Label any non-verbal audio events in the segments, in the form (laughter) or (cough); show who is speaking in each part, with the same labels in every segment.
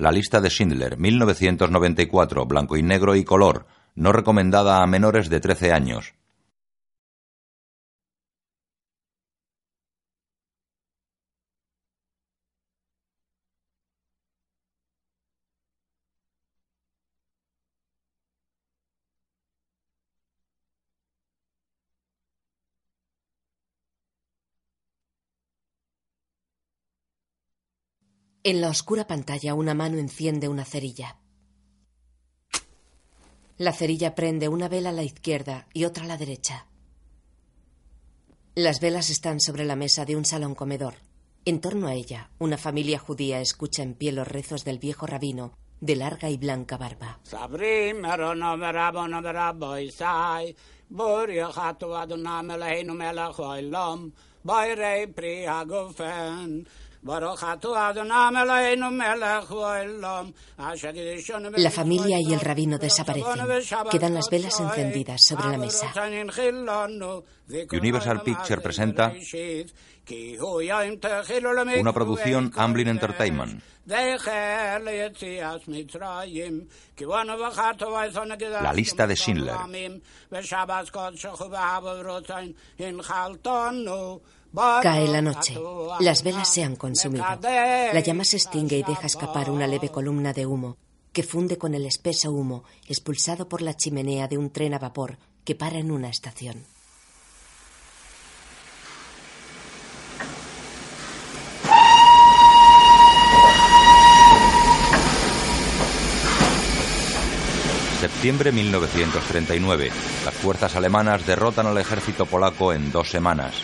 Speaker 1: La lista de Schindler, 1994, blanco y negro y color, no recomendada a menores de 13 años.
Speaker 2: En la oscura pantalla una mano enciende una cerilla. La cerilla prende una vela a la izquierda y otra a la derecha. Las velas están sobre la mesa de un salón comedor. En torno a ella, una familia judía escucha en pie los rezos del viejo rabino de larga y blanca barba. La familia y el rabino desaparecen. Quedan las velas encendidas sobre la mesa.
Speaker 1: Universal Picture presenta una producción Amblin Entertainment. La lista de Schindler.
Speaker 2: Cae la noche. Las velas se han consumido. La llama se extingue y deja escapar una leve columna de humo que funde con el espeso humo expulsado por la chimenea de un tren a vapor que para en una estación.
Speaker 1: Septiembre 1939. Las fuerzas alemanas derrotan al ejército polaco en dos semanas.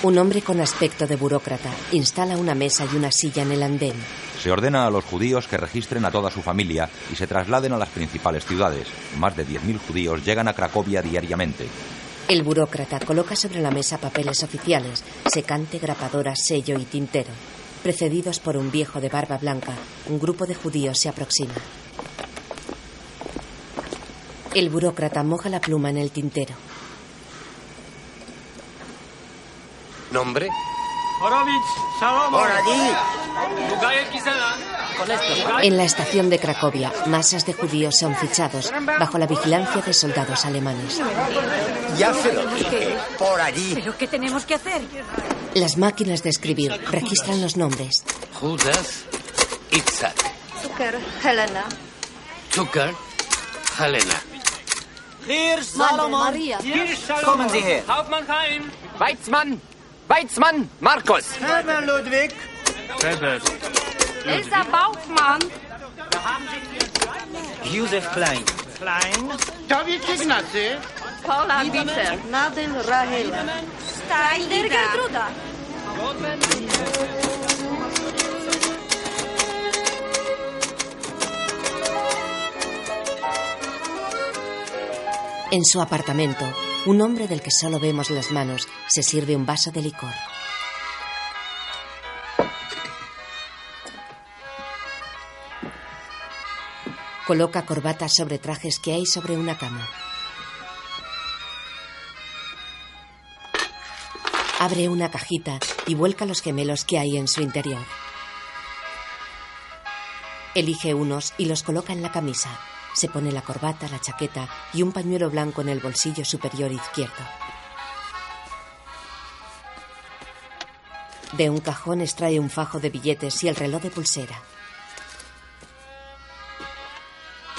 Speaker 2: Un hombre con aspecto de burócrata instala una mesa y una silla en el andén.
Speaker 1: Se ordena a los judíos que registren a toda su familia y se trasladen a las principales ciudades. Más de 10.000 judíos llegan a Cracovia diariamente.
Speaker 2: El burócrata coloca sobre la mesa papeles oficiales, secante, grapadora, sello y tintero. Precedidos por un viejo de barba blanca, un grupo de judíos se aproxima. El burócrata moja la pluma en el tintero.
Speaker 3: ¿Nombre?
Speaker 4: Por allí.
Speaker 2: En la estación de Cracovia, masas de judíos son fichados bajo la vigilancia de soldados alemanes.
Speaker 4: Ya se lo dije. Por allí.
Speaker 5: ¿Pero qué tenemos que hacer?
Speaker 2: Las máquinas de escribir registran los nombres.
Speaker 3: Judas Itzhak.
Speaker 6: Zucker, Helena.
Speaker 3: Zucker Helena.
Speaker 7: Hier
Speaker 6: Salomon. Maria.
Speaker 7: Kommen Sie her.
Speaker 8: Hauptmann.
Speaker 3: Weizmann. Weizmann. Markus.
Speaker 7: Hermann Ludwig.
Speaker 6: Elsa Bauchmann.
Speaker 7: Josef Klein. Klein. David Ignacy.
Speaker 6: Paula Dieter. Nadel Rahel. Steiner Gertruda.
Speaker 2: En su apartamento, un hombre del que solo vemos las manos se sirve un vaso de licor. Coloca corbatas sobre trajes que hay sobre una cama. Abre una cajita y vuelca los gemelos que hay en su interior. Elige unos y los coloca en la camisa. Se pone la corbata, la chaqueta y un pañuelo blanco en el bolsillo superior izquierdo. De un cajón extrae un fajo de billetes y el reloj de pulsera.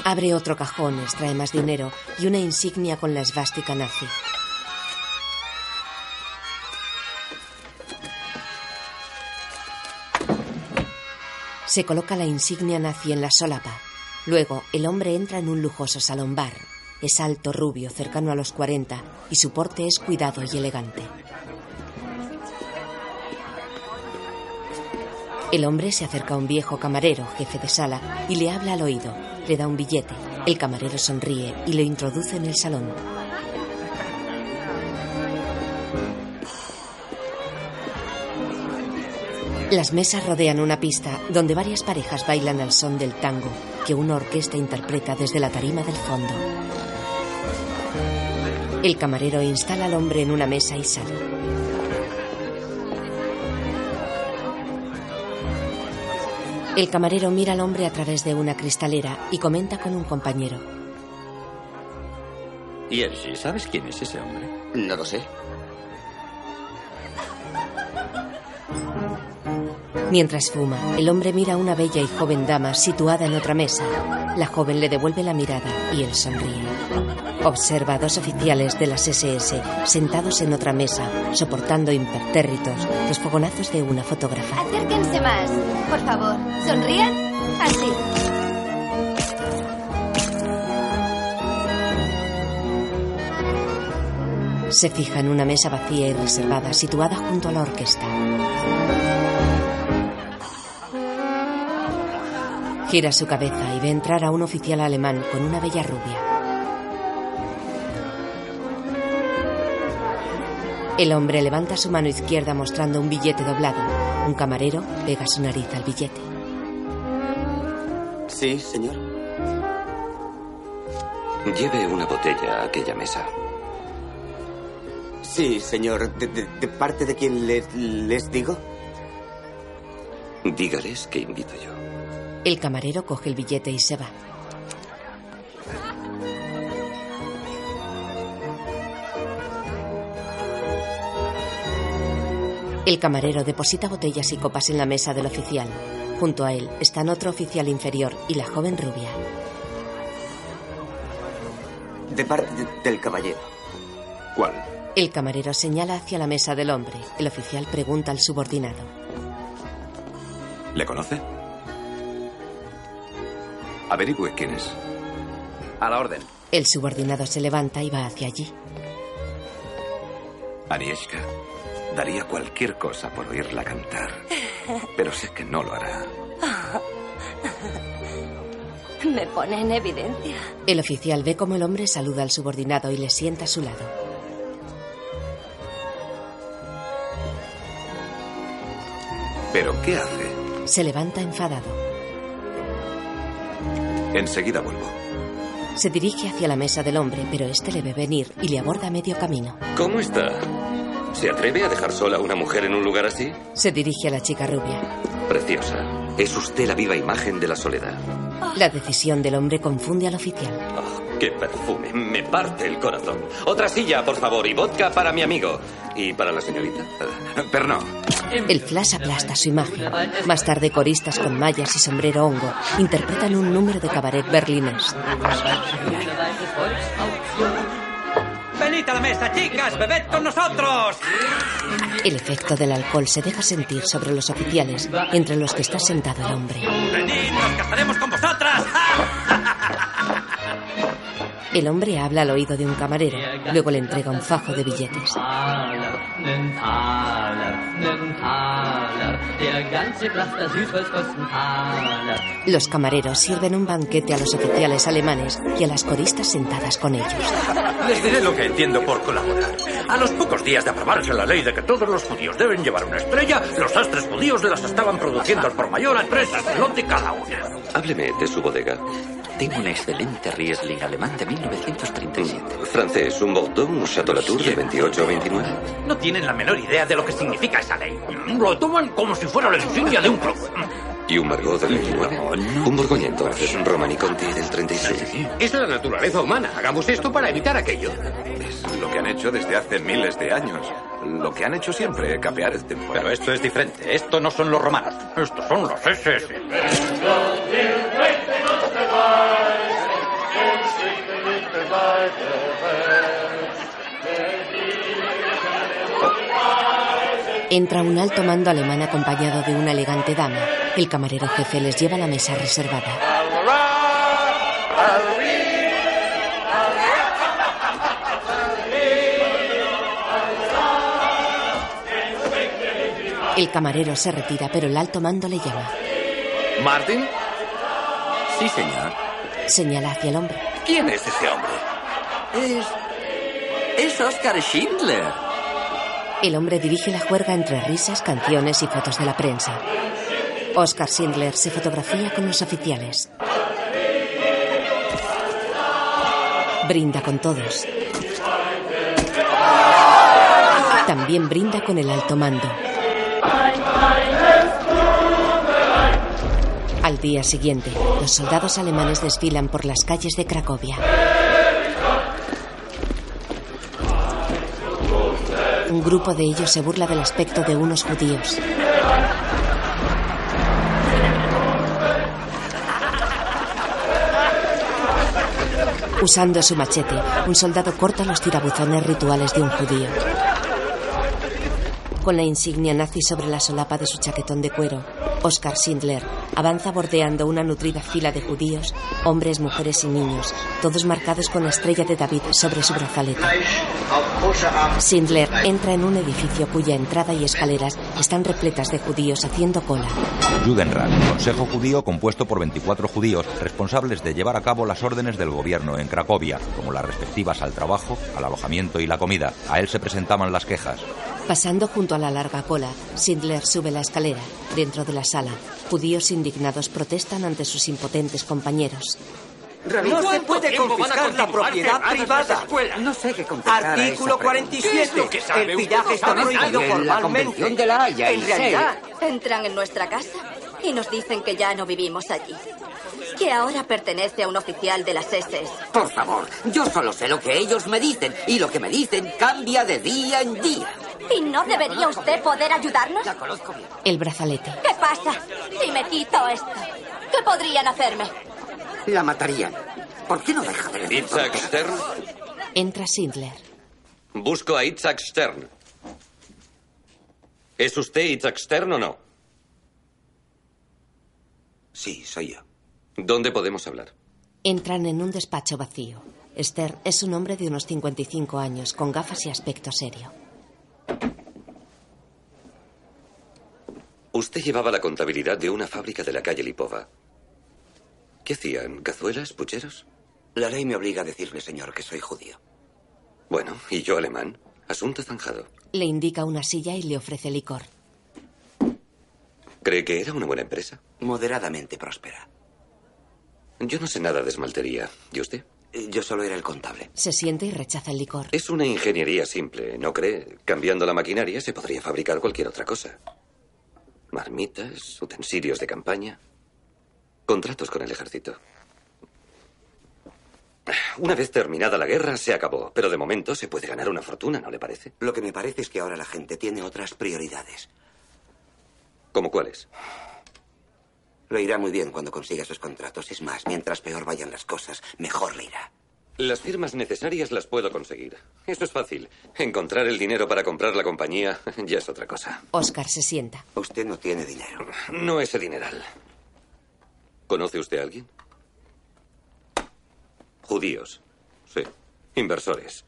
Speaker 2: Abre otro cajón, extrae más dinero y una insignia con la esvástica nazi. Se coloca la insignia nazi en la solapa. Luego, el hombre entra en un lujoso salón bar. Es alto, rubio, cercano a los 40 y su porte es cuidado y elegante. El hombre se acerca a un viejo camarero, jefe de sala, y le habla al oído. Le da un billete. El camarero sonríe y lo introduce en el salón. Las mesas rodean una pista donde varias parejas bailan al son del tango que una orquesta interpreta desde la tarima del fondo. El camarero instala al hombre en una mesa y sale. El camarero mira al hombre a través de una cristalera y comenta con un compañero.
Speaker 5: ¿Y Elsie, sabes quién es ese hombre?
Speaker 4: No lo sé.
Speaker 2: Mientras fuma, el hombre mira a una bella y joven dama situada en otra mesa. La joven le devuelve la mirada y él sonríe. Observa a dos oficiales de las SS sentados en otra mesa, soportando impertérritos los fogonazos de una fotógrafa.
Speaker 8: Acérquense más, por favor. Sonrían. Así.
Speaker 2: Se fija en una mesa vacía y reservada situada junto a la orquesta. Gira su cabeza y ve entrar a un oficial alemán con una bella rubia. El hombre levanta su mano izquierda mostrando un billete doblado. Un camarero pega su nariz al billete.
Speaker 4: Sí, señor.
Speaker 5: Lleve una botella a aquella mesa.
Speaker 4: Sí, señor. ¿De, de- de parte de quién les, les digo?
Speaker 5: Dígales que invito yo.
Speaker 2: El camarero coge el billete y se va. El camarero deposita botellas y copas en la mesa del oficial. Junto a él están otro oficial inferior y la joven rubia.
Speaker 4: De parte de- del caballero.
Speaker 5: ¿Cuál?
Speaker 2: El camarero señala hacia la mesa del hombre. El oficial pregunta al subordinado.
Speaker 5: ¿Le conoce? Averigüe quién es. A la orden.
Speaker 2: El subordinado se levanta y va hacia allí.
Speaker 5: Agnieszka, daría cualquier cosa por oírla cantar. Pero sé que no lo hará. (laughs)
Speaker 8: Me pone en evidencia.
Speaker 2: El oficial ve cómo el hombre saluda al subordinado y le sienta a su lado.
Speaker 5: ¿Pero qué hace?
Speaker 2: Se levanta enfadado.
Speaker 5: Enseguida vuelvo.
Speaker 2: Se dirige hacia la mesa del hombre, pero este le ve venir y le aborda a medio camino.
Speaker 9: ¿Cómo está? ¿Se atreve a dejar sola a una mujer en un lugar así?
Speaker 2: Se dirige a la chica rubia.
Speaker 9: Preciosa. Es usted la viva imagen de la soledad.
Speaker 2: La decisión del hombre confunde al oficial.
Speaker 9: ¡Qué perfume! Me parte el corazón. Otra silla, por favor, y vodka para mi amigo. ¿Y para la señorita? (laughs)
Speaker 5: Pero no.
Speaker 2: El flash aplasta su imagen. Más tarde, coristas con mallas y sombrero hongo interpretan un número de cabaret berlinés.
Speaker 7: Venid a la mesa, chicas, bebed con nosotros.
Speaker 2: El efecto del alcohol se deja sentir sobre los oficiales, entre los que está sentado el hombre.
Speaker 7: Venid, nos casaremos con vosotras. (laughs)
Speaker 2: El hombre habla al oído de un camarero, luego le entrega un fajo de billetes. Los camareros sirven un banquete a los oficiales alemanes y a las coristas sentadas con ellos.
Speaker 10: Les diré lo que entiendo por colaborar. A los pocos días de aprobarse la ley de que todos los judíos deben llevar una estrella, los sastres judíos las estaban produciendo al por mayor a tres zloty cada una.
Speaker 9: Hábleme de su bodega.
Speaker 11: Tengo un excelente Riesling alemán de 1937.
Speaker 9: Francés, un Bordeaux, un Chateau Latour de 28 a 29.
Speaker 10: No tienen la menor idea de lo que significa esa ley. Lo toman como si fuera la insignia de un club.
Speaker 9: ¿Y un Margot del 29? Un Borgoña entonces, un Romani Conti del 36.
Speaker 3: Es la naturaleza humana. Hagamos esto para evitar aquello.
Speaker 5: Es lo que han hecho desde hace miles de años. Lo que han hecho siempre, capear el tiempo.
Speaker 10: Pero esto es diferente. Esto no son los romanos. Estos son los SS.
Speaker 2: Entra un alto mando alemán acompañado de una elegante dama. El camarero jefe les lleva a la mesa reservada. El camarero se retira, pero el alto mando le llama.
Speaker 10: ¿Martin?
Speaker 11: Sí, señor.
Speaker 2: Señala hacia el hombre.
Speaker 10: ¿Quién es ese hombre?
Speaker 11: Es. Es Oscar Schindler.
Speaker 2: El hombre dirige la juerga entre risas, canciones y fotos de la prensa. Oscar Schindler se fotografía con los oficiales. Brinda con todos. También brinda con el alto mando. Al día siguiente, los soldados alemanes desfilan por las calles de Cracovia. Un grupo de ellos se burla del aspecto de unos judíos. Usando su machete, un soldado corta los tirabuzones rituales de un judío. Con la insignia nazi sobre la solapa de su chaquetón de cuero, Oscar Schindler avanza bordeando una nutrida fila de judíos, hombres, mujeres y niños, todos marcados con la estrella de David sobre su brazalete. Schindler entra en un edificio cuya entrada y escaleras están repletas de judíos haciendo cola.
Speaker 1: Judenrat, consejo judío compuesto por 24 judíos responsables de llevar a cabo las órdenes del gobierno en Cracovia, como las respectivas al trabajo, al alojamiento y la comida. A él se presentaban las quejas.
Speaker 2: Pasando junto a la larga cola, Schindler sube la escalera. Dentro de la sala, judíos indignados protestan ante sus impotentes compañeros.
Speaker 12: No se puede confiscar la propiedad privada.
Speaker 13: No sé qué
Speaker 12: Artículo
Speaker 13: esa
Speaker 12: 47. El pillaje está prohibido
Speaker 13: En la
Speaker 12: formalmente.
Speaker 13: Convención de la Haya,
Speaker 12: En
Speaker 13: en
Speaker 12: realidad,
Speaker 6: Entran en nuestra casa y nos dicen que ya no vivimos allí. Que ahora pertenece a un oficial de las SS.
Speaker 13: Por favor, yo solo sé lo que ellos me dicen y lo que me dicen cambia de día en día.
Speaker 8: ¿Y no debería usted poder ayudarnos?
Speaker 13: La conozco bien.
Speaker 2: El brazalete.
Speaker 8: ¿Qué pasa si me quito esto? ¿Qué podrían hacerme?
Speaker 13: La matarían. ¿Por qué no deja de decir
Speaker 9: Itzhak Stern.
Speaker 2: Entra Schindler.
Speaker 9: Busco a Itzhak Stern. ¿Es usted Itzhak Stern o no?
Speaker 4: Sí, soy yo.
Speaker 9: ¿Dónde podemos hablar?
Speaker 2: Entran en un despacho vacío. Stern es un hombre de unos 55 años, con gafas y aspecto serio.
Speaker 9: Usted llevaba la contabilidad de una fábrica de la calle Lipova. ¿Qué hacían? ¿Cazuelas? ¿Pucheros?
Speaker 4: La ley me obliga a decirle, señor, que soy judío.
Speaker 9: Bueno, y yo alemán. Asunto zanjado.
Speaker 2: Le indica una silla y le ofrece licor.
Speaker 9: ¿Cree que era una buena empresa?
Speaker 4: Moderadamente próspera.
Speaker 9: Yo no sé nada de esmaltería. ¿Y usted?
Speaker 4: Eh, Yo solo era el contable.
Speaker 2: Se siente y rechaza el licor.
Speaker 9: Es una ingeniería simple, ¿no cree? Cambiando la maquinaria se podría fabricar cualquier otra cosa. Marmitas, utensilios de campaña, contratos con el ejército. Una vez terminada la guerra, se acabó, pero de momento se puede ganar una fortuna, ¿no le parece?
Speaker 4: Lo que me parece es que ahora la gente tiene otras prioridades.
Speaker 9: ¿Como cuáles?
Speaker 4: Le irá muy bien cuando consiga sus contratos. Es más, mientras peor vayan las cosas, mejor le irá.
Speaker 9: Las firmas necesarias las puedo conseguir. Eso es fácil. Encontrar el dinero para comprar la compañía ya es otra cosa.
Speaker 2: Oscar se sienta.
Speaker 4: Usted no tiene dinero.
Speaker 9: No ese dineral. ¿Conoce usted a alguien? Judíos. Sí. Inversores.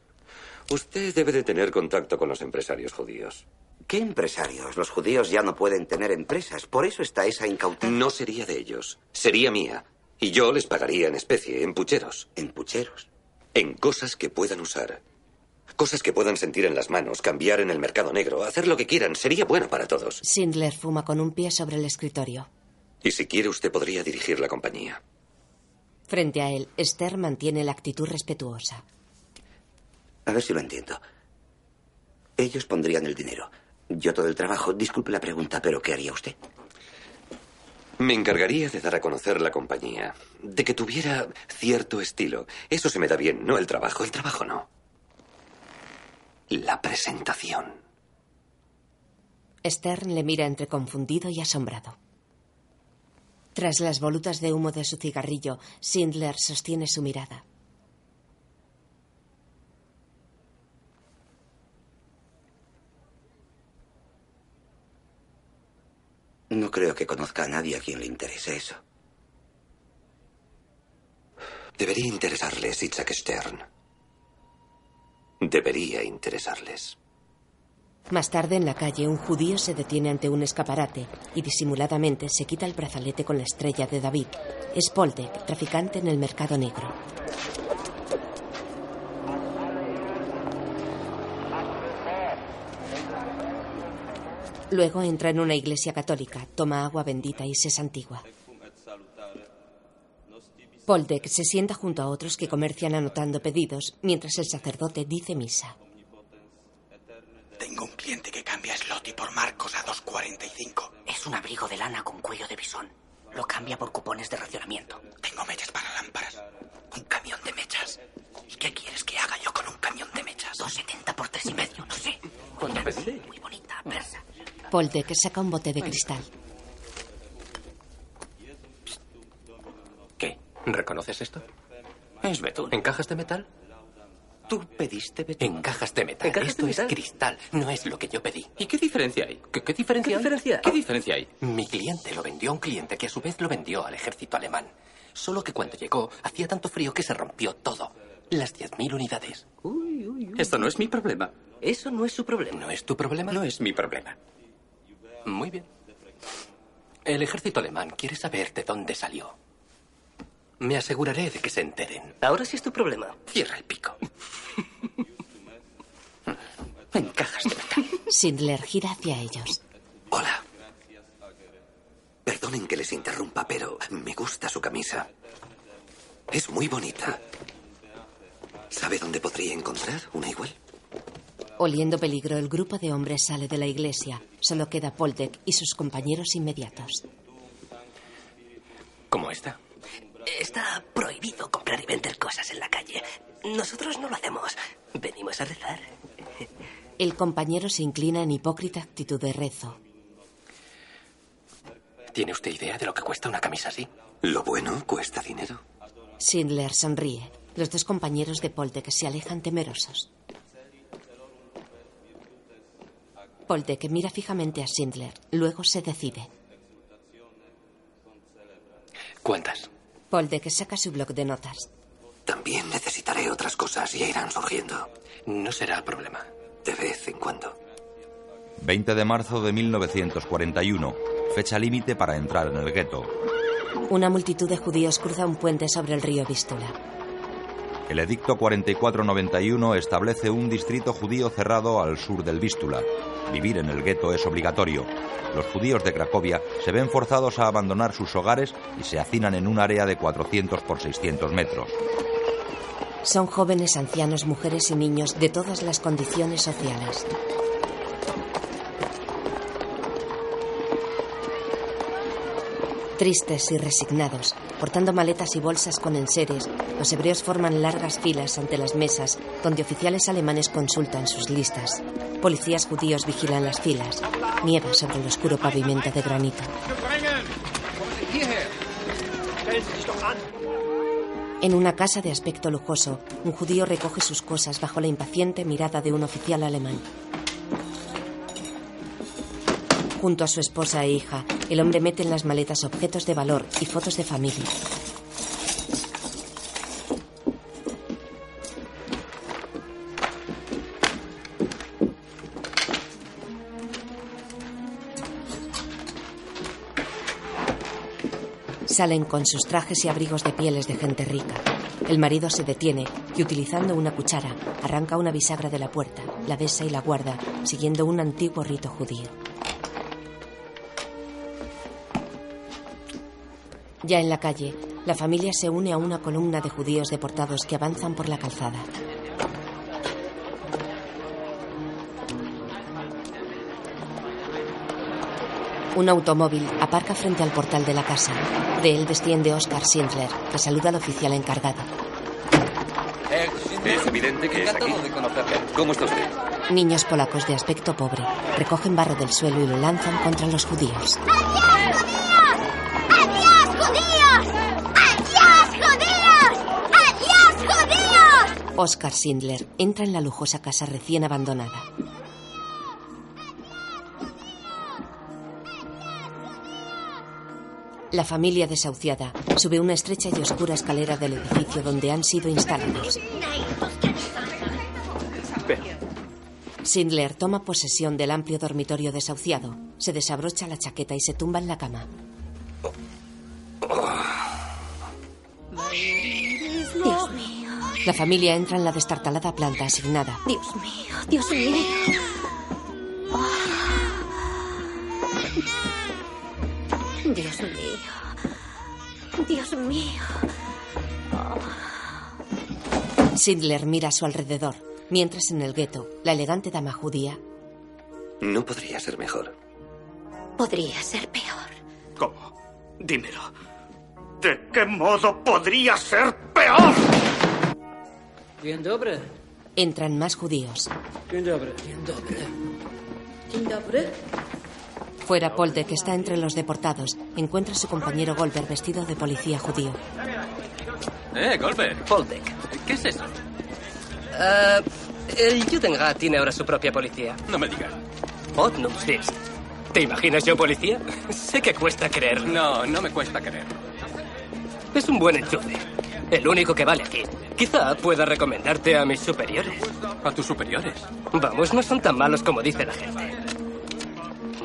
Speaker 9: Usted debe de tener contacto con los empresarios judíos.
Speaker 4: ¿Qué empresarios? Los judíos ya no pueden tener empresas. Por eso está esa incautela.
Speaker 9: No sería de ellos. Sería mía. Y yo les pagaría en especie, en pucheros.
Speaker 4: ¿En pucheros?
Speaker 9: En cosas que puedan usar. Cosas que puedan sentir en las manos, cambiar en el mercado negro, hacer lo que quieran. Sería bueno para todos.
Speaker 2: Schindler fuma con un pie sobre el escritorio.
Speaker 9: Y si quiere, usted podría dirigir la compañía.
Speaker 2: Frente a él, Esther mantiene la actitud respetuosa.
Speaker 4: A ver si lo entiendo. Ellos pondrían el dinero. Yo todo el trabajo. Disculpe la pregunta, pero ¿qué haría usted?
Speaker 9: Me encargaría de dar a conocer la compañía, de que tuviera cierto estilo. Eso se me da bien, no el trabajo, el trabajo no. La presentación.
Speaker 2: Stern le mira entre confundido y asombrado. Tras las volutas de humo de su cigarrillo, Schindler sostiene su mirada.
Speaker 4: No creo que conozca a nadie a quien le interese eso.
Speaker 9: Debería interesarles, Itzhak Stern. Debería interesarles.
Speaker 2: Más tarde en la calle, un judío se detiene ante un escaparate y disimuladamente se quita el brazalete con la estrella de David. Es traficante en el mercado negro. Luego entra en una iglesia católica, toma agua bendita y se santigua. Poldek se sienta junto a otros que comercian anotando pedidos mientras el sacerdote dice misa.
Speaker 14: Tengo un cliente que cambia Slotty por Marcos a 2.45.
Speaker 15: Es un abrigo de lana con cuello de bisón.
Speaker 14: lo cambia por cupones de racionamiento.
Speaker 15: Tengo mechas para lámparas. Un camión de mechas. ¿Y qué quieres que haga yo con un camión de mechas?
Speaker 14: 2,70 por tres y medio, no sé.
Speaker 10: ¿Cuánto pedí?
Speaker 14: Persa.
Speaker 2: Poldek saca un bote de cristal.
Speaker 16: ¿Qué? ¿Reconoces esto?
Speaker 14: Es betún.
Speaker 16: ¿En cajas de metal?
Speaker 15: Tú pediste betún.
Speaker 16: En cajas de metal.
Speaker 14: ¿En cajas
Speaker 16: Esto
Speaker 14: de
Speaker 16: es cristal, no es lo que yo pedí.
Speaker 14: ¿Y qué diferencia hay?
Speaker 16: ¿Qué, qué diferencia
Speaker 14: ¿Qué
Speaker 16: hay?
Speaker 14: diferencia?
Speaker 16: ¿Qué diferencia hay? Mi cliente lo vendió a un cliente que a su vez lo vendió al ejército alemán. Solo que cuando llegó hacía tanto frío que se rompió todo. Las 10.000 unidades.
Speaker 14: Uy, uy, uy. Esto no es mi problema. Eso no es su problema.
Speaker 16: ¿No es tu problema?
Speaker 14: No es mi problema.
Speaker 16: Muy bien. El ejército alemán quiere saber de dónde salió. Me aseguraré de que se enteren.
Speaker 14: Ahora sí es tu problema.
Speaker 15: Cierra el pico. (laughs) en cajas de metal.
Speaker 2: Sindler gira hacia ellos.
Speaker 9: Hola. Perdonen que les interrumpa, pero me gusta su camisa. Es muy bonita. ¿Sabe dónde podría encontrar una igual?
Speaker 2: Oliendo peligro, el grupo de hombres sale de la iglesia. Solo queda Poldek y sus compañeros inmediatos.
Speaker 16: ¿Cómo está?
Speaker 14: Está prohibido comprar y vender cosas en la calle. Nosotros no lo hacemos. Venimos a rezar.
Speaker 2: El compañero se inclina en hipócrita actitud de rezo.
Speaker 16: ¿Tiene usted idea de lo que cuesta una camisa así?
Speaker 9: Lo bueno cuesta dinero.
Speaker 2: Sindler sonríe. Los dos compañeros de Poldek se alejan temerosos. Poldek mira fijamente a Sindler. Luego se decide.
Speaker 16: ¿Cuántas?
Speaker 2: Poldek saca su bloc de notas.
Speaker 9: También necesitaré otras cosas y irán surgiendo.
Speaker 16: No será problema.
Speaker 9: De vez en cuando.
Speaker 1: 20 de marzo de 1941. Fecha límite para entrar en el gueto.
Speaker 2: Una multitud de judíos cruza un puente sobre el río Vístula.
Speaker 1: El edicto 4491 establece un distrito judío cerrado al sur del Vístula. Vivir en el gueto es obligatorio. Los judíos de Cracovia se ven forzados a abandonar sus hogares y se hacinan en un área de 400 por 600 metros.
Speaker 2: Son jóvenes, ancianos, mujeres y niños de todas las condiciones sociales. Tristes y resignados, portando maletas y bolsas con enseres, los hebreos forman largas filas ante las mesas donde oficiales alemanes consultan sus listas. Policías judíos vigilan las filas. Nieva sobre el oscuro pavimento de granito. En una casa de aspecto lujoso, un judío recoge sus cosas bajo la impaciente mirada de un oficial alemán. Junto a su esposa e hija, el hombre mete en las maletas objetos de valor y fotos de familia. Salen con sus trajes y abrigos de pieles de gente rica. El marido se detiene y utilizando una cuchara arranca una bisagra de la puerta, la besa y la guarda, siguiendo un antiguo rito judío. Ya en la calle, la familia se une a una columna de judíos deportados que avanzan por la calzada. Un automóvil aparca frente al portal de la casa. De él desciende Oscar Schindler, que saluda al oficial encargado.
Speaker 9: Es evidente que es aquí. ¿Cómo está usted?
Speaker 2: Niños polacos de aspecto pobre recogen barro del suelo y lo lanzan contra los judíos.
Speaker 8: ¡Adiós,
Speaker 2: Oscar Schindler entra en la lujosa casa recién abandonada. La familia desahuciada sube una estrecha y oscura escalera del edificio donde han sido instalados. Schindler toma posesión del amplio dormitorio desahuciado, se desabrocha la chaqueta y se tumba en la cama. La familia entra en la destartalada planta asignada.
Speaker 8: Dios mío, Dios mío. Dios mío. Dios mío.
Speaker 2: Schindler mira a su alrededor, mientras en el gueto, la elegante dama judía
Speaker 9: No podría ser mejor.
Speaker 8: Podría ser peor.
Speaker 10: ¿Cómo?
Speaker 17: Dímelo. ¿De qué modo podría ser peor?
Speaker 2: Entran más judíos. Fuera, Polde, que está entre los deportados, encuentra a su compañero Goldberg vestido de policía judío.
Speaker 16: Eh, Goldberg.
Speaker 14: Poldek.
Speaker 16: ¿Qué es eso?
Speaker 14: Ah, el Judenrat tiene ahora su propia policía.
Speaker 16: No me digas.
Speaker 14: Otnumsfist. ¿Te imaginas yo policía? (laughs) sé que cuesta creer.
Speaker 16: No, no me cuesta creer.
Speaker 14: Es un buen enchufe. El único que vale aquí. Quizá pueda recomendarte a mis superiores.
Speaker 16: ¿A tus superiores?
Speaker 14: Vamos, no son tan malos como dice la gente.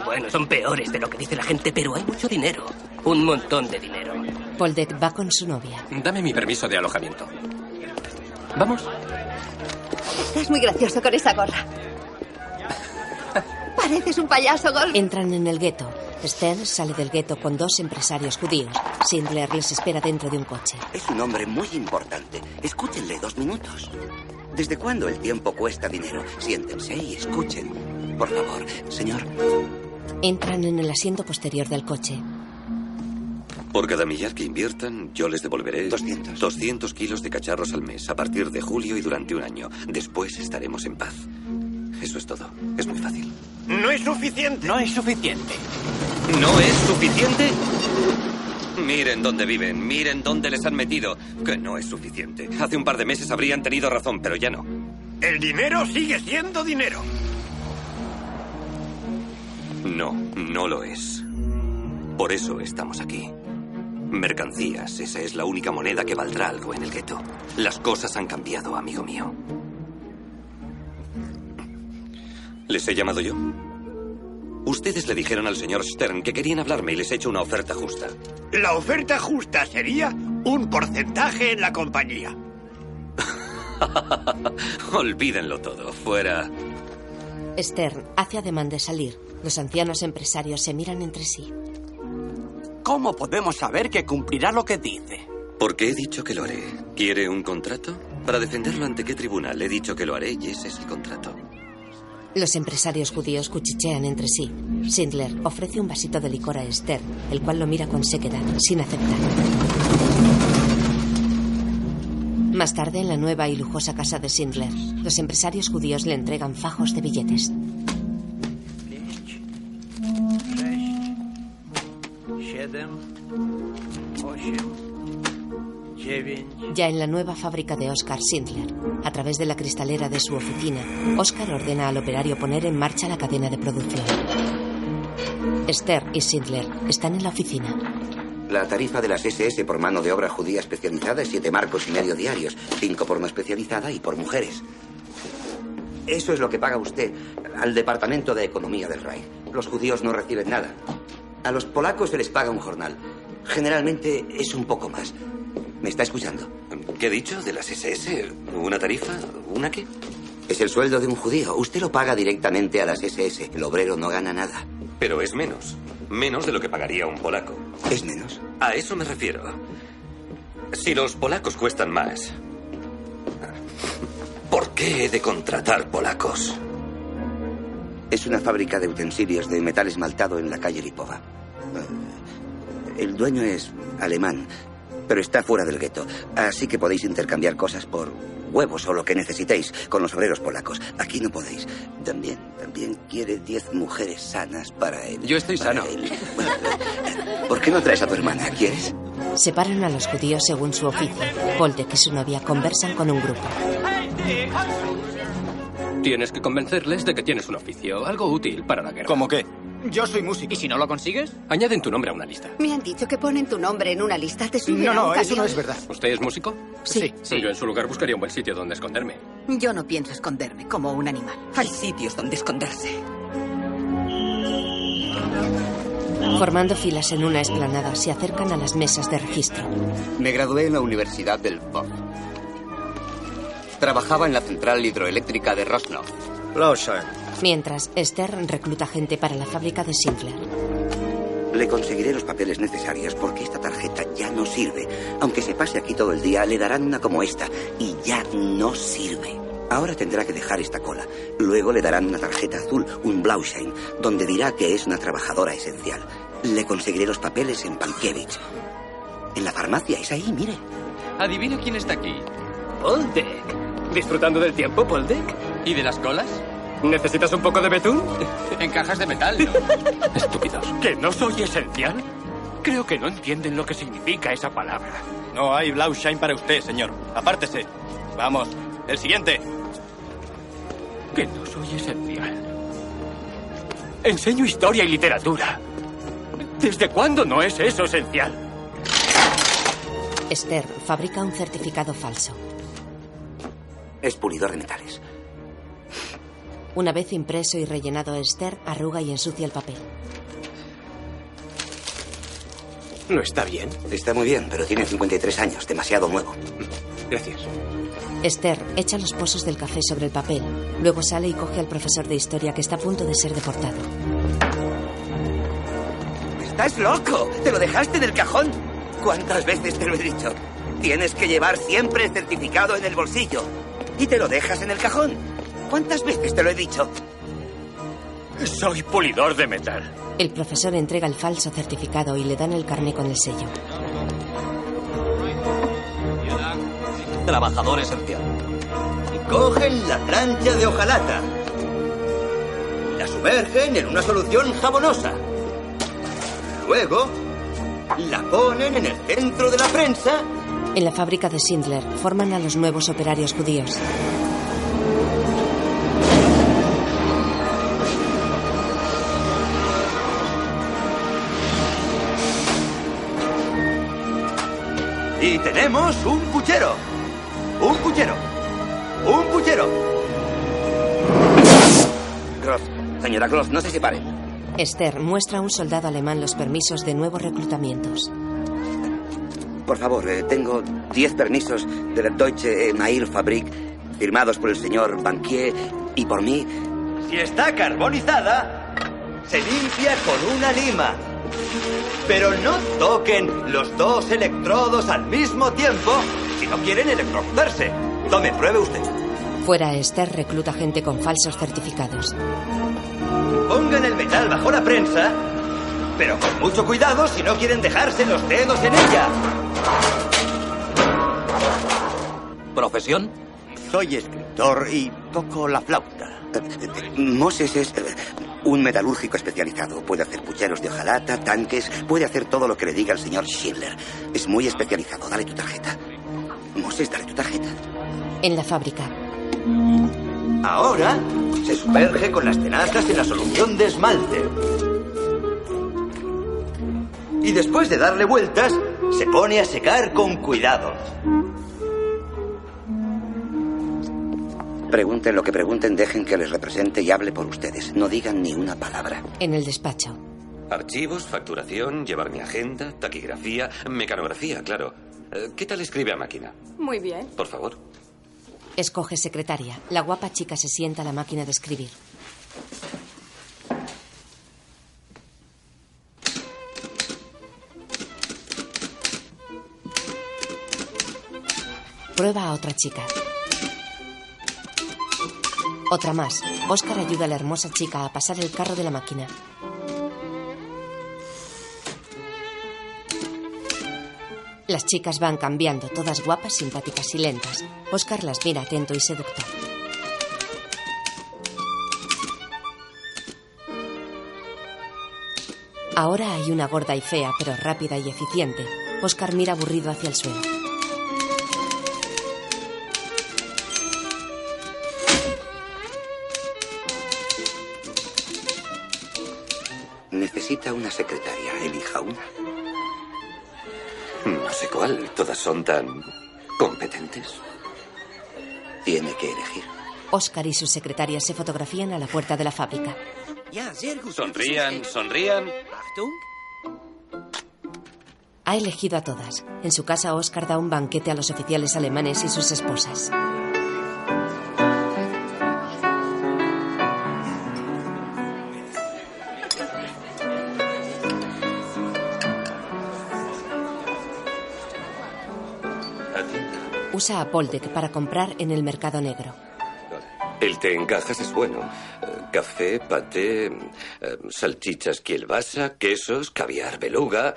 Speaker 14: Bueno, son peores de lo que dice la gente, pero hay mucho dinero. Un montón de dinero.
Speaker 2: Poldek va con su novia.
Speaker 16: Dame mi permiso de alojamiento. ¿Vamos?
Speaker 8: Estás muy gracioso con esa gorra. Pareces un payaso, Gol.
Speaker 2: Entran en el gueto. Stern sale del gueto con dos empresarios judíos. Schindler les espera dentro de un coche.
Speaker 4: Es un hombre muy importante. Escúchenle dos minutos. ¿Desde cuándo el tiempo cuesta dinero? Siéntense y escuchen. Por favor, señor.
Speaker 2: Entran en el asiento posterior del coche.
Speaker 9: Por cada millar que inviertan, yo les devolveré 200. 200 kilos de cacharros al mes a partir de julio y durante un año. Después estaremos en paz. Eso es todo. Es muy fácil.
Speaker 17: No es suficiente.
Speaker 18: No es suficiente.
Speaker 9: ¿No es suficiente? Miren dónde viven, miren dónde les han metido. Que no es suficiente. Hace un par de meses habrían tenido razón, pero ya no.
Speaker 17: El dinero sigue siendo dinero.
Speaker 9: No, no lo es. Por eso estamos aquí. Mercancías, esa es la única moneda que valdrá algo en el gueto. Las cosas han cambiado, amigo mío. ¿Les he llamado yo? Ustedes le dijeron al señor Stern que querían hablarme y les he hecho una oferta justa.
Speaker 17: La oferta justa sería un porcentaje en la compañía. (laughs)
Speaker 9: Olvídenlo todo. Fuera.
Speaker 2: Stern hace ademán de salir. Los ancianos empresarios se miran entre sí.
Speaker 18: ¿Cómo podemos saber que cumplirá lo que dice?
Speaker 9: Porque he dicho que lo haré. ¿Quiere un contrato? Para defenderlo ante qué tribunal he dicho que lo haré y ese es el contrato.
Speaker 2: Los empresarios judíos cuchichean entre sí. Schindler ofrece un vasito de licor a Stern, el cual lo mira con sequedad, sin aceptar. Más tarde, en la nueva y lujosa casa de Schindler, los empresarios judíos le entregan fajos de billetes. Ya en la nueva fábrica de Oscar Schindler, a través de la cristalera de su oficina, Oscar ordena al operario poner en marcha la cadena de producción. Esther y Schindler están en la oficina.
Speaker 4: La tarifa de las SS por mano de obra judía especializada es siete marcos y medio diarios, cinco por no especializada y por mujeres. Eso es lo que paga usted al Departamento de Economía del Reich. Los judíos no reciben nada. A los polacos se les paga un jornal. Generalmente es un poco más. ¿Me está escuchando?
Speaker 9: ¿Qué he dicho? ¿De las SS? ¿Una tarifa? ¿Una qué?
Speaker 4: Es el sueldo de un judío. Usted lo paga directamente a las SS. El obrero no gana nada.
Speaker 9: Pero es menos. Menos de lo que pagaría un polaco.
Speaker 4: ¿Es menos?
Speaker 9: A eso me refiero. Si los polacos cuestan más, ¿por qué he de contratar polacos?
Speaker 4: Es una fábrica de utensilios de metal esmaltado en la calle Lipova. Eh, El dueño es alemán, pero está fuera del gueto. Así que podéis intercambiar cosas por huevos o lo que necesitéis con los obreros polacos. Aquí no podéis. También, también quiere diez mujeres sanas para él.
Speaker 16: Yo estoy
Speaker 4: Para
Speaker 16: sano.
Speaker 4: él. Bueno, ¿Por qué no traes a tu hermana? ¿Quieres?
Speaker 2: Separan a los judíos según su oficio. Poldek y su novia conversan con un grupo.
Speaker 16: Tienes que convencerles de que tienes un oficio, algo útil para la guerra.
Speaker 18: ¿Cómo qué? Yo soy músico. ¿Y si no lo consigues?
Speaker 16: Añaden tu nombre a una lista.
Speaker 8: Me han dicho que ponen tu nombre en una lista. Te suben
Speaker 18: No,
Speaker 8: a
Speaker 18: no,
Speaker 8: un
Speaker 18: eso no es verdad.
Speaker 16: ¿Usted es músico?
Speaker 8: Sí.
Speaker 16: Yo en su lugar buscaría un buen sitio donde esconderme.
Speaker 8: Yo no pienso esconderme como un animal.
Speaker 14: Hay sitios donde esconderse.
Speaker 2: Formando filas en una explanada, se acercan a las mesas de registro.
Speaker 19: Me gradué en la Universidad del Pop. Trabajaba en la central hidroeléctrica de Rosnov.
Speaker 2: Mientras, Stern recluta gente para la fábrica de Schindler.
Speaker 4: Le conseguiré los papeles necesarios porque esta tarjeta ya no sirve. Aunque se pase aquí todo el día, le darán una como esta y ya no sirve. Ahora tendrá que dejar esta cola. Luego le darán una tarjeta azul, un Blauschein, donde dirá que es una trabajadora esencial. Le conseguiré los papeles en Pankiewicz. En la farmacia, es ahí, mire.
Speaker 20: Adivina quién está aquí.
Speaker 14: Poldek. ¿Disfrutando del tiempo, Poldek?
Speaker 20: ¿Y de las colas?
Speaker 14: ¿Necesitas un poco de betún? (laughs)
Speaker 20: En cajas de metal, ¿no? (laughs)
Speaker 14: Estúpidos. ¿Que no soy esencial? Creo que no entienden lo que significa esa palabra.
Speaker 21: No hay Blauschein para usted, señor. Apártese. Vamos, el siguiente.
Speaker 14: Que no soy esencial. Enseño historia y literatura. ¿Desde cuándo no es eso esencial?
Speaker 2: Esther fabrica un certificado falso.
Speaker 4: Es pulidor de metales.
Speaker 2: Una vez impreso y rellenado, Esther arruga y ensucia el papel.
Speaker 21: ¿No está bien?
Speaker 4: Está muy bien, pero tiene 53 años, demasiado nuevo.
Speaker 21: Gracias.
Speaker 2: Esther echa los pozos del café sobre el papel. Luego sale y coge al profesor de historia que está a punto de ser deportado.
Speaker 4: ¡Estás loco! ¿Te lo dejaste en el cajón? ¿Cuántas veces te lo he dicho? Tienes que llevar siempre el certificado en el bolsillo. Y te lo dejas en el cajón. ¿Cuántas veces te lo he dicho?
Speaker 14: Soy pulidor de metal.
Speaker 2: El profesor entrega el falso certificado y le dan el carné con el sello.
Speaker 22: Trabajador esencial.
Speaker 23: Cogen la plancha de hojalata. La sumergen en una solución jabonosa. Luego, la ponen en el centro de la prensa.
Speaker 2: En la fábrica de Schindler forman a los nuevos operarios judíos.
Speaker 23: Y tenemos un puchero. Un puchero. Un puchero.
Speaker 4: Gross, señora Gross, no se separe.
Speaker 2: Esther muestra a un soldado alemán los permisos de nuevos reclutamientos.
Speaker 4: Por favor, eh, tengo 10 permisos de la Deutsche Fabrik firmados por el señor Banquier y por mí.
Speaker 23: Si está carbonizada, se limpia con una lima. Pero no toquen los dos electrodos al mismo tiempo si no quieren electrocutarse. Tome, pruebe usted.
Speaker 2: Fuera, Esther recluta gente con falsos certificados.
Speaker 23: Pongan el metal bajo la prensa, pero con mucho cuidado si no quieren dejarse los dedos en ella.
Speaker 22: ¿Profesión?
Speaker 23: Soy escritor y toco la flauta.
Speaker 4: Moses es eh, un metalúrgico especializado. Puede hacer pucheros de hojalata, tanques, puede hacer todo lo que le diga el señor Schindler. Es muy especializado. Dale tu tarjeta. Moses, dale tu tarjeta.
Speaker 2: En la fábrica.
Speaker 23: Ahora se sumerge con las tenazas en la solución de esmalte. Y después de darle vueltas, se pone a secar con cuidado.
Speaker 4: Pregunten lo que pregunten, dejen que les represente y hable por ustedes. No digan ni una palabra.
Speaker 2: En el despacho.
Speaker 9: Archivos, facturación, llevar mi agenda, taquigrafía, mecanografía, claro. Eh, ¿Qué tal escribe a máquina?
Speaker 8: Muy bien.
Speaker 9: Por favor.
Speaker 2: Escoge secretaria. La guapa chica se sienta a la máquina de escribir. Prueba a otra chica. Otra más. Oscar ayuda a la hermosa chica a pasar el carro de la máquina. Las chicas van cambiando, todas guapas, simpáticas y lentas. Oscar las mira atento y seductor. Ahora hay una gorda y fea, pero rápida y eficiente. Oscar mira aburrido hacia el suelo.
Speaker 4: Necesita una secretaria. Elija una.
Speaker 9: No sé cuál. Todas son tan competentes.
Speaker 4: Tiene que elegir.
Speaker 2: Oscar y su secretaria se fotografían a la puerta de la fábrica.
Speaker 9: Sonrían, sonrían.
Speaker 2: Ha elegido a todas. En su casa, Oscar da un banquete a los oficiales alemanes y sus esposas. A Poldek para comprar en el mercado negro.
Speaker 9: El té en cajas es bueno. Eh, café, paté, eh, salchichas kielbasa, quesos, caviar, beluga.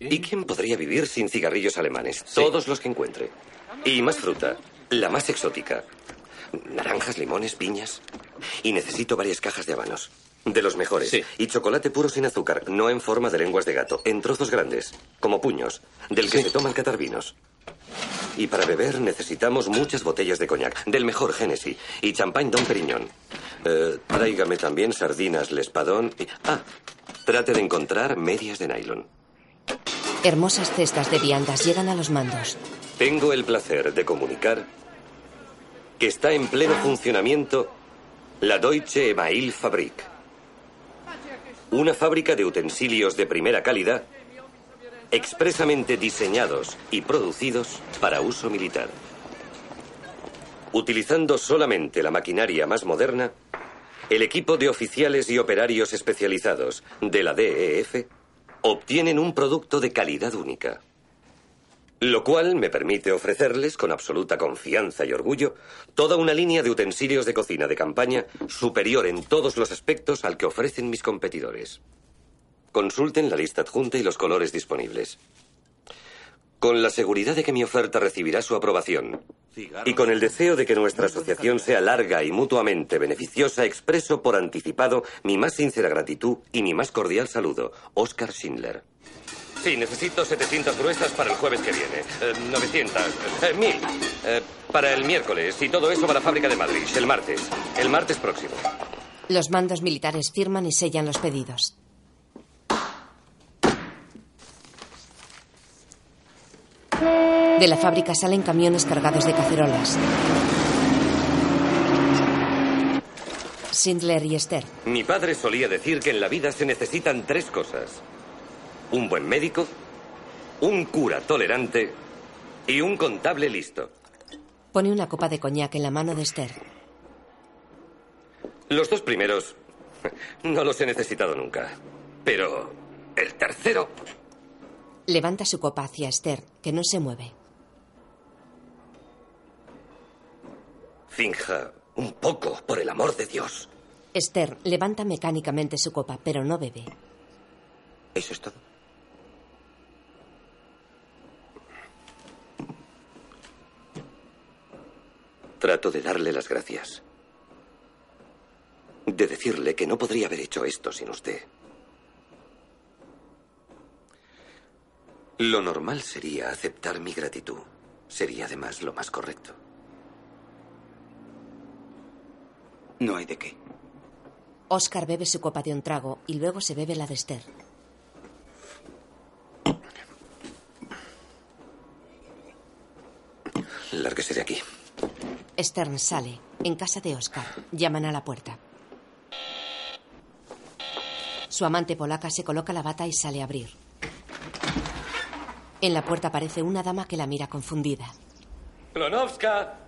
Speaker 9: ¿Y quién podría vivir sin cigarrillos alemanes? Todos los que encuentre. Y más fruta, la más exótica. Naranjas, limones, piñas. Y necesito varias cajas de habanos. De los mejores. Y chocolate puro sin azúcar, no en forma de lenguas de gato, en trozos grandes, como puños, del que se toman catarvinos. Y para beber necesitamos muchas botellas de coñac, del mejor Genesis, y champán Don Periñón. Eh, tráigame también sardinas Lespadón y... Ah, trate de encontrar medias de nylon.
Speaker 2: Hermosas cestas de viandas llegan a los mandos.
Speaker 9: Tengo el placer de comunicar que está en pleno funcionamiento la Deutsche Email Fabrik. Una fábrica de utensilios de primera calidad expresamente diseñados y producidos para uso militar. Utilizando solamente la maquinaria más moderna, el equipo de oficiales y operarios especializados de la DEF obtienen un producto de calidad única. Lo cual me permite ofrecerles, con absoluta confianza y orgullo, toda una línea de utensilios de cocina de campaña superior en todos los aspectos al que ofrecen mis competidores. Consulten la lista adjunta y los colores disponibles. Con la seguridad de que mi oferta recibirá su aprobación y con el deseo de que nuestra asociación sea larga y mutuamente beneficiosa, expreso por anticipado mi más sincera gratitud y mi más cordial saludo, Oscar Schindler. Sí, necesito 700 gruesas para el jueves que viene. 900. 1000. para el miércoles. Y todo eso para la fábrica de Madrid. El martes. El martes próximo.
Speaker 2: Los mandos militares firman y sellan los pedidos. De la fábrica salen camiones cargados de cacerolas. Sindler y Esther.
Speaker 9: Mi padre solía decir que en la vida se necesitan tres cosas. Un buen médico, un cura tolerante y un contable listo.
Speaker 2: Pone una copa de coñac en la mano de Esther.
Speaker 9: Los dos primeros no los he necesitado nunca. Pero el tercero
Speaker 2: Levanta su copa hacia Esther, que no se mueve.
Speaker 9: Finja un poco, por el amor de Dios.
Speaker 2: Esther levanta mecánicamente su copa, pero no bebe.
Speaker 9: ¿Eso es todo? Trato de darle las gracias. De decirle que no podría haber hecho esto sin usted. Lo normal sería aceptar mi gratitud. Sería además lo más correcto.
Speaker 19: No hay de qué.
Speaker 2: Oscar bebe su copa de un trago y luego se bebe la de Esther.
Speaker 9: Lárguese de aquí.
Speaker 2: Stern sale. En casa de Oscar. Llaman a la puerta. Su amante polaca se coloca la bata y sale a abrir. En la puerta aparece una dama que la mira confundida.
Speaker 9: Klonowska.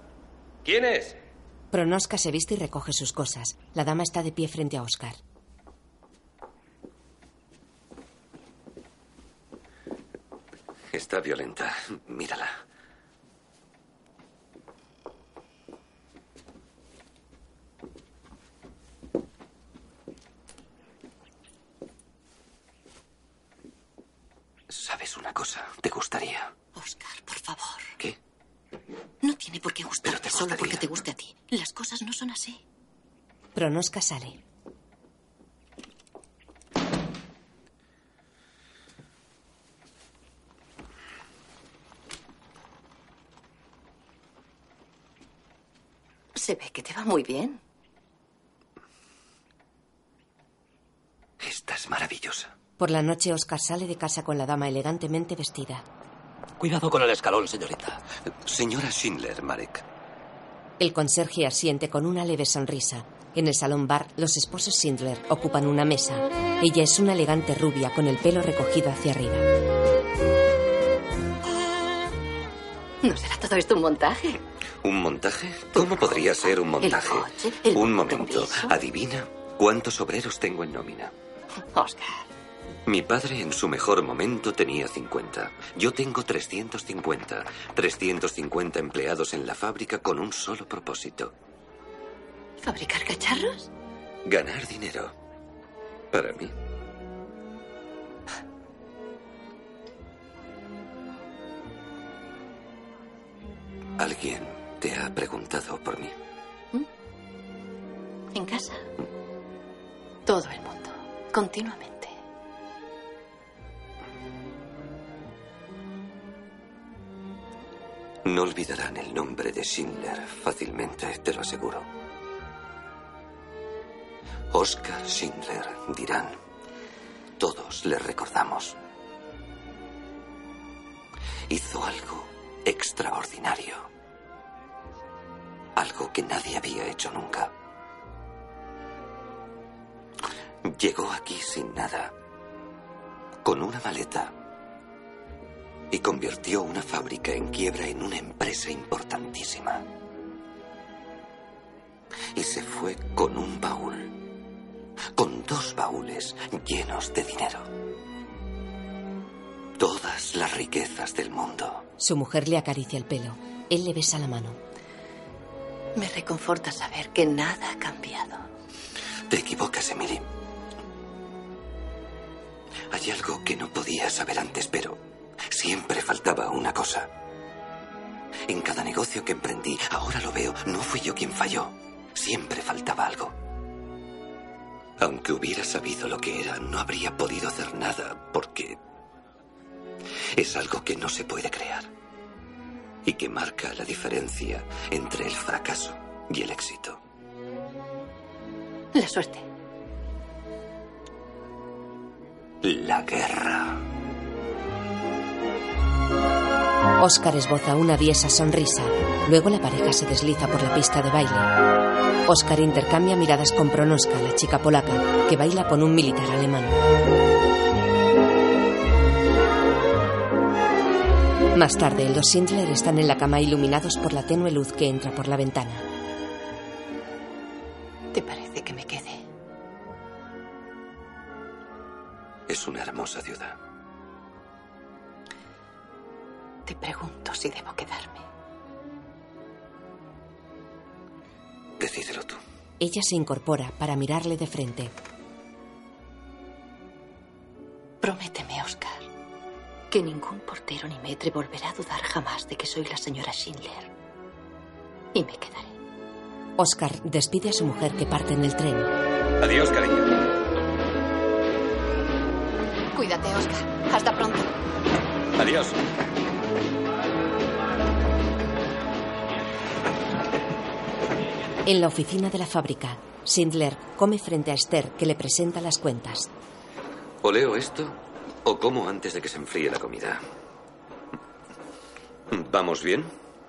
Speaker 9: ¿Quién es?
Speaker 2: Pronoska se viste y recoge sus cosas. La dama está de pie frente a Oscar.
Speaker 9: Está violenta. Mírala. ¿Sabes una cosa? ¿Te gustaría?
Speaker 6: Oscar, por favor.
Speaker 9: ¿Qué?
Speaker 6: No tiene por qué gustarte solo porque te guste a ti. Las cosas no son así.
Speaker 2: Pronoska sale.
Speaker 6: Se ve que te va muy bien.
Speaker 9: Esta es maravillosa.
Speaker 2: Por la noche, Oscar sale de casa con la dama elegantemente vestida.
Speaker 16: Cuidado con el escalón, señorita.
Speaker 9: Señora Schindler, Marek.
Speaker 2: El conserje asiente con una leve sonrisa. En el salón bar, los esposos Schindler ocupan una mesa. Ella es una elegante rubia con el pelo recogido hacia arriba.
Speaker 6: ¿No será todo esto un montaje?
Speaker 9: ¿Un montaje? ¿Cómo podría ser un montaje?
Speaker 6: coche, el
Speaker 9: un momento. Adivina cuántos obreros tengo en nómina.
Speaker 6: Oscar.
Speaker 9: Mi padre en su mejor momento tenía 50. Yo tengo 350. 350 empleados en la fábrica con un solo propósito.
Speaker 6: ¿Fabricar cacharros?
Speaker 9: Ganar dinero. Para mí. ¿Alguien te ha preguntado por mí?
Speaker 24: ¿En casa? Todo el mundo. Continuamente.
Speaker 9: No olvidarán el nombre de Schindler fácilmente, te lo aseguro. Oscar Schindler, dirán. Todos le recordamos. Hizo algo extraordinario. Algo que nadie había hecho nunca. Llegó aquí sin nada, con una maleta, y convirtió una fábrica en quiebra en una empresa importantísima. Y se fue con un baúl, con dos baúles llenos de dinero. Todas las riquezas del mundo.
Speaker 2: Su mujer le acaricia el pelo. Él le besa la mano.
Speaker 24: Me reconforta saber que nada ha cambiado.
Speaker 9: Te equivocas, Emily. Hay algo que no podía saber antes, pero siempre faltaba una cosa. En cada negocio que emprendí, ahora lo veo, no fui yo quien falló. Siempre faltaba algo. Aunque hubiera sabido lo que era, no habría podido hacer nada porque es algo que no se puede crear y que marca la diferencia entre el fracaso y el éxito.
Speaker 24: La suerte.
Speaker 9: La guerra.
Speaker 2: Oscar esboza una aviesa sonrisa. Luego la pareja se desliza por la pista de baile. Oscar intercambia miradas con Pronoska, la chica polaca, que baila con un militar alemán. Más tarde, los Schindler están en la cama iluminados por la tenue luz que entra por la ventana.
Speaker 24: ¿Te parece que me quede?
Speaker 9: Es una hermosa ciudad.
Speaker 24: Te pregunto si debo quedarme.
Speaker 9: Decídelo tú.
Speaker 2: Ella se incorpora para mirarle de frente.
Speaker 24: Prométeme, Oscar, que ningún portero ni metre volverá a dudar jamás de que soy la señora Schindler. Y me quedaré.
Speaker 2: Oscar despide a su mujer que parte en el tren.
Speaker 9: Adiós, cariño.
Speaker 24: Cuídate, Oscar. Hasta pronto.
Speaker 9: Adiós.
Speaker 2: En la oficina de la fábrica, Schindler come frente a Esther, que le presenta las cuentas.
Speaker 9: O leo esto o como antes de que se enfríe la comida. ¿Vamos bien?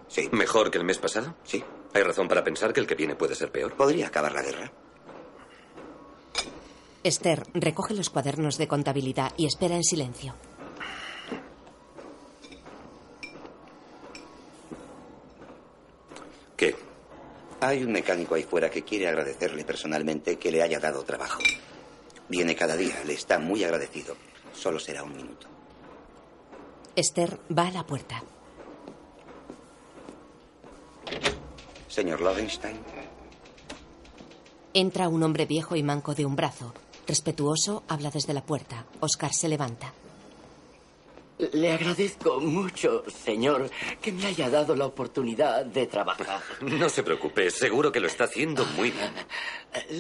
Speaker 4: Sí.
Speaker 9: ¿Mejor que el mes pasado?
Speaker 4: Sí.
Speaker 9: ¿Hay razón para pensar que el que viene puede ser peor?
Speaker 4: Podría acabar la guerra.
Speaker 2: Esther recoge los cuadernos de contabilidad y espera en silencio.
Speaker 9: ¿Qué?
Speaker 4: Hay un mecánico ahí fuera que quiere agradecerle personalmente que le haya dado trabajo. Viene cada día, le está muy agradecido. Solo será un minuto.
Speaker 2: Esther va a la puerta.
Speaker 4: Señor Lovenstein.
Speaker 2: Entra un hombre viejo y manco de un brazo. Respetuoso, habla desde la puerta. Oscar se levanta.
Speaker 13: Le agradezco mucho, señor, que me haya dado la oportunidad de trabajar. (laughs)
Speaker 9: No se preocupe, seguro que lo está haciendo muy bien.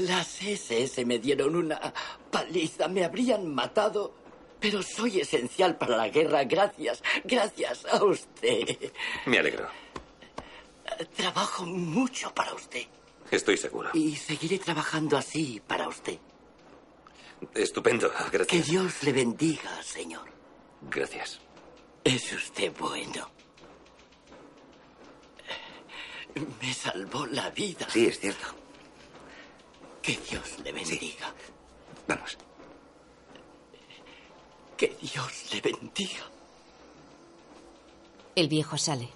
Speaker 13: Las SS me dieron una paliza, me habrían matado, pero soy esencial para la guerra gracias, gracias a usted.
Speaker 9: Me alegro.
Speaker 13: Trabajo mucho para usted.
Speaker 9: Estoy seguro.
Speaker 13: Y seguiré trabajando así para usted.
Speaker 9: Estupendo,
Speaker 13: Que
Speaker 9: gracias.
Speaker 13: Dios le bendiga, señor.
Speaker 9: Gracias.
Speaker 13: Es usted bueno. Me salvó la vida.
Speaker 4: Sí, es cierto.
Speaker 13: Que Dios le bendiga.
Speaker 4: Vamos.
Speaker 13: Que Dios le bendiga.
Speaker 2: El viejo sale.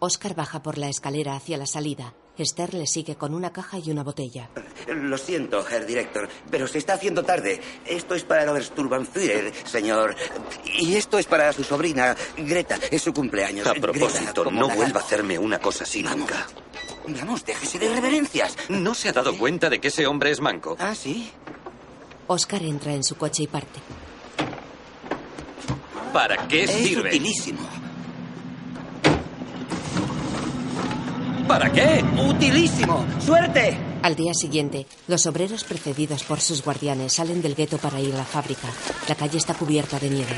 Speaker 2: Oscar baja por la escalera hacia la salida. Esther le sigue con una caja y una botella.
Speaker 4: Lo siento, Herr Director, pero se está haciendo tarde. Esto es para el Obersturmbannführer, señor. Y esto es para su sobrina, Greta. Es su cumpleaños.
Speaker 9: A propósito, no vuelva a hacerme una cosa así nunca.
Speaker 4: Vamos, déjese de reverencias.
Speaker 9: ¿No se ha dado cuenta de que ese hombre es manco?
Speaker 4: Ah, sí.
Speaker 2: Oscar entra en su coche y parte.
Speaker 9: ¿Para qué
Speaker 4: es
Speaker 9: sirve?
Speaker 4: utilísimo.
Speaker 9: ¿Para qué?
Speaker 4: ¡Utilísimo! ¡Suerte!
Speaker 2: Al día siguiente, los obreros precedidos por sus guardianes salen del gueto para ir a la fábrica. La calle está cubierta de nieve.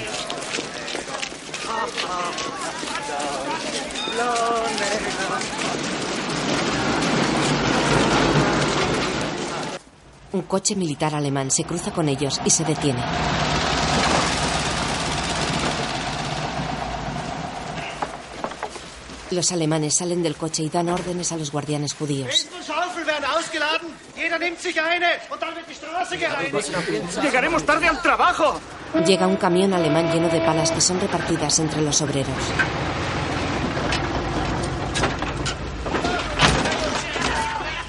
Speaker 2: Un coche militar alemán se cruza con ellos y se detiene. Los alemanes salen del coche y dan órdenes a los guardianes judíos.
Speaker 25: ¡Llegaremos tarde al trabajo!
Speaker 2: Llega un camión alemán lleno de palas que son repartidas entre los obreros.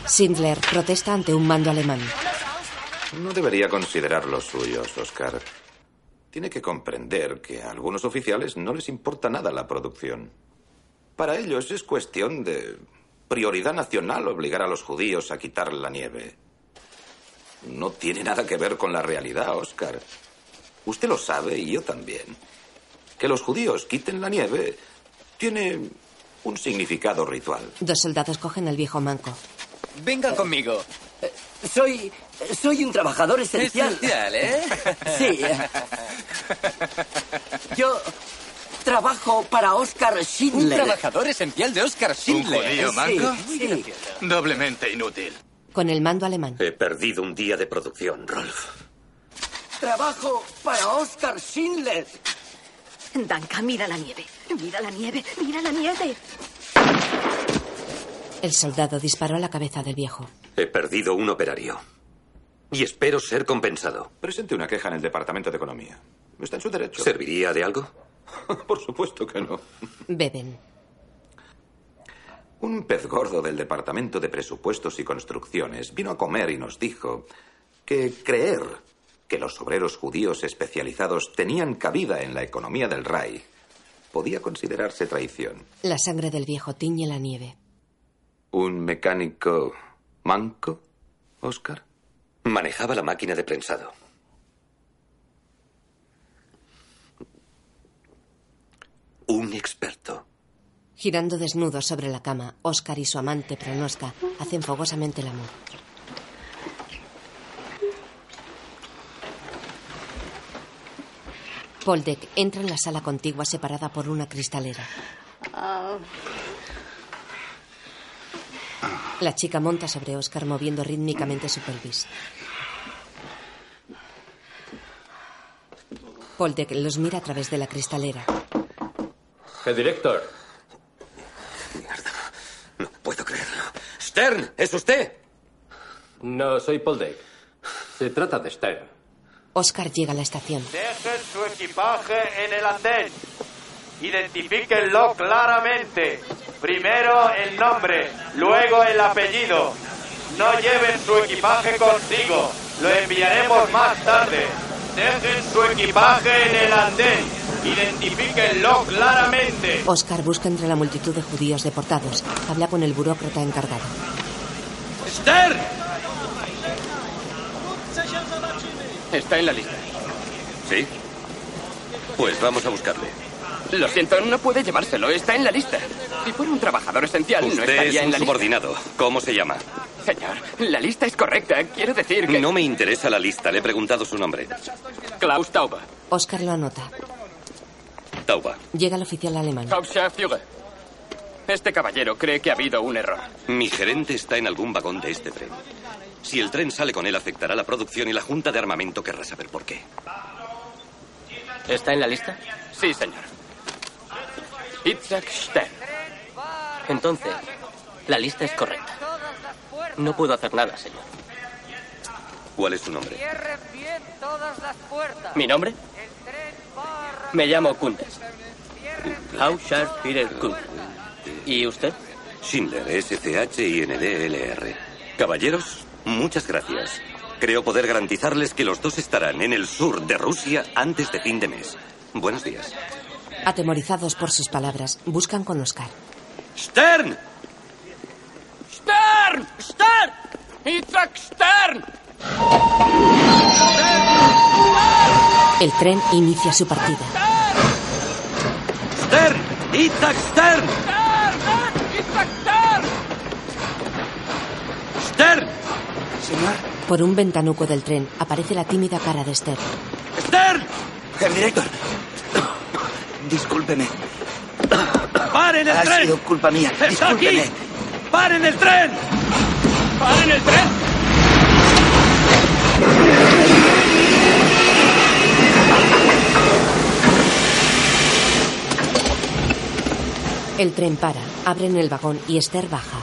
Speaker 2: Sindler protesta ante un mando alemán.
Speaker 26: No debería considerar los suyos, Oscar. Tiene que comprender que a algunos oficiales no les importa nada la producción. Para ellos es cuestión de prioridad nacional obligar a los judíos a quitar la nieve. No tiene nada que ver con la realidad, Oscar. Usted lo sabe y yo también. Que los judíos quiten la nieve tiene un significado ritual.
Speaker 2: Dos soldados cogen al viejo manco.
Speaker 21: Venga conmigo.
Speaker 13: Eh, Soy. Soy un trabajador esencial.
Speaker 21: Esencial, ¿eh?
Speaker 13: Sí. (laughs) Yo trabajo para Oscar
Speaker 21: Un
Speaker 13: Schindler.
Speaker 21: trabajador esencial de Oscar Schindler.
Speaker 27: ¿Un judío manco?
Speaker 13: Sí, sí.
Speaker 27: Doblemente inútil.
Speaker 2: Con el mando alemán.
Speaker 9: He perdido un día de producción, Rolf.
Speaker 13: Trabajo para Oscar Schindler.
Speaker 24: Danka, mira la nieve. Mira la nieve. Mira la nieve.
Speaker 2: El soldado disparó a la cabeza del viejo.
Speaker 9: He perdido un operario. Y espero ser compensado.
Speaker 26: Presente una queja en el Departamento de Economía. Está en su derecho.
Speaker 9: ¿Serviría de algo? (laughs)
Speaker 26: Por supuesto que no.
Speaker 2: Beben.
Speaker 26: Un pez gordo del Departamento de Presupuestos y Construcciones vino a comer y nos dijo que creer que los obreros judíos especializados tenían cabida en la economía del RAI podía considerarse traición.
Speaker 2: La sangre del viejo tiñe la nieve.
Speaker 26: ¿Un mecánico manco, Oscar?
Speaker 9: Manejaba la máquina de prensado. Un experto.
Speaker 2: Girando desnudos sobre la cama, Oscar y su amante Pronoska hacen fogosamente el amor. Poldek entra en la sala contigua separada por una cristalera. La chica monta sobre Oscar moviendo rítmicamente su pelvis. Poldek los mira a través de la cristalera.
Speaker 28: Director.
Speaker 9: No puedo creerlo. Stern, ¿es usted?
Speaker 28: No, soy Poldek. Se trata de Stern.
Speaker 2: Oscar llega a la estación.
Speaker 29: Dejen su equipaje en el andén. Identifíquenlo claramente. Primero el nombre, luego el apellido. No lleven su equipaje consigo. Lo enviaremos más tarde. Dejen su equipaje en el andén. Identifíquenlo claramente.
Speaker 2: Oscar busca entre la multitud de judíos deportados. Habla con el burócrata encargado.
Speaker 29: ¡Stern!
Speaker 14: Está en la lista.
Speaker 9: ¿Sí? Pues vamos a buscarle.
Speaker 14: Lo siento, no puede llevárselo. Está en la lista. Si fuera un trabajador esencial, no estaría
Speaker 9: es
Speaker 14: en
Speaker 9: un
Speaker 14: la
Speaker 9: subordinado. ¿Cómo se llama?
Speaker 14: lista. Señor, la lista es correcta. Quiero decir que...
Speaker 9: No me interesa la lista. Le he preguntado su nombre.
Speaker 14: Klaus Tauber.
Speaker 2: Oscar lo anota.
Speaker 9: Tauba.
Speaker 2: Llega el oficial alemán.
Speaker 14: Este caballero cree que ha habido un error.
Speaker 9: Mi gerente está en algún vagón de este tren. Si el tren sale con él, afectará la producción y la Junta de Armamento querrá saber por qué.
Speaker 14: ¿Está en la lista? Sí, señor. Itzhak Stern. Entonces, la lista es correcta. No puedo hacer nada, señor.
Speaker 9: ¿Cuál es su nombre?
Speaker 30: Cierren bien todas las puertas.
Speaker 14: ¿Mi nombre? Me llamo Kuntes. Hauptscharführer Kunt. ¿Y usted?
Speaker 9: Schindler, S-C-H-I-N-D-L-R. Caballeros, muchas gracias. Creo poder garantizarles que los dos estarán en el sur de Rusia antes de fin de mes. Buenos días.
Speaker 2: Atemorizados por sus palabras, buscan con Oscar.
Speaker 9: ¡Stern!
Speaker 31: Stern! Stern! Itzhak Stern!
Speaker 2: El tren inicia su partida.
Speaker 32: ¡Stern! ¡Itzhak Stern!
Speaker 31: ¡Itzhak Stern!
Speaker 32: ¡Stern!
Speaker 19: Señor.
Speaker 2: Por un ventanuco del tren aparece la tímida cara de Esther.
Speaker 32: ¡Stern!
Speaker 19: El director. Discúlpeme.
Speaker 32: ¡Paren el
Speaker 19: ha
Speaker 32: tren!
Speaker 19: sido culpa mía.
Speaker 32: ¡Está aquí!
Speaker 19: Discúlpeme.
Speaker 32: ¡Paren el tren!
Speaker 31: ¡Paren el tren!
Speaker 2: El tren para, abren el vagón y Esther baja.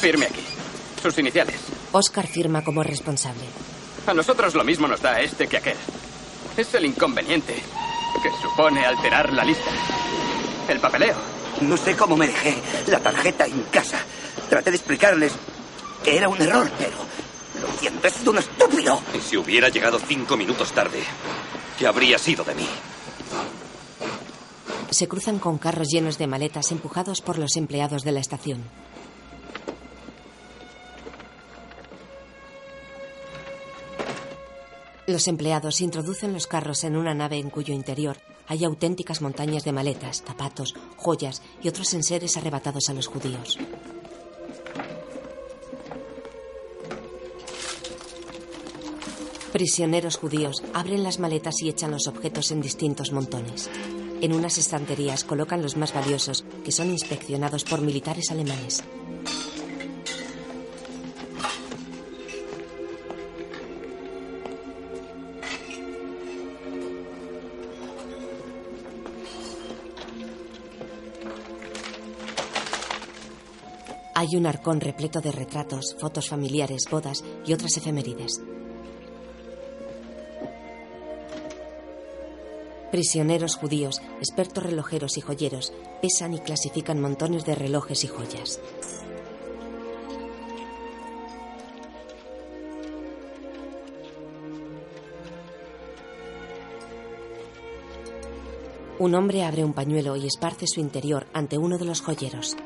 Speaker 16: Firme aquí. Sus iniciales.
Speaker 2: Oscar firma como responsable.
Speaker 16: A nosotros lo mismo nos da este que aquel. Es el inconveniente que supone alterar la lista. El papeleo.
Speaker 19: No sé cómo me dejé la tarjeta en casa. Traté de explicarles que era un error, pero lo siento, es un estúpido.
Speaker 9: Y si hubiera llegado cinco minutos tarde, ¿qué habría sido de mí?
Speaker 2: Se cruzan con carros llenos de maletas empujados por los empleados de la estación. Los empleados introducen los carros en una nave en cuyo interior hay auténticas montañas de maletas, zapatos, joyas y otros enseres arrebatados a los judíos. Prisioneros judíos abren las maletas y echan los objetos en distintos montones. En unas estanterías colocan los más valiosos, que son inspeccionados por militares alemanes. Hay un arcón repleto de retratos, fotos familiares, bodas y otras efemérides. Prisioneros judíos, expertos relojeros y joyeros pesan y clasifican montones de relojes y joyas. Un hombre abre un pañuelo y esparce su interior ante uno de los joyeros.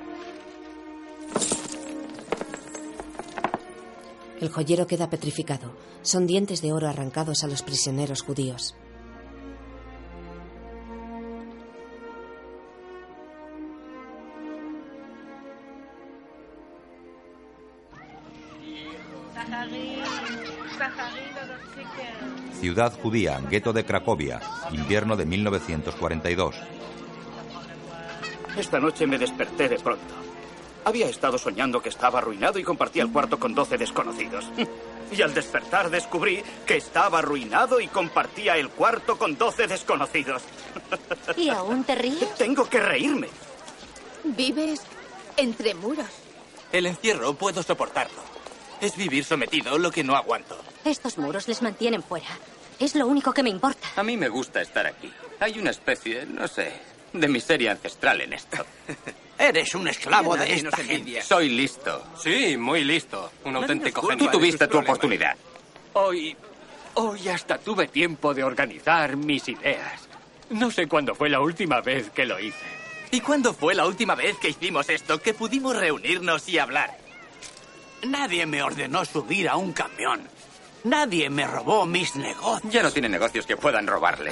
Speaker 2: El joyero queda petrificado. Son dientes de oro arrancados a los prisioneros judíos.
Speaker 33: Ciudad judía, gueto de Cracovia, invierno de 1942.
Speaker 34: Esta noche me desperté de pronto. Había estado soñando que estaba arruinado y compartía el cuarto con 12 desconocidos. (laughs) Y al despertar descubrí que estaba arruinado y compartía el cuarto con 12 desconocidos.
Speaker 8: ¿Y aún te ríes? (laughs)
Speaker 34: Tengo que reírme.
Speaker 8: Vives entre muros.
Speaker 27: El encierro puedo soportarlo. Es vivir sometido lo que no aguanto.
Speaker 8: Estos muros les mantienen fuera. Es lo único que me importa.
Speaker 16: A mí me gusta estar aquí. Hay una especie, no sé, de miseria ancestral en esto. (laughs)
Speaker 21: Eres un esclavo de esta gente.
Speaker 16: Soy listo.
Speaker 27: Sí, muy listo. Un auténtico genio.
Speaker 16: Tú tuviste tu oportunidad.
Speaker 14: Hoy. Hoy hasta tuve tiempo de organizar mis ideas. No sé cuándo fue la última vez que lo hice.
Speaker 27: ¿Y cuándo fue la última vez que hicimos esto? Que pudimos reunirnos y hablar.
Speaker 21: Nadie me ordenó subir a un camión. Nadie me robó mis negocios.
Speaker 16: Ya no tiene negocios que puedan robarle.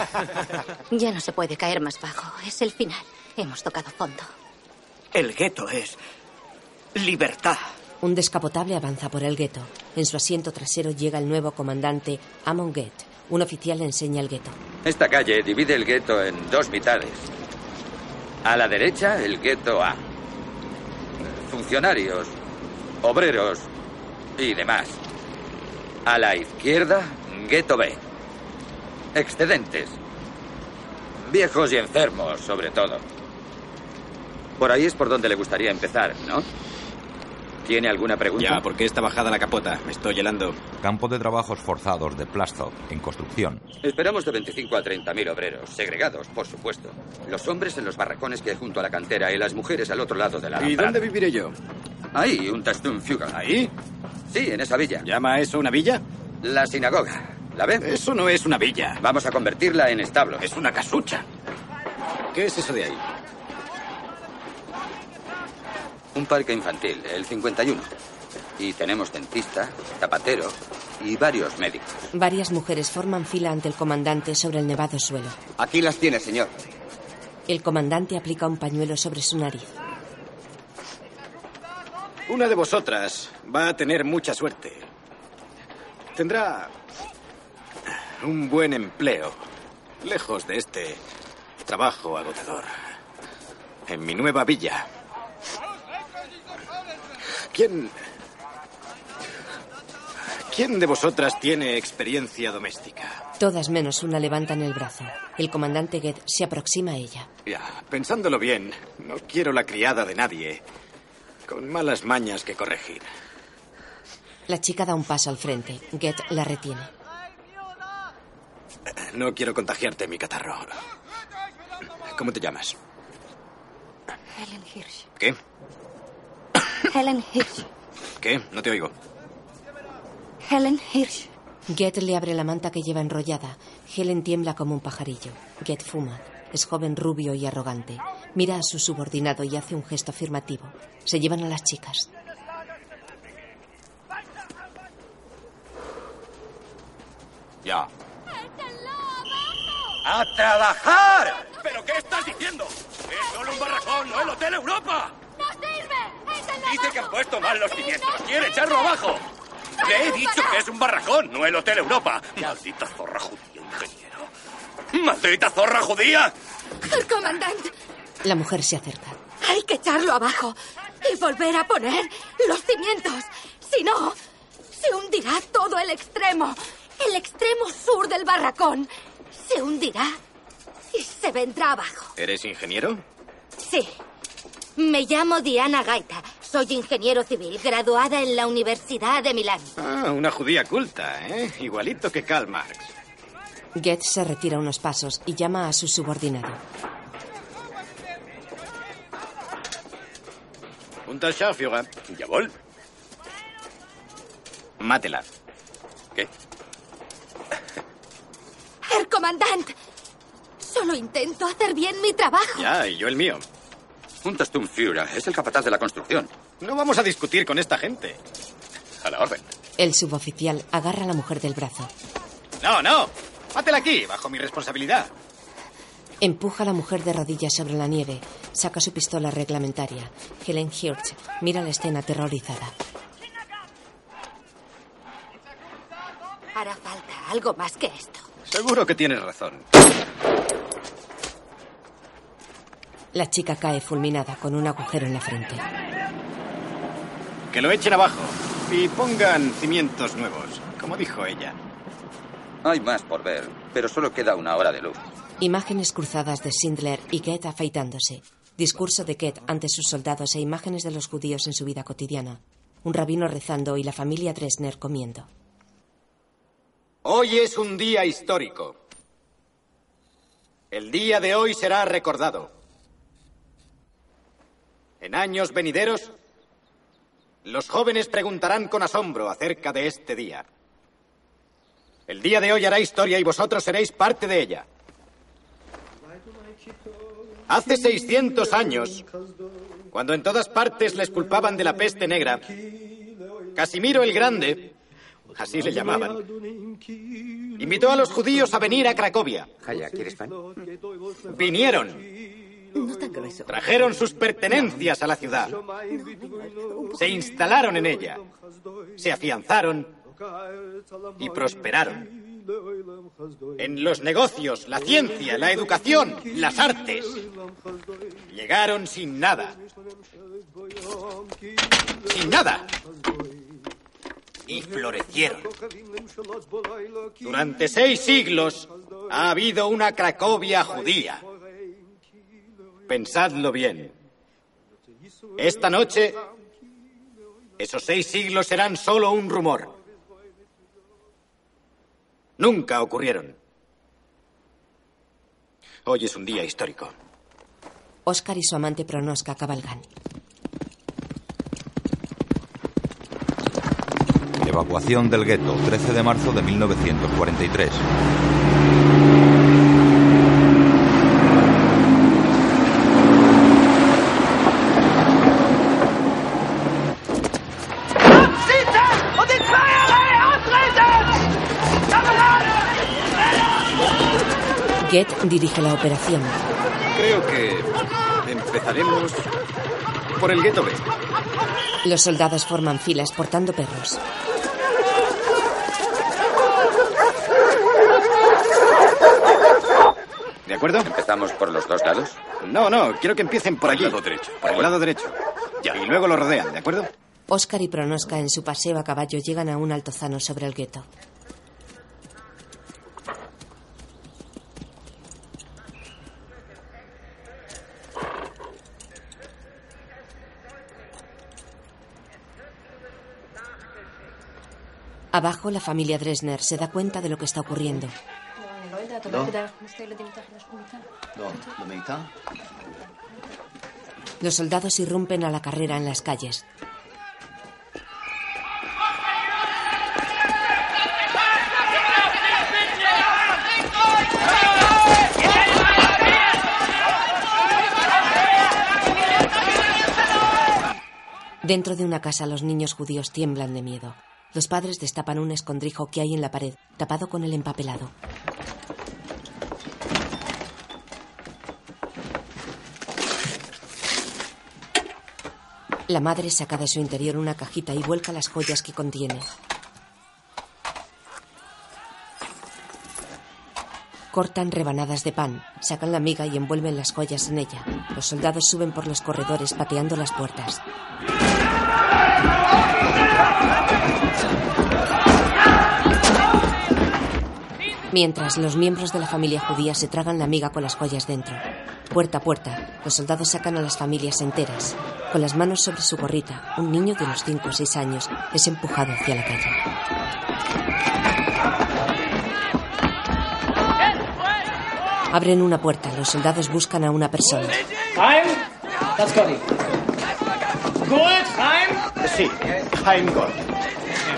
Speaker 16: (laughs)
Speaker 8: Ya no se puede caer más bajo. Es el final. Hemos tocado fondo.
Speaker 21: El gueto es libertad.
Speaker 2: Un descapotable avanza por el gueto. En su asiento trasero llega el nuevo comandante Amon Get. Un oficial le enseña el gueto.
Speaker 20: Esta calle divide el gueto en dos mitades. A la derecha, el gueto A. Funcionarios, obreros y demás. A la izquierda, gueto B. Excedentes. Viejos y enfermos, sobre todo. Por ahí es por donde le gustaría empezar, ¿no? ¿Tiene alguna pregunta?
Speaker 33: Ya, ¿por qué está bajada la capota? Me estoy helando. Campo de trabajos forzados de Plastov, en construcción.
Speaker 20: Esperamos de 25 a 30 mil obreros, segregados, por supuesto. Los hombres en los barracones que hay junto a la cantera y las mujeres al otro lado de la
Speaker 27: ¿Y
Speaker 20: alambrada.
Speaker 27: dónde viviré yo?
Speaker 20: Ahí, un Tastunfuga.
Speaker 27: ¿Ahí?
Speaker 20: Sí, en esa villa.
Speaker 27: ¿Llama eso una villa?
Speaker 20: La sinagoga. ¿La ve?
Speaker 27: Eso no es una villa.
Speaker 20: Vamos a convertirla en establo.
Speaker 27: Es una casucha. ¿Qué es eso de ahí?
Speaker 20: Un parque infantil, el 51. Y tenemos dentista, zapatero y varios médicos.
Speaker 2: Varias mujeres forman fila ante el comandante sobre el nevado suelo.
Speaker 35: Aquí las tiene, señor.
Speaker 2: El comandante aplica un pañuelo sobre su nariz.
Speaker 27: Una de vosotras va a tener mucha suerte. Tendrá un buen empleo, lejos de este trabajo agotador. En mi nueva villa. ¿Quién... ¿Quién de vosotras tiene experiencia doméstica?
Speaker 2: Todas menos una levantan el brazo. El comandante Ged se aproxima a ella.
Speaker 27: Ya, pensándolo bien, no quiero la criada de nadie con malas mañas que corregir.
Speaker 2: La chica da un paso al frente. Ged la retiene.
Speaker 27: No quiero contagiarte mi catarro. ¿Cómo te llamas?
Speaker 8: Helen Hirsch.
Speaker 27: ¿Qué?
Speaker 8: Helen Hirsch.
Speaker 27: ¿Qué? No te oigo.
Speaker 8: Helen Hirsch.
Speaker 2: Get le abre la manta que lleva enrollada. Helen tiembla como un pajarillo. Get fuma. Es joven, rubio y arrogante. Mira a su subordinado y hace un gesto afirmativo. Se llevan a las chicas.
Speaker 27: Ya.
Speaker 20: ¡A trabajar!
Speaker 21: ¿Pero qué estás diciendo? Es solo un barracón, no el Hotel Europa. Dice que han puesto mal los cimientos. Quiere echarlo abajo. Le he dicho que es un barracón, no el Hotel Europa. Maldita zorra judía, ingeniero. ¡Maldita zorra judía!
Speaker 8: El comandante.
Speaker 2: La mujer se acerca.
Speaker 8: Hay que echarlo abajo y volver a poner los cimientos. Si no, se hundirá todo el extremo. El extremo sur del barracón. Se hundirá y se vendrá abajo.
Speaker 27: ¿Eres ingeniero?
Speaker 8: Sí. Me llamo Diana Gaita. Soy ingeniero civil, graduada en la Universidad de Milán.
Speaker 27: Ah, una judía culta, ¿eh? Igualito que Karl Marx.
Speaker 2: Get se retira unos pasos y llama a su subordinado.
Speaker 27: Unterscharführer.
Speaker 21: Jawohl.
Speaker 27: Mátela.
Speaker 21: ¿Qué?
Speaker 8: Herr comandante. Solo intento hacer bien mi trabajo.
Speaker 27: Ya, y yo el mío.
Speaker 20: Es el capataz de la construcción.
Speaker 27: No vamos a discutir con esta gente.
Speaker 21: A la orden.
Speaker 2: El suboficial agarra a la mujer del brazo.
Speaker 27: No, no. Mátela aquí, bajo mi responsabilidad.
Speaker 2: Empuja a la mujer de rodillas sobre la nieve. Saca su pistola reglamentaria. Helen Hirsch mira la escena aterrorizada.
Speaker 8: Hará falta algo más que esto.
Speaker 27: Seguro que tienes razón.
Speaker 2: La chica cae fulminada con un agujero en la frente.
Speaker 27: Que lo echen abajo y pongan cimientos nuevos, como dijo ella.
Speaker 20: Hay más por ver, pero solo queda una hora de luz.
Speaker 2: Imágenes cruzadas de Schindler y Goethe afeitándose. Discurso de Goethe ante sus soldados e imágenes de los judíos en su vida cotidiana. Un rabino rezando y la familia Dresner comiendo.
Speaker 27: Hoy es un día histórico. El día de hoy será recordado. En años venideros, los jóvenes preguntarán con asombro acerca de este día. El día de hoy hará historia y vosotros seréis parte de ella. Hace 600 años, cuando en todas partes les culpaban de la peste negra, Casimiro el Grande, así le llamaban, invitó a los judíos a venir a Cracovia.
Speaker 35: Jaya, ¿quieres pan?
Speaker 27: Vinieron. Trajeron sus pertenencias a la ciudad. Se instalaron en ella. Se afianzaron y prosperaron. En los negocios, la ciencia, la educación, las artes. Llegaron sin nada. Sin nada. Y florecieron. Durante seis siglos ha habido una Cracovia judía. Pensadlo bien. Esta noche, esos seis siglos serán solo un rumor. Nunca ocurrieron. Hoy es un día histórico.
Speaker 2: Oscar y su amante Pronoska cabalgan.
Speaker 33: Evacuación del gueto, 13 de marzo de 1943.
Speaker 2: Dirige la operación.
Speaker 27: Creo que empezaremos por el gueto B.
Speaker 2: Los soldados forman filas portando perros.
Speaker 27: ¿De acuerdo?
Speaker 20: ¿Empezamos por los dos lados?
Speaker 27: No, no, quiero que empiecen por aquí.
Speaker 9: el lado derecho.
Speaker 27: Por el lado derecho. Ya. Y luego lo rodean, ¿de acuerdo?
Speaker 2: Oscar y Pronosca en su paseo a caballo llegan a un altozano sobre el gueto. Abajo, la familia Dresner se da cuenta de lo que está ocurriendo. Los soldados irrumpen a la carrera en las calles. Dentro de una casa los niños judíos tiemblan de miedo. Los padres destapan un escondrijo que hay en la pared, tapado con el empapelado. La madre saca de su interior una cajita y vuelca las joyas que contiene. Cortan rebanadas de pan, sacan la miga y envuelven las joyas en ella. Los soldados suben por los corredores pateando las puertas. Mientras los miembros de la familia judía se tragan la miga con las joyas dentro. Puerta a puerta, los soldados sacan a las familias enteras. Con las manos sobre su gorrita, un niño de unos 5 o 6 años es empujado hacia la calle. Abren una puerta, los soldados buscan a una persona.
Speaker 36: Heim. Gold?
Speaker 27: Sí, Heim Gold.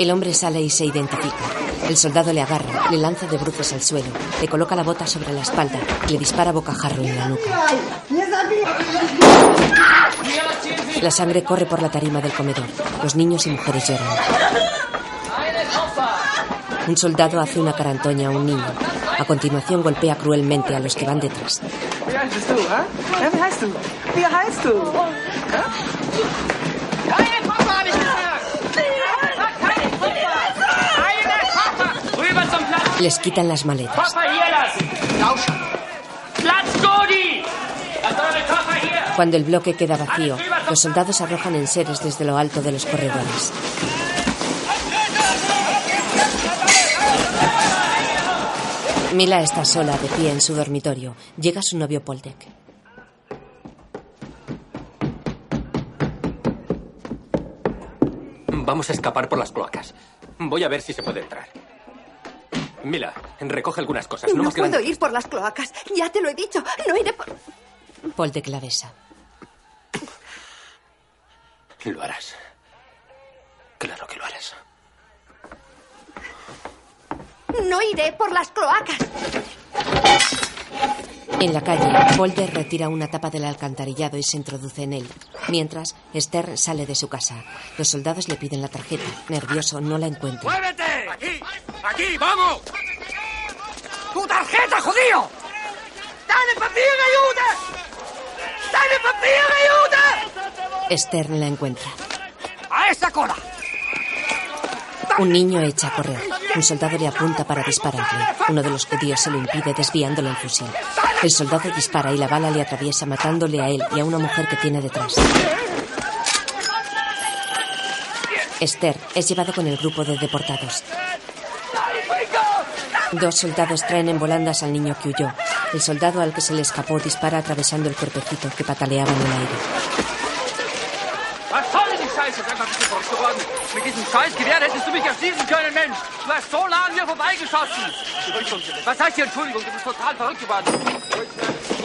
Speaker 2: El hombre sale y se identifica. El soldado le agarra, le lanza de bruces al suelo, le coloca la bota sobre la espalda y le dispara bocajarro en la nuca. La sangre corre por la tarima del comedor. Los niños y mujeres lloran. Un soldado hace una carantoña a un niño. A continuación golpea cruelmente a los que van detrás. Les quitan las maletas. Cuando el bloque queda vacío, los soldados arrojan enseres desde lo alto de los corredores. Mila está sola, de pie en su dormitorio. Llega su novio Poldek.
Speaker 16: Vamos a escapar por las cloacas. Voy a ver si se puede entrar. Mila, recoge algunas cosas. No,
Speaker 8: puedo ir por las cloacas. Ya te lo he dicho. No iré por...
Speaker 2: Poldek la besa.
Speaker 16: Lo harás. Claro que lo harás.
Speaker 8: No iré por las cloacas.
Speaker 2: En la calle, Polder retira una tapa del alcantarillado y se introduce en él. Mientras, Esther sale de su casa. Los soldados le piden la tarjeta. Nervioso, no la encuentra.
Speaker 21: ¡Muévete! ¡Aquí! ¡Aquí! ¡Vamos! ¡Tu tarjeta, judío!
Speaker 36: Deine Papiere, Jude! Deine Papiere, Jude!
Speaker 2: Esther la encuentra.
Speaker 21: ¡A esa cola!
Speaker 2: Un niño echa a correr. Un soldado le apunta para dispararle. Uno de los judíos se lo impide desviándole el fusil. El soldado dispara y la bala le atraviesa matándole a él y a una mujer que tiene detrás. Esther es llevado con el grupo de deportados. Dos soldados traen en volandas al niño que huyó. El soldado al que se le escapó dispara atravesando el cuerpecito que pataleaba en el aire.
Speaker 31: Was soll denn die Scheiße? Sag mal, bist du verrückt geworden? Mit diesem Scheißgewehr hättest du mich erschießen können, Mensch. Du hast so nah an mir vorbeigeschossen. Was heißt hier Entschuldigung? Du bist total verrückt geworden.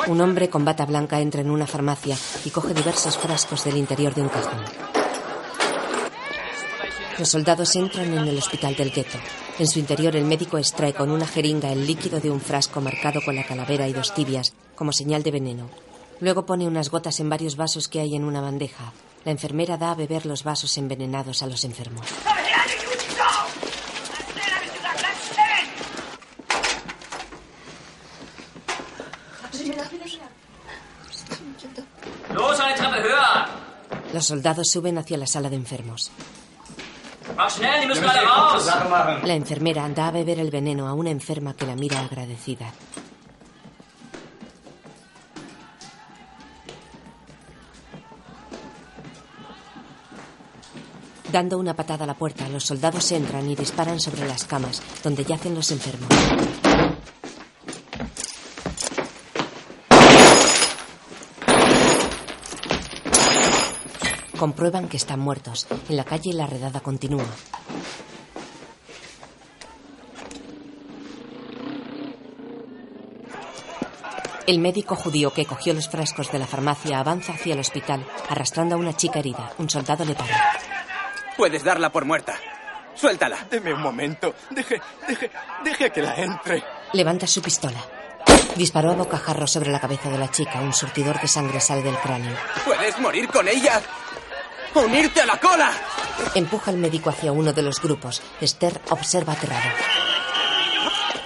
Speaker 2: Un hombre con bata blanca entra en una farmacia y coge diversos frascos del interior de un cajón. Los soldados entran en el hospital del gueto. En su interior el médico extrae con una jeringa el líquido de un frasco marcado con la calavera y dos tibias como señal de veneno. Luego pone unas gotas en varios vasos que hay en una bandeja. La enfermera da a beber los vasos envenenados a los enfermos.
Speaker 37: Los,
Speaker 2: soldados suben hacia la sala de enfermos. La enfermera da a beber el veneno a una enferma que la mira agradecida. Dando una patada a la puerta, los soldados entran y disparan sobre las camas, donde yacen los enfermos. Comprueban que están muertos. En la calle la redada continúa. El médico judío que cogió los frascos de la farmacia avanza hacia el hospital, arrastrando a una chica herida. Un soldado le para.
Speaker 21: Puedes darla por muerta. Suéltala.
Speaker 38: Deme un momento. Deje, deje, deje que la entre.
Speaker 2: Levanta su pistola. Disparó a bocajarro sobre la cabeza de la chica. Un surtidor de sangre sale del cráneo.
Speaker 21: Puedes morir con ella. ¡Unirte a la cola!
Speaker 2: Empuja al médico hacia uno de los grupos. Esther observa aterrado.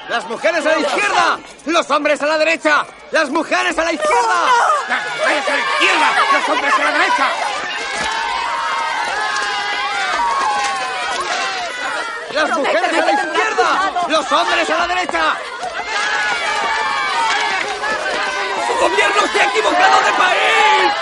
Speaker 21: ¡Las mujeres a la izquierda! ¡Los hombres a la derecha! ¡Las mujeres a la izquierda!
Speaker 39: ¡Las mujeres a la izquierda! ¡Los hombres a la derecha!
Speaker 21: ¡Las mujeres a la izquierda! ¡Los hombres a la derecha! ¡Su gobierno se ha equivocado de país!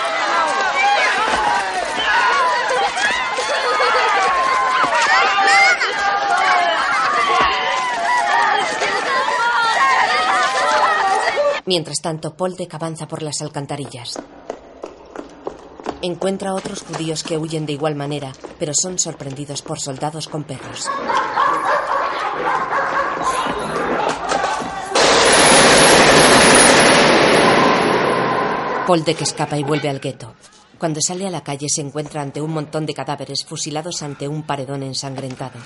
Speaker 2: Mientras tanto, Poldek avanza por las alcantarillas. Encuentra a otros judíos que huyen de igual manera, pero son sorprendidos por soldados con perros. Poldek escapa y vuelve al gueto. Cuando sale a la calle se encuentra ante un montón de cadáveres fusilados ante un paredón ensangrentado.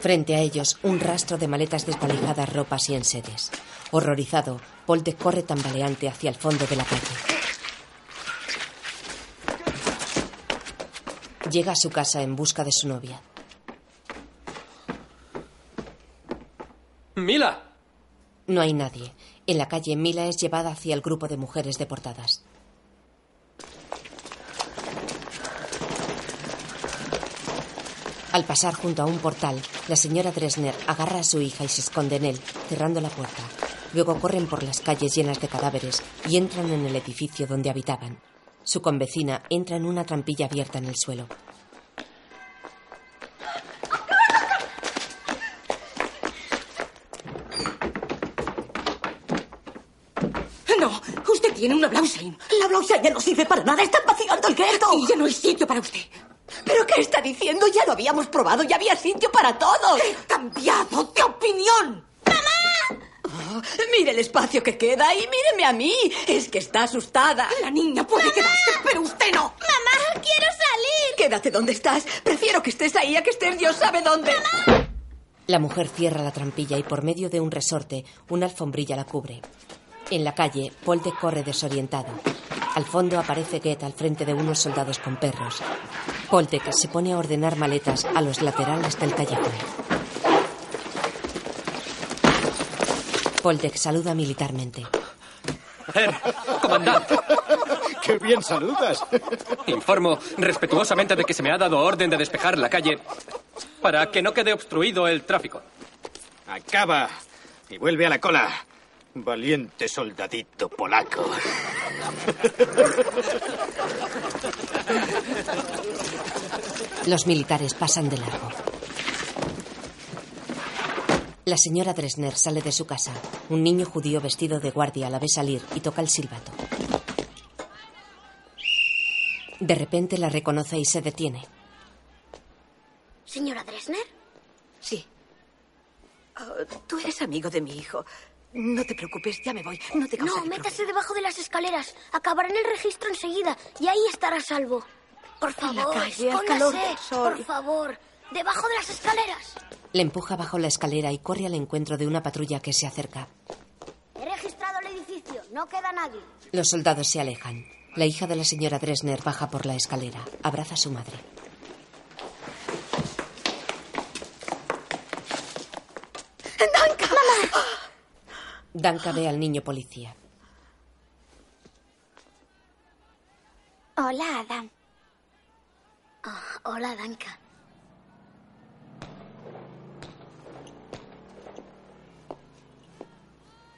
Speaker 2: Frente a ellos, un rastro de maletas desvalijadas, ropas y enseres. Horrorizado, Poldek corre tambaleante hacia el fondo de la calle. Llega a su casa en busca de su novia.
Speaker 14: ¡Mila!
Speaker 2: No hay nadie. En la calle, Mila es llevada hacia el grupo de mujeres deportadas. Al pasar junto a un portal, la señora Dresner agarra a su hija y se esconde en él, cerrando la puerta. Luego corren por las calles llenas de cadáveres y entran en el edificio donde habitaban. Su convecina entra en una trampilla abierta en el suelo.
Speaker 8: No, usted tiene una Blauschein. La Blauschein ya no sirve para nada. Están vaciando el gueto. Y ya no hay sitio para usted. ¿Pero qué está diciendo? Ya lo habíamos probado. Ya había sitio para todos. He cambiado de opinión. ¡Mamá! mire el espacio que queda y míreme a mí. Es que está asustada. La niña puede quedarse, pero usted no.
Speaker 40: ¡Mamá, quiero salir!
Speaker 8: Quédate donde estás. Prefiero que estés ahí a que estés Dios sabe dónde.
Speaker 2: La mujer cierra la trampilla y por medio de un resorte, una alfombrilla la cubre. En la calle, Polde corre desorientado. Al fondo aparece Goethe al frente de unos soldados con perros. Poltek se pone a ordenar maletas a los laterales del callejón. Poltek saluda militarmente.
Speaker 14: Herr, comandante.
Speaker 27: ¡Qué bien saludas!
Speaker 14: Informo respetuosamente de que se me ha dado orden de despejar la calle para que no quede obstruido el tráfico.
Speaker 27: Acaba y vuelve a la cola. Valiente soldadito polaco.
Speaker 2: Los militares pasan de largo. La señora Dresner sale de su casa. Un niño judío vestido de guardia la ve salir y toca el silbato. De repente la reconoce y se detiene.
Speaker 40: ¿Señora Dresner?
Speaker 8: Sí. Oh, Tú eres amigo de mi hijo. No te preocupes, ya me voy. No te
Speaker 40: No, métase debajo de las escaleras. Acabará en el registro enseguida y ahí estará a salvo. Por favor,
Speaker 8: calle, al calor
Speaker 40: escóndase.
Speaker 8: del sol.
Speaker 40: Por favor, debajo de las escaleras.
Speaker 2: Le empuja bajo la escalera y corre al encuentro de una patrulla que se acerca.
Speaker 40: He registrado el edificio, no queda nadie.
Speaker 2: Los soldados se alejan. La hija de la señora Dresner baja por la escalera, abraza a su madre.
Speaker 8: ¡Danka! ¡Mamá!
Speaker 2: Danka ve al niño policía.
Speaker 40: Hola, Adam. Ah, hola, Danka.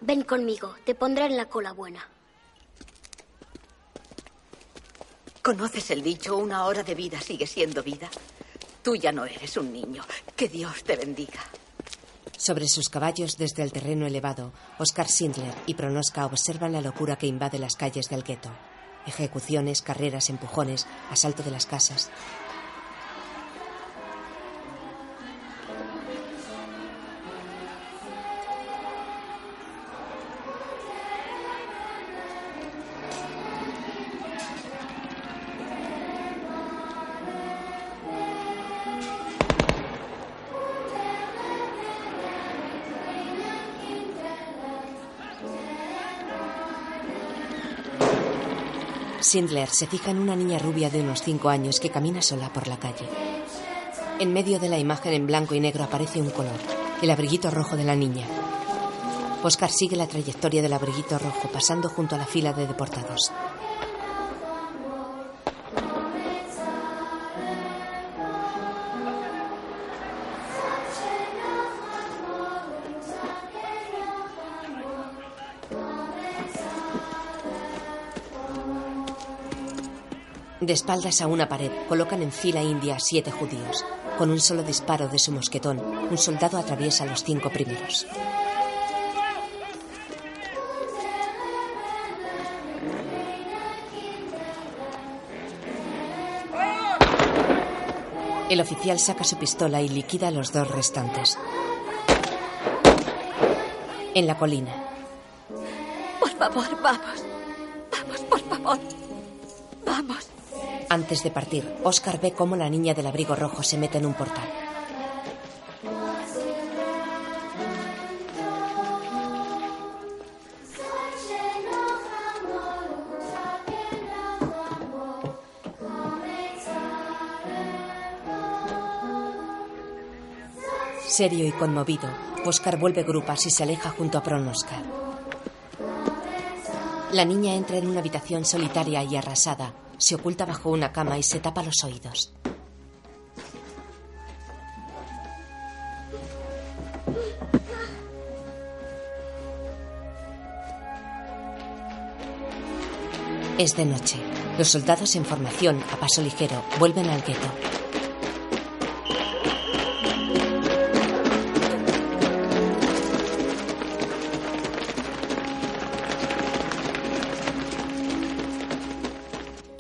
Speaker 40: Ven conmigo, te pondré en la cola buena.
Speaker 41: ¿Conoces el dicho, una hora de vida sigue siendo vida? Tú ya no eres un niño. Que Dios te bendiga.
Speaker 2: Sobre sus caballos desde el terreno elevado, Oscar Schindler y Pronoska observan la locura que invade las calles del gueto. Ejecuciones, carreras, empujones, asalto de las casas. Schindler se fija en una niña rubia de unos cinco años que camina sola por la calle. En medio de la imagen en blanco y negro aparece un color, el abriguito rojo de la niña. Oscar sigue la trayectoria del abriguito rojo pasando junto a la fila de deportados. De espaldas a una pared, colocan en fila india siete judíos. Con un solo disparo de su mosquetón, un soldado atraviesa los cinco primeros. El oficial saca su pistola y liquida a los dos restantes. En la colina.
Speaker 41: Por favor. Vamos,
Speaker 2: Antes de partir, Oscar ve cómo la niña del abrigo rojo se mete en un portal. Serio y conmovido, Oscar vuelve grupas y se aleja junto a Pronoska. La niña entra en una habitación solitaria y arrasada. Se oculta bajo una cama y se tapa los oídos. Es de noche. Los soldados en formación, a paso ligero, vuelven al gueto.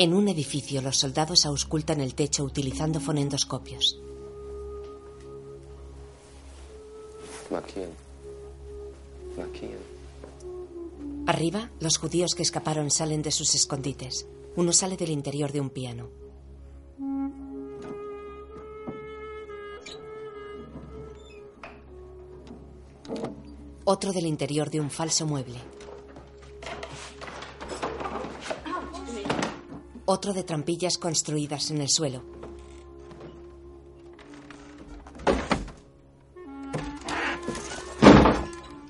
Speaker 2: En un edificio, los soldados auscultan el techo utilizando fonendoscopios. Arriba, los judíos que escaparon salen de sus escondites. Uno sale del interior de un piano. Otro del interior de un falso mueble. Otro de trampillas construidas en el suelo.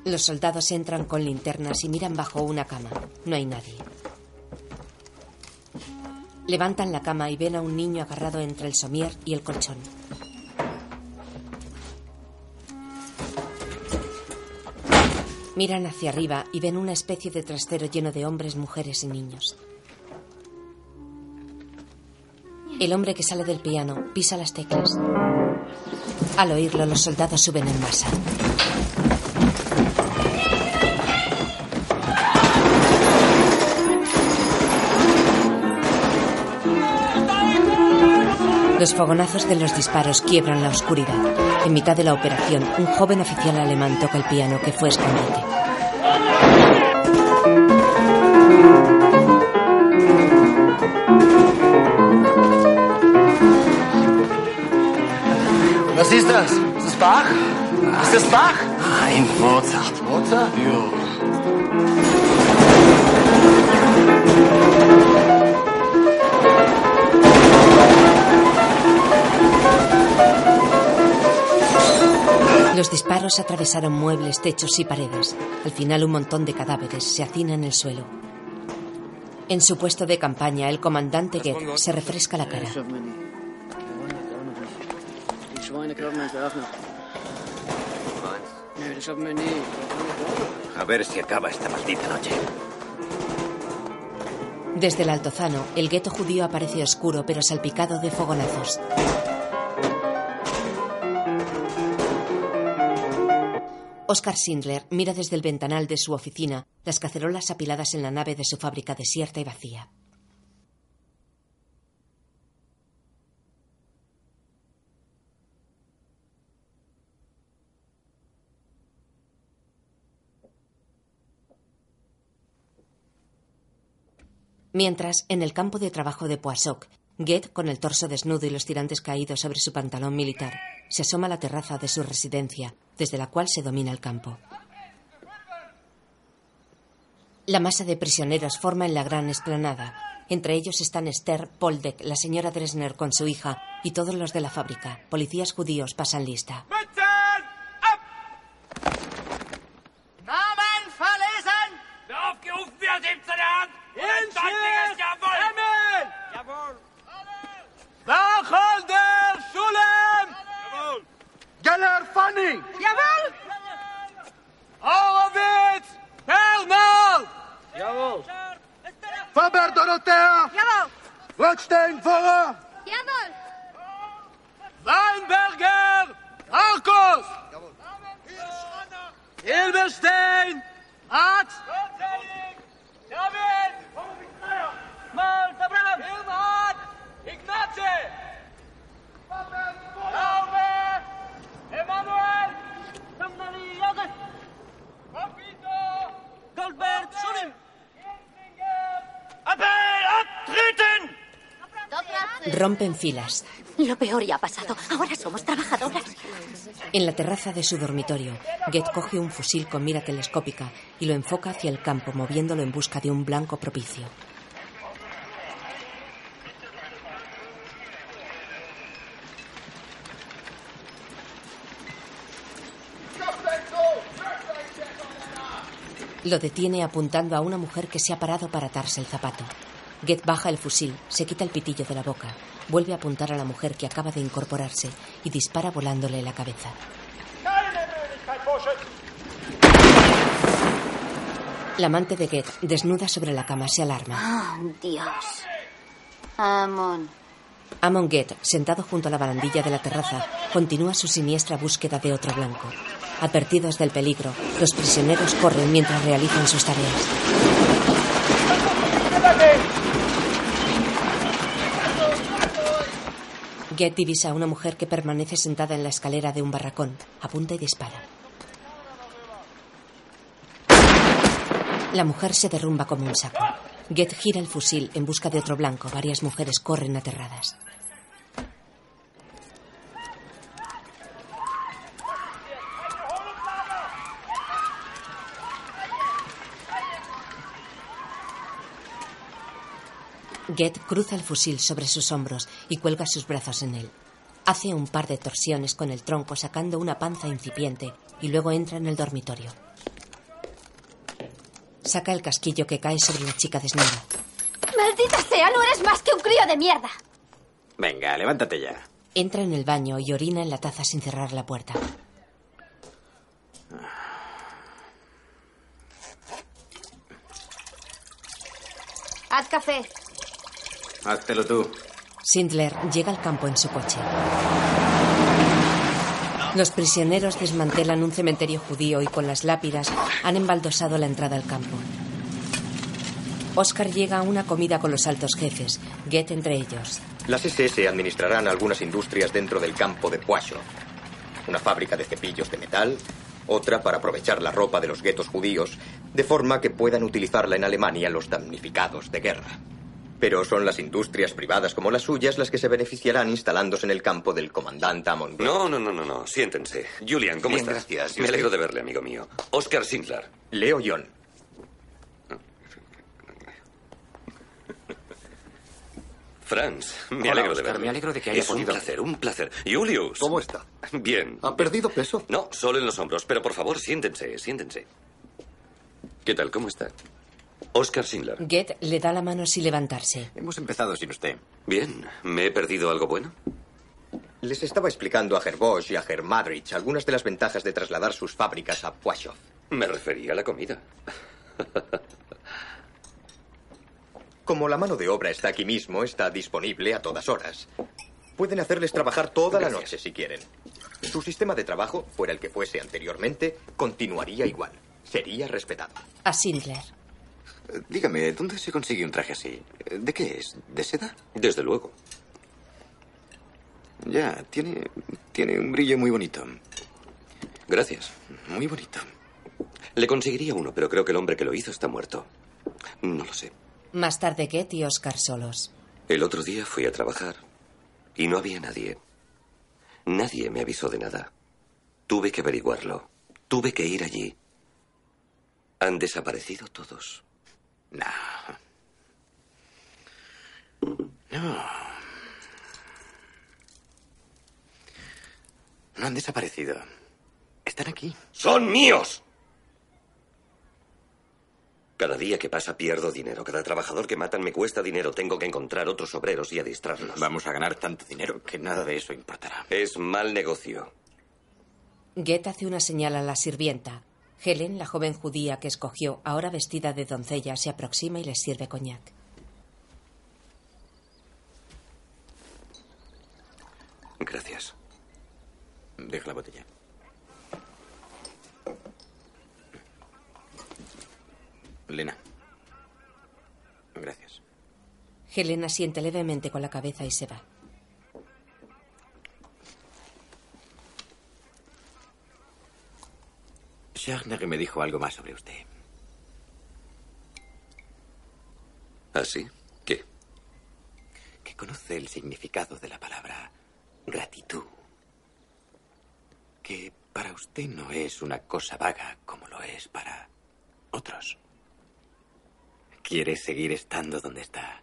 Speaker 2: Los soldados entran con linternas y miran bajo una cama. No hay nadie. Levantan la cama y ven a un niño agarrado entre el somier y el colchón. Miran hacia arriba y ven una especie de trastero lleno de hombres, mujeres y niños. El hombre que sale del piano pisa las teclas. Al oírlo, los soldados suben en masa. Los fogonazos de los disparos quiebran la oscuridad. En mitad de la operación, un joven oficial alemán toca el piano que fue escondite.
Speaker 42: Bach? Ist das Bach?
Speaker 43: Nein, Mozart.
Speaker 42: Mozart?
Speaker 43: Ja.
Speaker 2: Los disparos atravesaron muebles, techos y paredes. Al final un montón de cadáveres se hacina en el suelo. En su puesto de campaña, el comandante Get se refresca la cara.
Speaker 16: A ver si acaba esta maldita noche.
Speaker 2: Desde el altozano, el gueto judío aparece oscuro pero salpicado de fogonazos. Oscar Sindler mira desde el ventanal de su oficina las cacerolas apiladas en la nave de su fábrica desierta y vacía. Mientras, en el campo de trabajo de Poisson, Get, con el torso desnudo y los tirantes caídos sobre su pantalón militar, se asoma a la terraza de su residencia, desde la cual se domina el campo. La masa de prisioneros forma en la gran esplanada. Entre ellos están Esther, Poldek, la señora Dresner con su hija y todos los de la fábrica. Policías judíos pasan lista.
Speaker 36: Inschicht! Jawohl! Jawohl! داخل در Jawohl! Geller Fanny! Jawohl! Horowitz! Pernal! Jawohl! Faber Dorothea! Jawohl! Rothstein Vorra! Jawohl! Weinberger! Arkos! Jawohl! Hilberstein! Arzt! Rothstein! Goldberg! Schulim! Appell abtreten!
Speaker 2: Rompen filas.
Speaker 8: Lo peor ya ha pasado. Ahora somos trabajadoras.
Speaker 2: En la terraza de su dormitorio, Get coge un fusil con mira telescópica y lo enfoca hacia el campo, moviéndolo en busca de un blanco propicio. Lo detiene apuntando a una mujer que se ha parado para atarse el zapato. Get baja el fusil, se quita el pitillo de la boca, vuelve a apuntar a la mujer que acaba de incorporarse y dispara volándole la cabeza. La amante de Get, desnuda sobre la cama, se alarma.
Speaker 8: Oh, Dios. Amon.
Speaker 2: Amon Get, sentado junto a la barandilla de la terraza, continúa su siniestra búsqueda de otro blanco. Advertidos del peligro, los prisioneros corren mientras realizan sus tareas. Get divisa a una mujer que permanece sentada en la escalera de un barracón. Apunta y dispara. La mujer se derrumba como un saco. Get gira el fusil en busca de otro blanco. Varias mujeres corren aterradas. Get cruza el fusil sobre sus hombros y cuelga sus brazos en él. Hace un par de torsiones con el tronco sacando una panza incipiente y luego entra en el dormitorio. Saca el casquillo que cae sobre la chica desnuda.
Speaker 8: ¡Maldita sea! ¡No eres más que un crío de mierda!
Speaker 16: Venga, levántate ya.
Speaker 2: Entra en el baño y orina en la taza sin cerrar la puerta.
Speaker 8: Haz café.
Speaker 16: Háztelo tú.
Speaker 2: Sindler llega al campo en su coche. Los prisioneros desmantelan un cementerio judío y con las lápidas han embaldosado la entrada al campo. Oscar llega a una comida con los altos jefes, Get entre ellos.
Speaker 23: Las SS administrarán algunas industrias dentro del campo de Poisson. Una fábrica de cepillos de metal, otra para aprovechar la ropa de los guetos judíos, de forma que puedan utilizarla en Alemania los damnificados de guerra. Pero son las industrias privadas como las suyas las que se beneficiarán instalándose en el campo del comandante Amon.
Speaker 9: No, no, no, no, no. Siéntense. Julian, ¿cómo
Speaker 23: Bien,
Speaker 9: estás?
Speaker 23: gracias. ¿Y
Speaker 9: Me alegro de verle, amigo mío. Oscar Sinclair.
Speaker 23: Leo John.
Speaker 9: Franz, me
Speaker 16: Hola,
Speaker 9: alegro de verle.
Speaker 16: me alegro de que haya
Speaker 9: es
Speaker 16: podido-
Speaker 9: un placer, un placer. Julius.
Speaker 44: ¿Cómo está?
Speaker 9: Bien.
Speaker 44: ¿Ha perdido peso?
Speaker 9: No, solo en los hombros. Pero por favor, siéntense, siéntense. ¿Qué tal? ¿Cómo está? Oscar Schindler.
Speaker 2: Get le da la mano sin levantarse.
Speaker 23: Hemos empezado sin usted.
Speaker 9: Bien. ¿Me he perdido algo bueno?
Speaker 23: Les estaba explicando a Bosch y a Madrich algunas de las ventajas de trasladar sus fábricas a Pwashov.
Speaker 9: Me refería a la comida.
Speaker 23: Como la mano de obra está aquí mismo, está disponible a todas horas. Pueden hacerles trabajar toda la noche si quieren. Su sistema de trabajo, fuera el que fuese anteriormente, continuaría igual. Sería respetado.
Speaker 2: A Sindler.
Speaker 27: Dígame, ¿dónde se consigue un traje así? ¿De qué es? ¿De seda?
Speaker 9: Desde luego.
Speaker 27: Ya, tiene, tiene un brillo muy bonito.
Speaker 9: Gracias.
Speaker 27: Muy bonito.
Speaker 9: Le conseguiría uno, pero creo que el hombre que lo hizo está muerto. No lo sé.
Speaker 2: Más tarde, Get y Oscar solos.
Speaker 9: El otro día fui a trabajar y no había nadie. Nadie me avisó de nada. Tuve que averiguarlo. Tuve que ir allí. Han desaparecido todos.
Speaker 27: No. No. No han desaparecido. Están aquí.
Speaker 9: ¡Son míos! Cada día que pasa pierdo dinero. Cada trabajador que matan me cuesta dinero. Tengo que encontrar otros obreros y adiestrarlos.
Speaker 27: Vamos a ganar tanto dinero que nada de eso importará.
Speaker 9: Es mal negocio.
Speaker 2: Get hace una señal a la sirvienta. Helen, la joven judía que escogió, ahora vestida de doncella, se aproxima y les sirve coñac.
Speaker 9: Gracias.
Speaker 27: Deja la botella. Lena. Gracias.
Speaker 2: Helena siente levemente con la cabeza y se va.
Speaker 27: Schachner me dijo algo más sobre usted.
Speaker 9: ¿Ah, sí? ¿Qué?
Speaker 27: Que conoce el significado de la palabra gratitud. Que para usted no es una cosa vaga como lo es para otros. Quiere seguir estando donde está.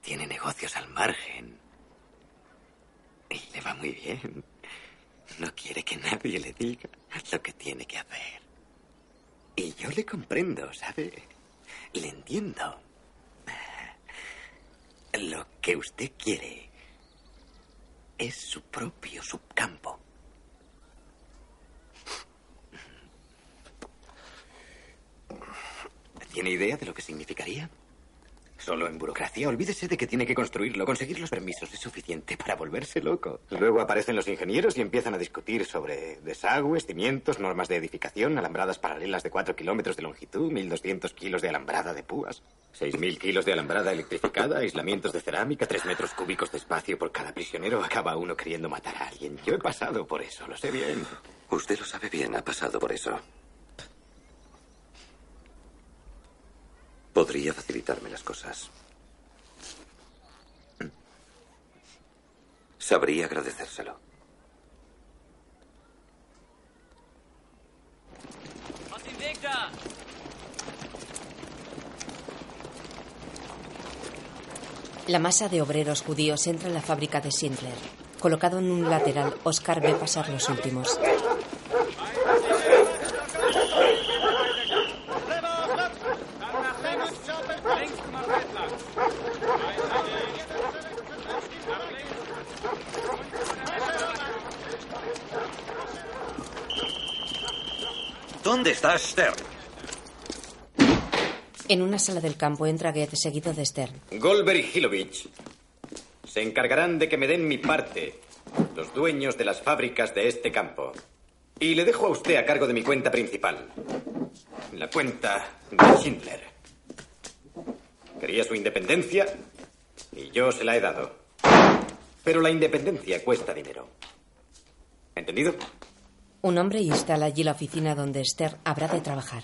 Speaker 27: Tiene negocios al margen. Y le va muy bien. No quiere que nadie le diga lo que tiene que hacer. Y yo le comprendo, ¿sabe? Le entiendo. Lo que usted quiere es su propio subcampo. ¿Tiene idea de lo que significaría? Solo en burocracia. Olvídese de que tiene que construirlo. Conseguir los permisos es suficiente para volverse loco. Luego aparecen los ingenieros y empiezan a discutir sobre desagües, cimientos, normas de edificación, alambradas paralelas de 4 kilómetros de longitud, 1.200 kilos de alambrada de púas, 6.000 kilos de alambrada electrificada, aislamientos de cerámica, 3 metros cúbicos de espacio por cada prisionero. Acaba uno queriendo matar a alguien. Yo he pasado por eso, lo sé bien.
Speaker 9: Usted lo sabe bien, ha pasado por eso. Podría facilitarme las cosas. Sabría agradecérselo.
Speaker 2: La masa de obreros judíos entra en la fábrica de Schindler. Colocado en un lateral, Oscar ve pasar los últimos.
Speaker 9: ¿Dónde está Stern?
Speaker 2: En una sala del campo entra Goethe seguido de Stern.
Speaker 45: Goldberg y Hilovich se encargarán de que me den mi parte, los dueños de las fábricas de este campo. Y le dejo a usted a cargo de mi cuenta principal, la cuenta de Schindler. Quería su independencia y yo se la he dado. Pero la independencia cuesta dinero. ¿Entendido?
Speaker 2: Un hombre instala allí la oficina donde Esther habrá de trabajar.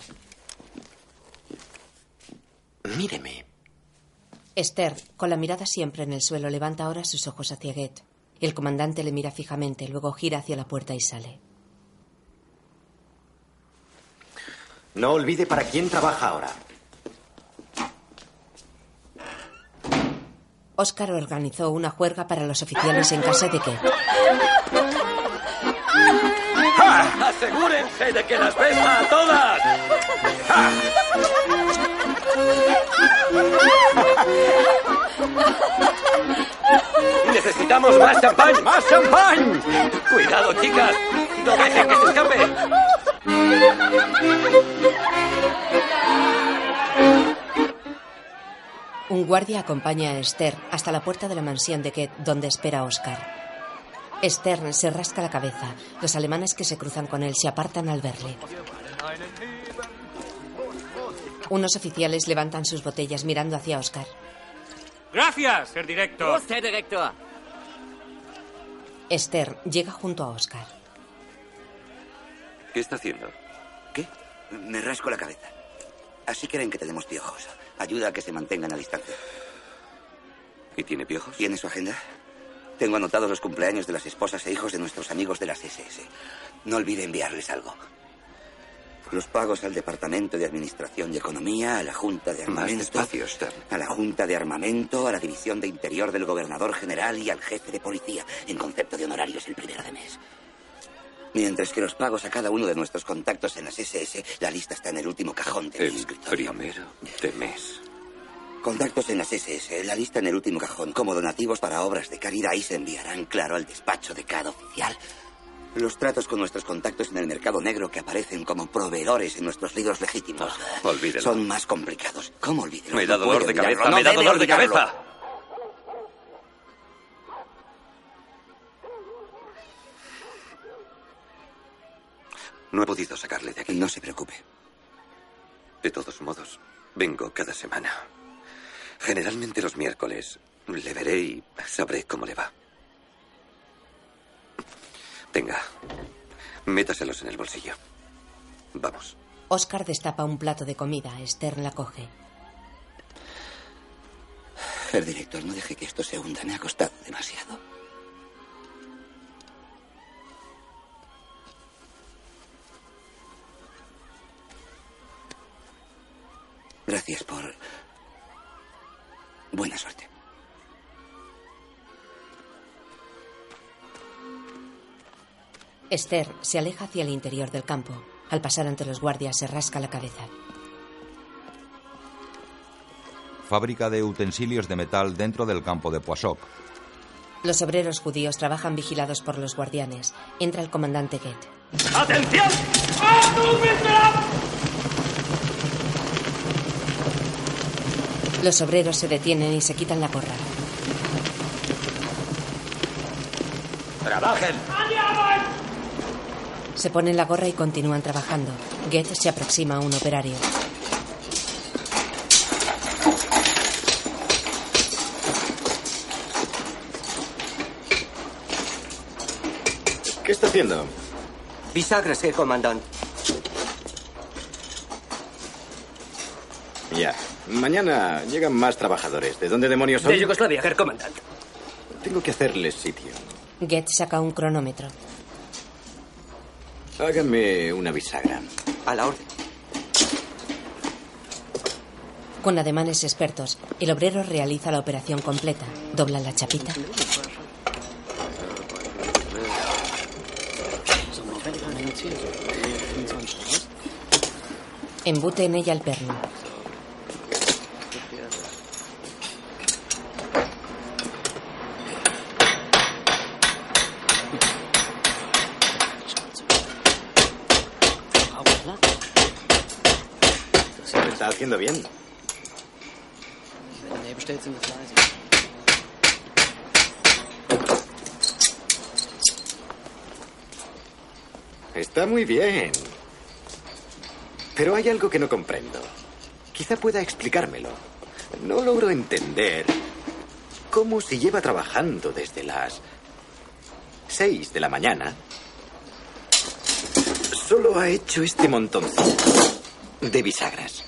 Speaker 27: Míreme.
Speaker 2: Esther, con la mirada siempre en el suelo, levanta ahora sus ojos hacia Goethe. El comandante le mira fijamente, luego gira hacia la puerta y sale.
Speaker 45: No olvide para quién trabaja ahora.
Speaker 2: Oscar organizó una juerga para los oficiales en casa de Goethe.
Speaker 46: ¡Asegúrense de que las besa a todas!
Speaker 47: ¡Necesitamos más champán!
Speaker 29: ¡Más champán!
Speaker 47: ¡Cuidado, chicas! ¡No dejen que se escape!
Speaker 2: Un guardia acompaña a Esther hasta la puerta de la mansión de Ket, donde espera a Oscar. Esther se rasca la cabeza. Los alemanes que se cruzan con él se apartan al verle. Unos oficiales levantan sus botellas mirando hacia Oscar.
Speaker 29: Gracias, ser director.
Speaker 41: Usted, director.
Speaker 2: Esther llega junto a Oscar.
Speaker 9: ¿Qué está haciendo?
Speaker 4: ¿Qué? Me rasco la cabeza. Así creen que tenemos piojos. Ayuda a que se mantengan a distancia.
Speaker 9: ¿Y tiene piojos?
Speaker 4: ¿Tiene su agenda? Tengo anotados los cumpleaños de las esposas e hijos de nuestros amigos de las SS. No olvide enviarles algo. Los pagos al Departamento de Administración y Economía, a la Junta de Armamento. A la Junta de Armamento, a la División de Interior del Gobernador General y al jefe de policía, en concepto de honorarios el primero de mes. Mientras que los pagos a cada uno de nuestros contactos en las SS, la lista está en el último cajón del
Speaker 9: El primero de mes.
Speaker 4: Contactos en las SS, la lista en el último cajón, como donativos para obras de caridad y se enviarán, claro, al despacho de cada oficial. Los tratos con nuestros contactos en el mercado negro que aparecen como proveedores en nuestros libros legítimos
Speaker 9: Olvídelo.
Speaker 4: son más complicados. ¿Cómo olvídelo?
Speaker 9: Me da
Speaker 4: No
Speaker 9: dolor de cabeza,
Speaker 4: no
Speaker 9: me da
Speaker 4: debe
Speaker 9: dolor de cabeza. No he podido sacarle de aquí.
Speaker 4: No se preocupe.
Speaker 9: De todos modos, vengo cada semana. Generalmente los miércoles. Le veré y sabré cómo le va. Tenga. Métaselos en el bolsillo. Vamos.
Speaker 2: Oscar destapa un plato de comida. Esther la coge.
Speaker 4: Herr director, no deje que esto se hunda. Me ha costado demasiado. Gracias por... Buena suerte.
Speaker 2: Esther se aleja hacia el interior del campo. Al pasar ante los guardias se rasca la cabeza.
Speaker 1: Fábrica de utensilios de metal dentro del campo de Poisson.
Speaker 2: Los obreros judíos trabajan vigilados por los guardianes. Entra el comandante Goethe.
Speaker 48: ¡Atención!
Speaker 2: Los obreros se detienen y se quitan la gorra.
Speaker 49: ¡Trabajen!
Speaker 2: Se ponen la gorra y continúan trabajando. Goethe se aproxima a un operario.
Speaker 27: ¿Qué está haciendo?
Speaker 14: Bisagras, comandante.
Speaker 27: Ya. Mañana llegan más trabajadores. ¿De dónde demonios son?
Speaker 14: De Yugoslavia, Herr Comandante.
Speaker 27: Tengo que hacerles sitio.
Speaker 2: Goethe saca un cronómetro.
Speaker 27: Hágame una bisagra.
Speaker 14: A la orden.
Speaker 2: Con ademanes expertos, el obrero realiza la operación completa. Dobla la chapita. Embute en ella el perno.
Speaker 27: Lo está Está muy bien. Pero hay algo que no comprendo. Quizá pueda explicármelo. No logro entender cómo si lleva trabajando desde las seis de la mañana. Solo ha hecho este montoncito de bisagras.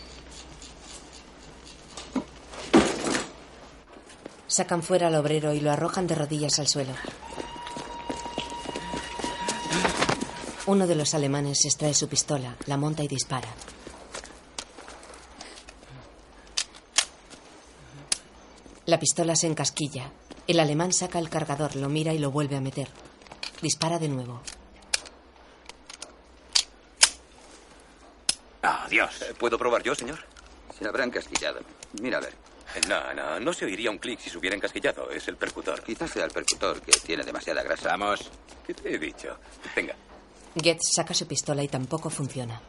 Speaker 2: Sacan fuera al obrero y lo arrojan de rodillas al suelo. Uno de los alemanes extrae su pistola, la monta y dispara. La pistola se encasquilla. El alemán saca el cargador, lo mira y lo vuelve a meter. Dispara de nuevo.
Speaker 9: Adiós. ¿Puedo probar yo, señor?
Speaker 20: Se habrán casquillado. Mira, a ver.
Speaker 21: No, no, no se oiría un clic si se hubiera encasquillado. Es el percutor.
Speaker 20: Quizás sea el percutor que tiene demasiada grasa.
Speaker 27: Vamos.
Speaker 21: ¿Qué te he dicho? Venga.
Speaker 2: Getz saca su pistola y tampoco funciona.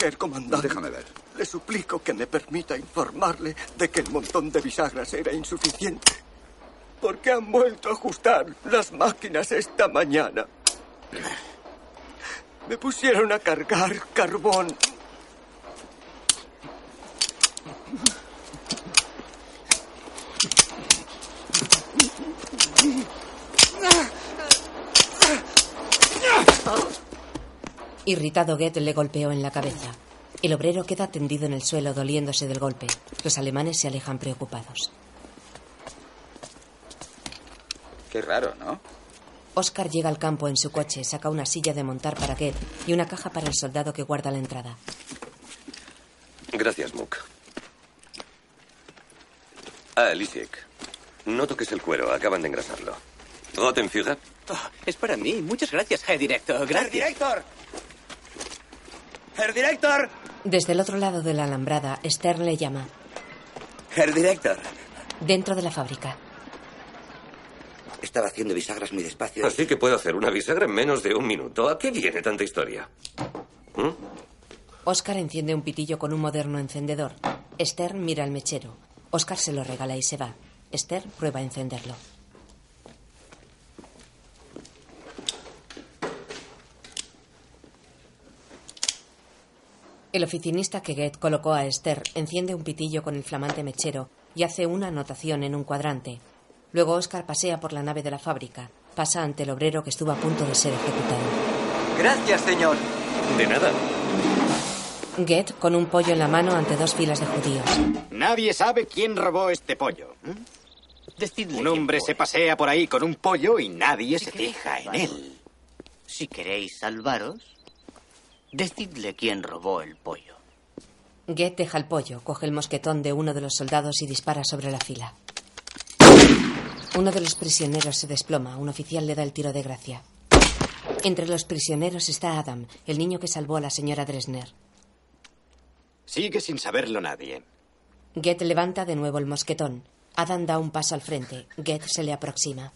Speaker 43: Herr comandante.
Speaker 20: Déjame ver.
Speaker 43: Le suplico que me permita informarle de que el montón de bisagras era insuficiente. Porque han vuelto a ajustar las máquinas esta mañana. Me pusieron a cargar carbón.
Speaker 2: Irritado, Goethe le golpeó en la cabeza. El obrero queda tendido en el suelo doliéndose del golpe. Los alemanes se alejan preocupados.
Speaker 20: Qué raro, ¿no?
Speaker 2: Oscar llega al campo en su coche, saca una silla de montar para Goethe y una caja para el soldado que guarda la entrada.
Speaker 9: Gracias, Mook. Ah, Lisiek. No toques el cuero, acaban de engrasarlo. Rottenführer.
Speaker 50: Oh, es para mí. Muchas gracias, Herr Director.
Speaker 51: ¡Herr
Speaker 50: Gracias.
Speaker 51: Director! ¡Herr Director!
Speaker 2: Desde el otro lado de la alambrada, Stern le llama.
Speaker 51: ¡Herr Director!
Speaker 2: Dentro de la fábrica.
Speaker 52: Estaba haciendo bisagras muy despacio.
Speaker 9: Así que puedo hacer una bisagra en menos de un minuto. ¿A qué viene tanta historia? ¿Mm?
Speaker 2: Oscar enciende un pitillo con un moderno encendedor. Stern mira el mechero. Oscar se lo regala y se va. Esther prueba a encenderlo. El oficinista que Goethe colocó a Esther enciende un pitillo con el flamante mechero y hace una anotación en un cuadrante. Luego Oscar pasea por la nave de la fábrica. Pasa ante el obrero que estuvo a punto de ser ejecutado.
Speaker 50: Gracias, señor.
Speaker 9: De nada.
Speaker 2: Goethe con un pollo en la mano ante dos filas de judíos.
Speaker 27: Nadie sabe quién robó este pollo.
Speaker 50: Decidle
Speaker 27: Un hombre se pasea por ahí con un pollo y nadie se fija en él.
Speaker 50: Si queréis salvaros, decidle quién robó el pollo.
Speaker 2: Goethe deja el pollo, coge el mosquetón de uno de los soldados y dispara sobre la fila. Uno de los prisioneros se desploma. Un oficial le da el tiro de gracia. Entre los prisioneros está Adam, el niño que salvó a la señora Dresner.
Speaker 27: Sigue sin saberlo nadie.
Speaker 2: Goethe levanta de nuevo el mosquetón. Adam da un paso al frente. Goethe se le aproxima.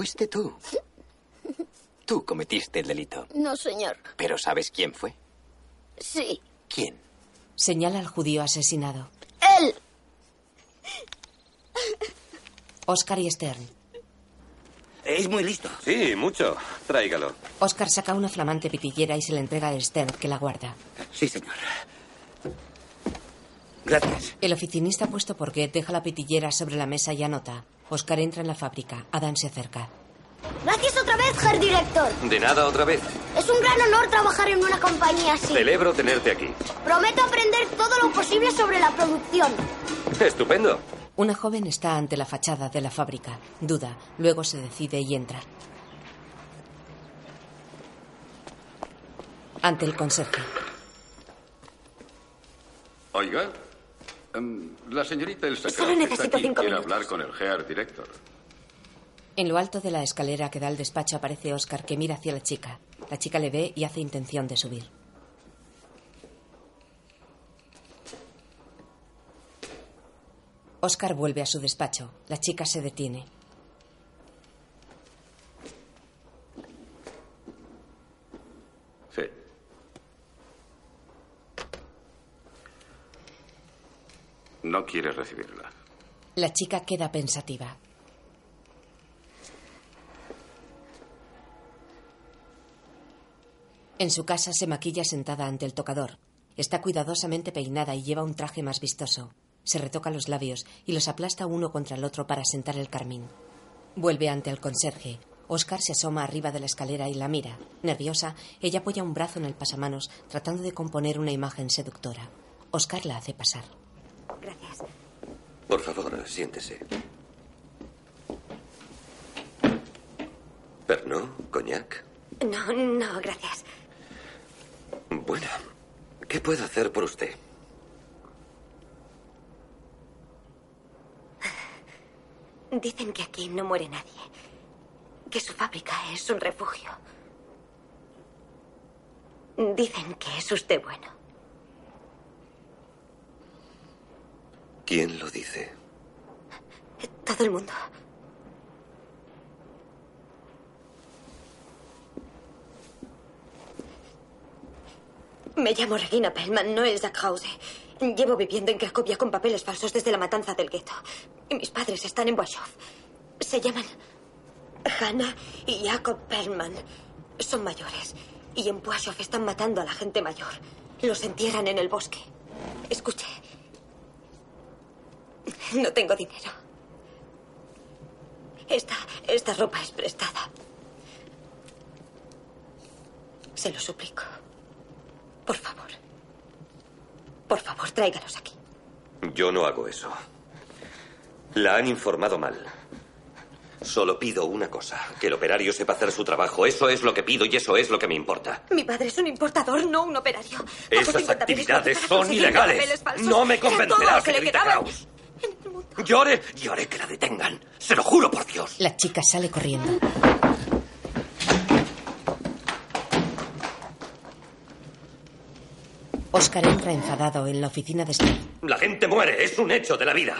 Speaker 27: Fuiste tú. Tú cometiste el delito.
Speaker 40: No, señor.
Speaker 27: Pero ¿sabes quién fue?
Speaker 40: Sí.
Speaker 27: ¿Quién?
Speaker 2: Señala al judío asesinado.
Speaker 40: Él.
Speaker 2: Oscar y Stern.
Speaker 52: Es muy listo.
Speaker 9: Sí, mucho. Tráigalo.
Speaker 2: Oscar saca una flamante pitillera y se la entrega a Stern, que la guarda.
Speaker 52: Sí, señor. Gracias.
Speaker 2: El oficinista puesto por Goethe deja la pitillera sobre la mesa y anota. Oscar entra en la fábrica. Adam se acerca.
Speaker 40: Gracias otra vez, Herr Director.
Speaker 9: De nada otra vez.
Speaker 40: Es un gran honor trabajar en una compañía así.
Speaker 9: Celebro tenerte aquí.
Speaker 40: Prometo aprender todo lo posible sobre la producción.
Speaker 9: Estupendo.
Speaker 2: Una joven está ante la fachada de la fábrica. Duda. Luego se decide y entra. Ante el conserje.
Speaker 44: Oiga, em, la señorita Elsa
Speaker 41: Solo necesito cinco
Speaker 44: Quiere
Speaker 41: minutos.
Speaker 44: hablar con el Herr Director.
Speaker 2: En lo alto de la escalera que da al despacho aparece Oscar que mira hacia la chica. La chica le ve y hace intención de subir. Oscar vuelve a su despacho. La chica se detiene.
Speaker 44: Sí. No quiere recibirla.
Speaker 2: La chica queda pensativa. En su casa se maquilla sentada ante el tocador. Está cuidadosamente peinada y lleva un traje más vistoso. Se retoca los labios y los aplasta uno contra el otro para sentar el carmín. Vuelve ante el conserje. Oscar se asoma arriba de la escalera y la mira. Nerviosa, ella apoya un brazo en el pasamanos, tratando de componer una imagen seductora. Oscar la hace pasar.
Speaker 41: Gracias.
Speaker 9: Por favor, siéntese. ¿Pernod? ¿Coñac?
Speaker 41: No, no, gracias.
Speaker 9: Bueno, ¿qué puedo hacer por usted?
Speaker 41: Dicen que aquí no muere nadie.
Speaker 8: que su fábrica es un refugio. Dicen que es usted bueno.
Speaker 9: ¿Quién lo dice?
Speaker 8: Todo el mundo. Me llamo Regina Pellman, no es Jack. Llevo viviendo en Cracovia con papeles falsos desde la matanza del gueto. Mis padres están en Washov. Se llaman Hanna y Jacob Perlman. Son mayores. Y en Washov están matando a la gente mayor. Los entierran en el bosque. Escuche. No tengo dinero. Esta, esta ropa es prestada. Se lo suplico. Por favor. Por favor, tráigalos aquí.
Speaker 9: Yo no hago eso. La han informado mal. Solo pido una cosa, que el operario sepa hacer su trabajo. Eso es lo que pido y eso es lo que me importa.
Speaker 8: Mi padre es un importador, no un operario.
Speaker 9: Esas
Speaker 8: 50.000
Speaker 9: actividades son ilegales. No me convencerá, Llore, llore que la detengan. Se lo juro por Dios.
Speaker 2: La chica sale corriendo. Oscar entra enfadado en la oficina de Steve.
Speaker 9: La gente muere, es un hecho de la vida.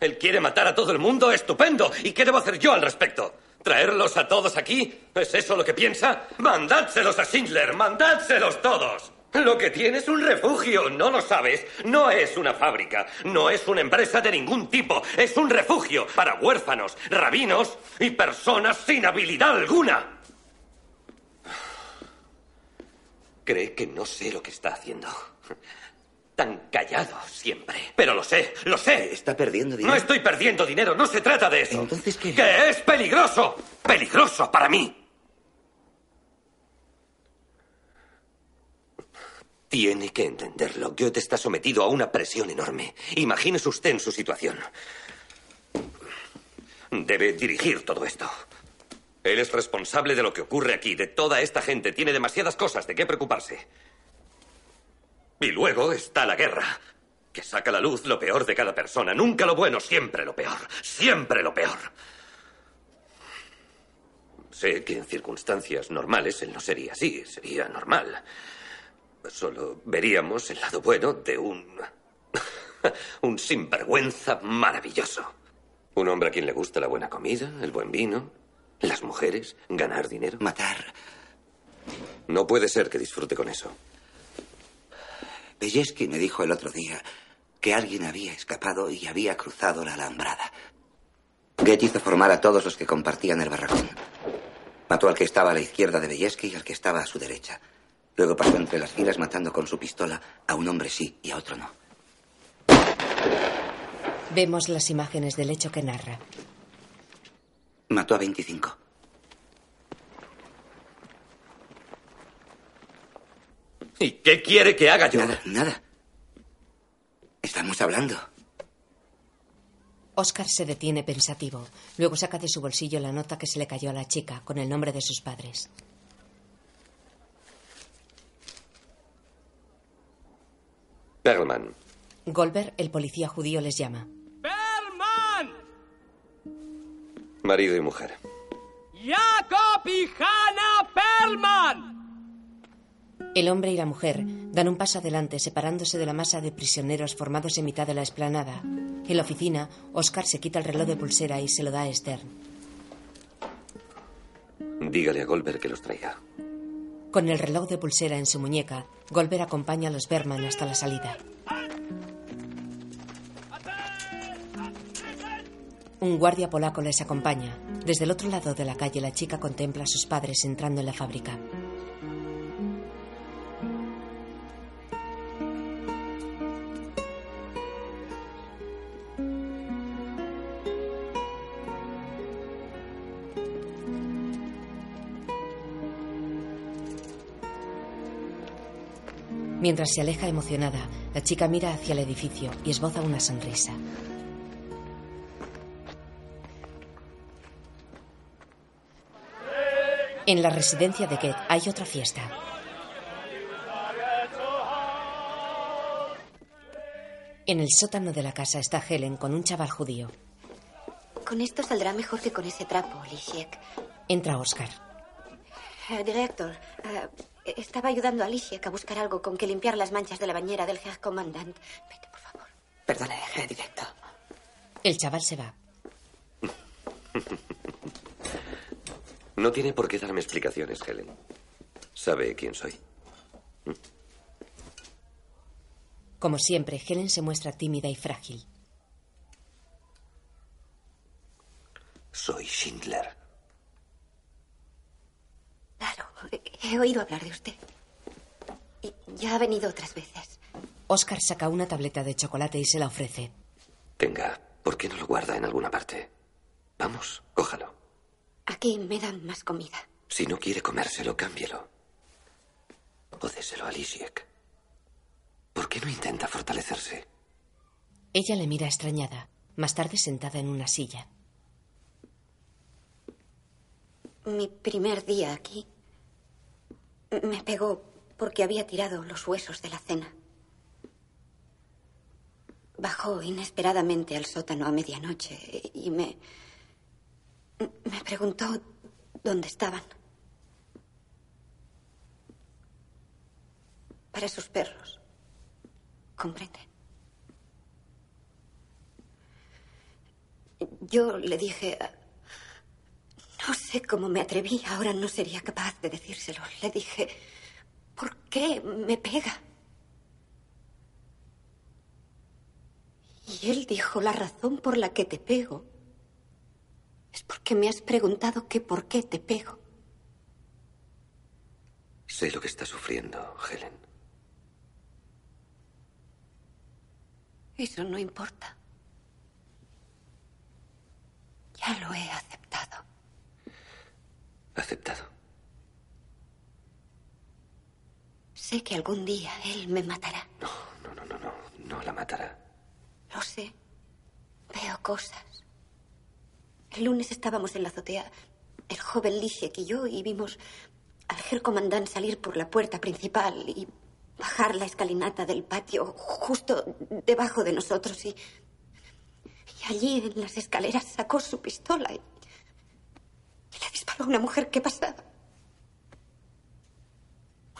Speaker 9: Él quiere matar a todo el mundo, estupendo. ¿Y qué debo hacer yo al respecto? ¿Traerlos a todos aquí? ¿Es eso lo que piensa? Mandádselos a Schindler, mandádselos todos. Lo que tiene es un refugio, ¿no lo sabes? No es una fábrica, no es una empresa de ningún tipo, es un refugio para huérfanos, rabinos y personas sin habilidad alguna. Cree que no sé lo que está haciendo. Tan callado siempre. Pero lo sé, lo sé.
Speaker 52: Está perdiendo dinero.
Speaker 9: No estoy perdiendo dinero, no se trata de eso.
Speaker 52: Entonces, ¿qué?
Speaker 9: Que es peligroso. Peligroso para mí. Tiene que entenderlo. Goethe está sometido a una presión enorme. Imagínese usted en su situación. Debe dirigir todo esto. Él es responsable de lo que ocurre aquí, de toda esta gente. Tiene demasiadas cosas de qué preocuparse. Y luego está la guerra, que saca a la luz lo peor de cada persona. Nunca lo bueno, siempre lo peor. Siempre lo peor. Sé que en circunstancias normales él no sería así, sería normal. Solo veríamos el lado bueno de un. (laughs) un sinvergüenza maravilloso. Un hombre a quien le gusta la buena comida, el buen vino, las mujeres, ganar dinero.
Speaker 52: Matar.
Speaker 9: No puede ser que disfrute con eso.
Speaker 52: Belleski me dijo el otro día que alguien había escapado y había cruzado la alambrada. Goethe hizo formar a todos los que compartían el barracón. Mató al que estaba a la izquierda de Belleski y al que estaba a su derecha. Luego pasó entre las filas matando con su pistola a un hombre sí y a otro no.
Speaker 2: Vemos las imágenes del hecho que narra.
Speaker 52: Mató a 25.
Speaker 9: ¿Y qué quiere que haga yo?
Speaker 52: Nada, nada. Estamos hablando.
Speaker 2: Oscar se detiene pensativo. Luego saca de su bolsillo la nota que se le cayó a la chica con el nombre de sus padres.
Speaker 9: Perlman.
Speaker 2: Goldberg, el policía judío, les llama.
Speaker 9: Marido y mujer.
Speaker 36: Jacob y Hannah Perlman.
Speaker 2: El hombre y la mujer dan un paso adelante separándose de la masa de prisioneros formados en mitad de la explanada. En la oficina, Oscar se quita el reloj de pulsera y se lo da a Stern.
Speaker 9: Dígale a Goldberg que los traiga.
Speaker 2: Con el reloj de pulsera en su muñeca, Goldberg acompaña a los Berman hasta la salida. Un guardia polaco les acompaña. Desde el otro lado de la calle, la chica contempla a sus padres entrando en la fábrica. Mientras se aleja emocionada, la chica mira hacia el edificio y esboza una sonrisa. En la residencia de Goethe hay otra fiesta. En el sótano de la casa está Helen con un chaval judío.
Speaker 53: Con esto saldrá mejor que con ese trapo, Lisiek.
Speaker 2: Entra Oscar.
Speaker 53: Eh, director, eh, estaba ayudando a Lisiek a buscar algo con que limpiar las manchas de la bañera del Herr Commandant. Vete, por favor.
Speaker 41: Perdone, eh, director.
Speaker 2: El chaval se va.
Speaker 9: No tiene por qué darme explicaciones, Helen. Sabe quién soy.
Speaker 2: Como siempre, Helen se muestra tímida y frágil.
Speaker 9: Soy Schindler.
Speaker 53: Claro, he oído hablar de usted. Y ya ha venido otras veces.
Speaker 2: Oscar saca una tableta de chocolate y se la ofrece.
Speaker 9: Tenga, ¿por qué no lo guarda en alguna parte? Vamos, cójalo.
Speaker 53: Aquí me dan más comida.
Speaker 9: Si no quiere comérselo, cámbielo. O déselo a Lisiek. ¿Por qué no intenta fortalecerse?
Speaker 2: Ella le mira extrañada, más tarde sentada en una silla.
Speaker 53: Mi primer día aquí me pegó porque había tirado los huesos de la cena. Bajó inesperadamente al sótano a medianoche y me. me preguntó dónde estaban. Para sus perros. ¿Comprende? Yo le dije. Sé cómo me atreví, ahora no sería capaz de decírselo. Le dije. ¿Por qué me pega? Y él dijo, la razón por la que te pego es porque me has preguntado que por qué te pego.
Speaker 9: Sé lo que está sufriendo, Helen.
Speaker 53: Eso no importa. Ya lo he aceptado.
Speaker 9: Aceptado.
Speaker 53: Sé que algún día él me matará.
Speaker 9: No, no, no, no, no. No la matará.
Speaker 53: Lo sé. Veo cosas. El lunes estábamos en la azotea, el joven Lisiek y yo, y vimos al Herr Comandant salir por la puerta principal y bajar la escalinata del patio justo debajo de nosotros. Y, y allí en las escaleras sacó su pistola y le disparó a una mujer que pasaba.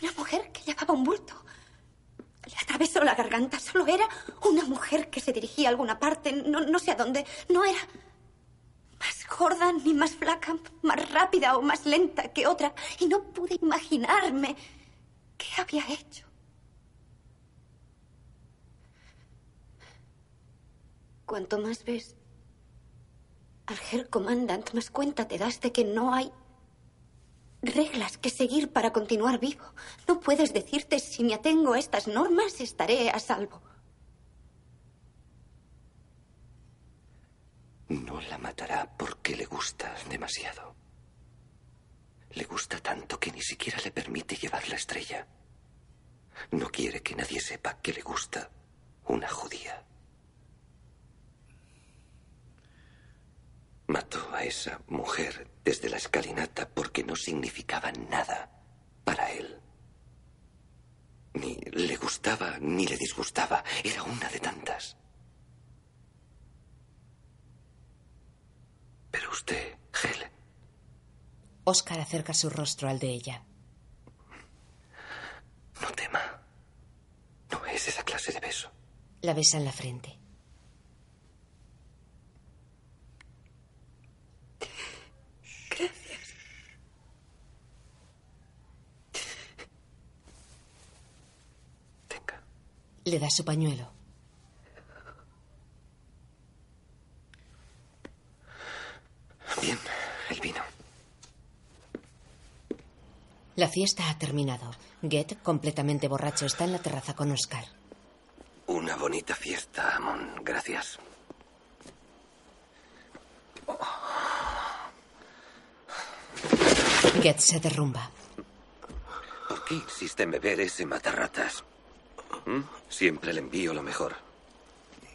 Speaker 53: Una mujer que llevaba un bulto. Le atravesó la garganta. Solo era una mujer que se dirigía a alguna parte, no, no sé a dónde. No era más gorda ni más flaca, más rápida o más lenta que otra. Y no pude imaginarme qué había hecho. Cuanto más ves al Herr Commandant, más cuenta te das de que no hay reglas que seguir para continuar vivo. No puedes decirte si me atengo a estas normas estaré a salvo.
Speaker 9: No la matará porque le gusta demasiado. Le gusta tanto que ni siquiera le permite llevar la estrella. No quiere que nadie sepa que le gusta una judía. Mató a esa mujer desde la escalinata porque no significaba nada para él. Ni le gustaba ni le disgustaba. Era una de tantas. Pero usted, Helen.
Speaker 2: Oscar acerca su rostro al de ella.
Speaker 9: No tema. No es esa clase de beso.
Speaker 2: La besa en la frente.
Speaker 53: Gracias.
Speaker 2: Le da su pañuelo.
Speaker 9: Bien, el vino.
Speaker 2: La fiesta ha terminado. Get, completamente borracho, está en la terraza con Oscar.
Speaker 9: Una bonita fiesta, Amon. Gracias.
Speaker 2: Get se derrumba.
Speaker 9: ¿Por qué insiste en beber ese matarratas? Siempre le envío lo mejor.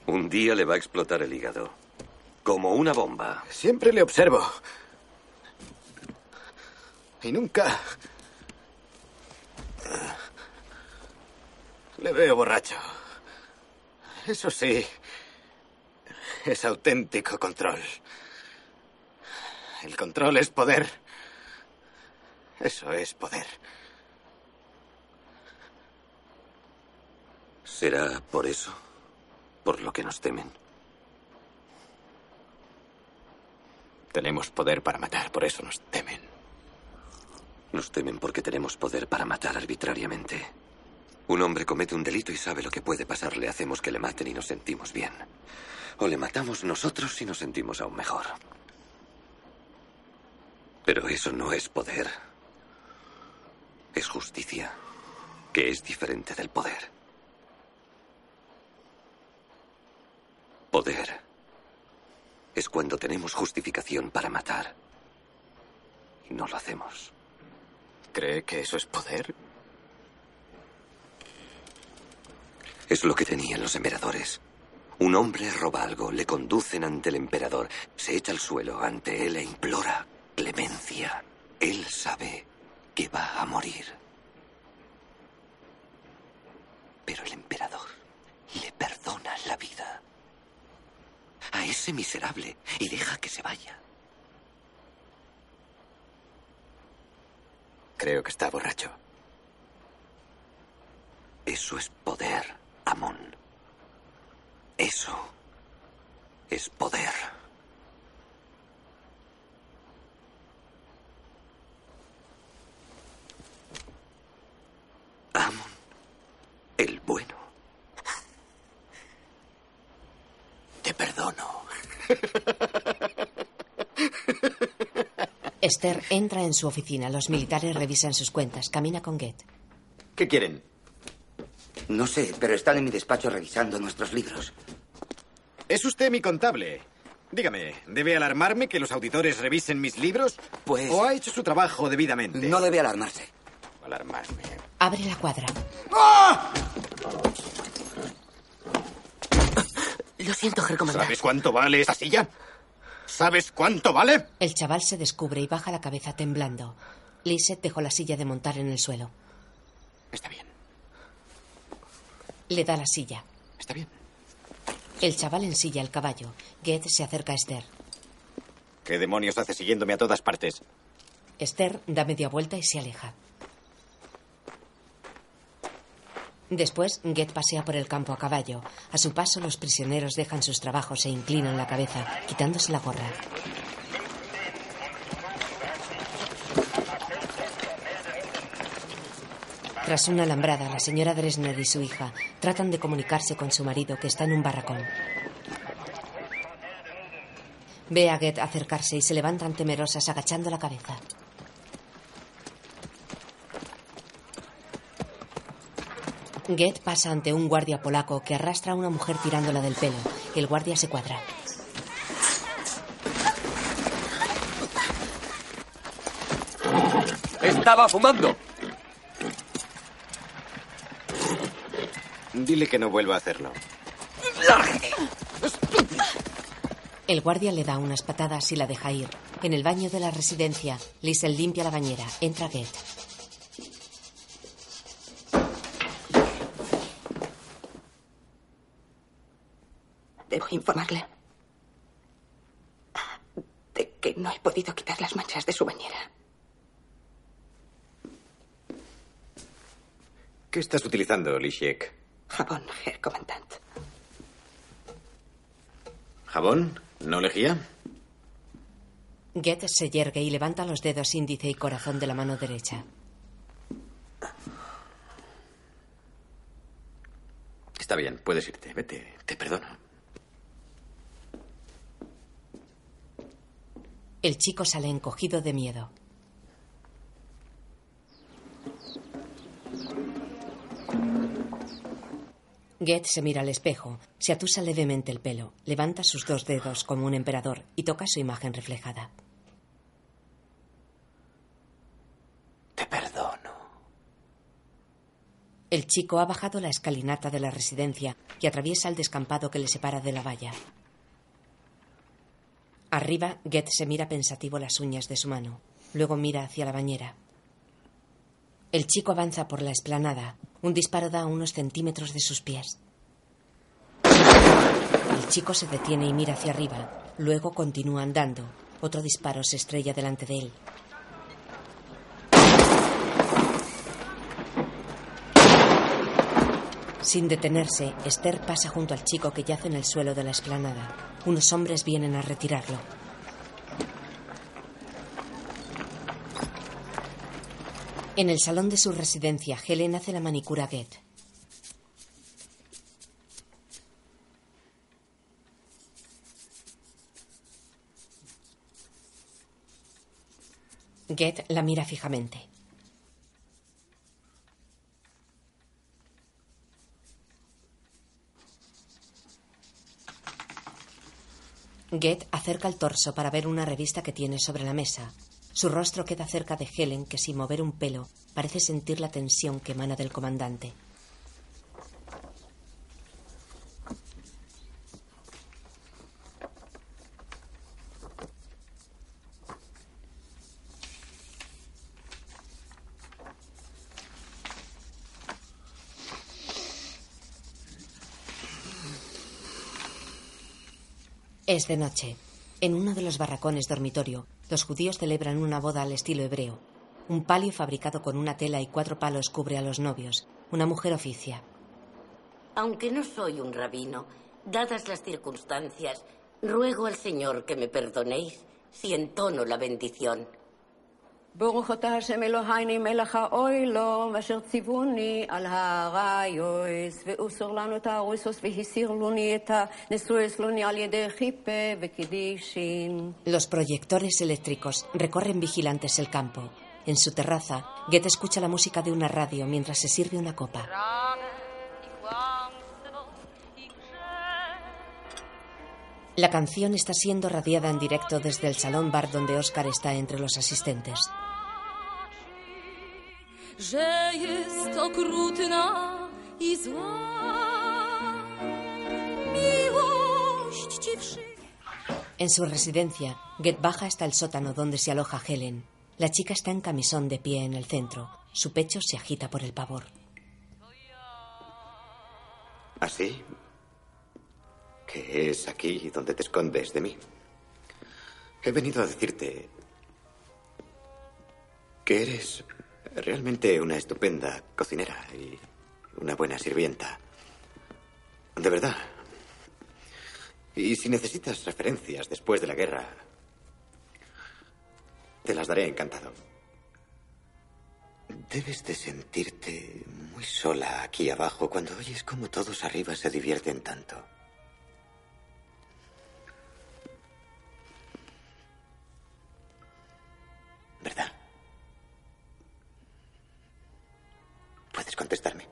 Speaker 9: Un día le va a explotar el hígado. Como una bomba.
Speaker 27: Siempre le observo. Y nunca... Le veo borracho. Eso sí, es auténtico control. El control es poder. Eso es poder.
Speaker 9: ¿Será por eso? ¿Por lo que nos temen?
Speaker 27: Tenemos poder para matar, por eso nos temen.
Speaker 9: Nos temen porque tenemos poder para matar arbitrariamente. Un hombre comete un delito y sabe lo que puede pasarle. Hacemos que le maten y nos sentimos bien. O le matamos nosotros y nos sentimos aún mejor. Pero eso no es poder. Es justicia, que es diferente del poder. Poder es cuando tenemos justificación para matar. Y no lo hacemos.
Speaker 27: ¿Cree que eso es poder?
Speaker 9: Es lo que tenían los emperadores. Un hombre roba algo, le conducen ante el emperador, se echa al suelo ante él e implora clemencia. Él sabe que va a morir. Pero el emperador le perdona la vida a ese miserable y deja que se vaya.
Speaker 27: Creo que está borracho.
Speaker 9: Eso es poder, Amon. Eso es poder. Amon, el bueno.
Speaker 27: Te perdono.
Speaker 2: Esther entra en su oficina. Los militares revisan sus cuentas. Camina con Get.
Speaker 27: ¿Qué quieren?
Speaker 52: No sé, pero están en mi despacho revisando nuestros libros.
Speaker 27: Es usted mi contable. Dígame, ¿debe alarmarme que los auditores revisen mis libros?
Speaker 52: Pues.
Speaker 27: ¿O ha hecho su trabajo debidamente?
Speaker 52: No debe alarmarse.
Speaker 27: Alarmarme.
Speaker 2: Abre la cuadra.
Speaker 41: Lo siento, Comandante.
Speaker 27: ¿Sabes cuánto vale esa silla? ¿Sabes cuánto vale?
Speaker 2: El chaval se descubre y baja la cabeza temblando. Lisette dejó la silla de montar en el suelo.
Speaker 27: Está bien.
Speaker 2: Le da la silla.
Speaker 27: Está bien.
Speaker 2: El chaval ensilla el caballo. Get se acerca a Esther.
Speaker 27: ¿Qué demonios hace siguiéndome a todas partes?
Speaker 2: Esther da media vuelta y se aleja. Después, Get pasea por el campo a caballo. A su paso, los prisioneros dejan sus trabajos e inclinan la cabeza, quitándose la gorra. Tras una alambrada, la señora Dresner y su hija tratan de comunicarse con su marido, que está en un barracón. Ve a Get acercarse y se levantan temerosas, agachando la cabeza. Get pasa ante un guardia polaco que arrastra a una mujer tirándola del pelo. El guardia se cuadra.
Speaker 21: Estaba fumando.
Speaker 27: Dile que no vuelva a hacerlo.
Speaker 2: El guardia le da unas patadas y la deja ir. En el baño de la residencia, Liesel limpia la bañera. Entra Get.
Speaker 41: Debo informarle de que no he podido quitar las manchas de su bañera.
Speaker 27: ¿Qué estás utilizando, Lishek?
Speaker 41: Jabón, Herr Comandant.
Speaker 27: ¿Jabón? ¿No lejía?
Speaker 2: Get se yergue y levanta los dedos índice y corazón de la mano derecha.
Speaker 27: Está bien, puedes irte. Vete, te perdono.
Speaker 2: El chico sale encogido de miedo. Get se mira al espejo, se atusa levemente el pelo, levanta sus dos dedos como un emperador y toca su imagen reflejada.
Speaker 27: Te perdono.
Speaker 2: El chico ha bajado la escalinata de la residencia y atraviesa el descampado que le separa de la valla. Arriba, Get se mira pensativo las uñas de su mano. Luego mira hacia la bañera. El chico avanza por la esplanada. Un disparo da unos centímetros de sus pies. El chico se detiene y mira hacia arriba. Luego continúa andando. Otro disparo se estrella delante de él. Sin detenerse, Esther pasa junto al chico que yace en el suelo de la explanada. Unos hombres vienen a retirarlo. En el salón de su residencia, Helen hace la manicura Get. Get la mira fijamente. Get acerca el torso para ver una revista que tiene sobre la mesa. Su rostro queda cerca de Helen, que sin mover un pelo parece sentir la tensión que emana del comandante. Es de noche. En uno de los barracones dormitorio, los judíos celebran una boda al estilo hebreo. Un palio fabricado con una tela y cuatro palos cubre a los novios. Una mujer oficia.
Speaker 41: Aunque no soy un rabino, dadas las circunstancias, ruego al Señor que me perdonéis si entono la bendición.
Speaker 54: ברוך אתה השם אלוהיני מלך האוילום אשר ציווני על הרעיוס ואוסר לנו את הארויסוס והסיר לוני את הנשואס לוני על ידי חיפה וקידישין.
Speaker 2: Los proyectores eléctricos recorren vigilantes el campo. En su terraza, Goethe escucha la música de una radio mientras se sirve una copa. La canción está siendo radiada en directo desde el salón bar donde Oscar está entre los asistentes. En su residencia, Get baja hasta el sótano donde se aloja Helen. La chica está en camisón de pie en el centro. Su pecho se agita por el pavor.
Speaker 27: ¿Así? ¿Que es aquí donde te escondes de mí? He venido a decirte que eres realmente una estupenda cocinera y una buena sirvienta. De verdad. Y si necesitas referencias después de la guerra, te las daré encantado. Debes de sentirte muy sola aquí abajo cuando oyes cómo todos arriba se divierten tanto. ¿Verdad? Puedes contestarme.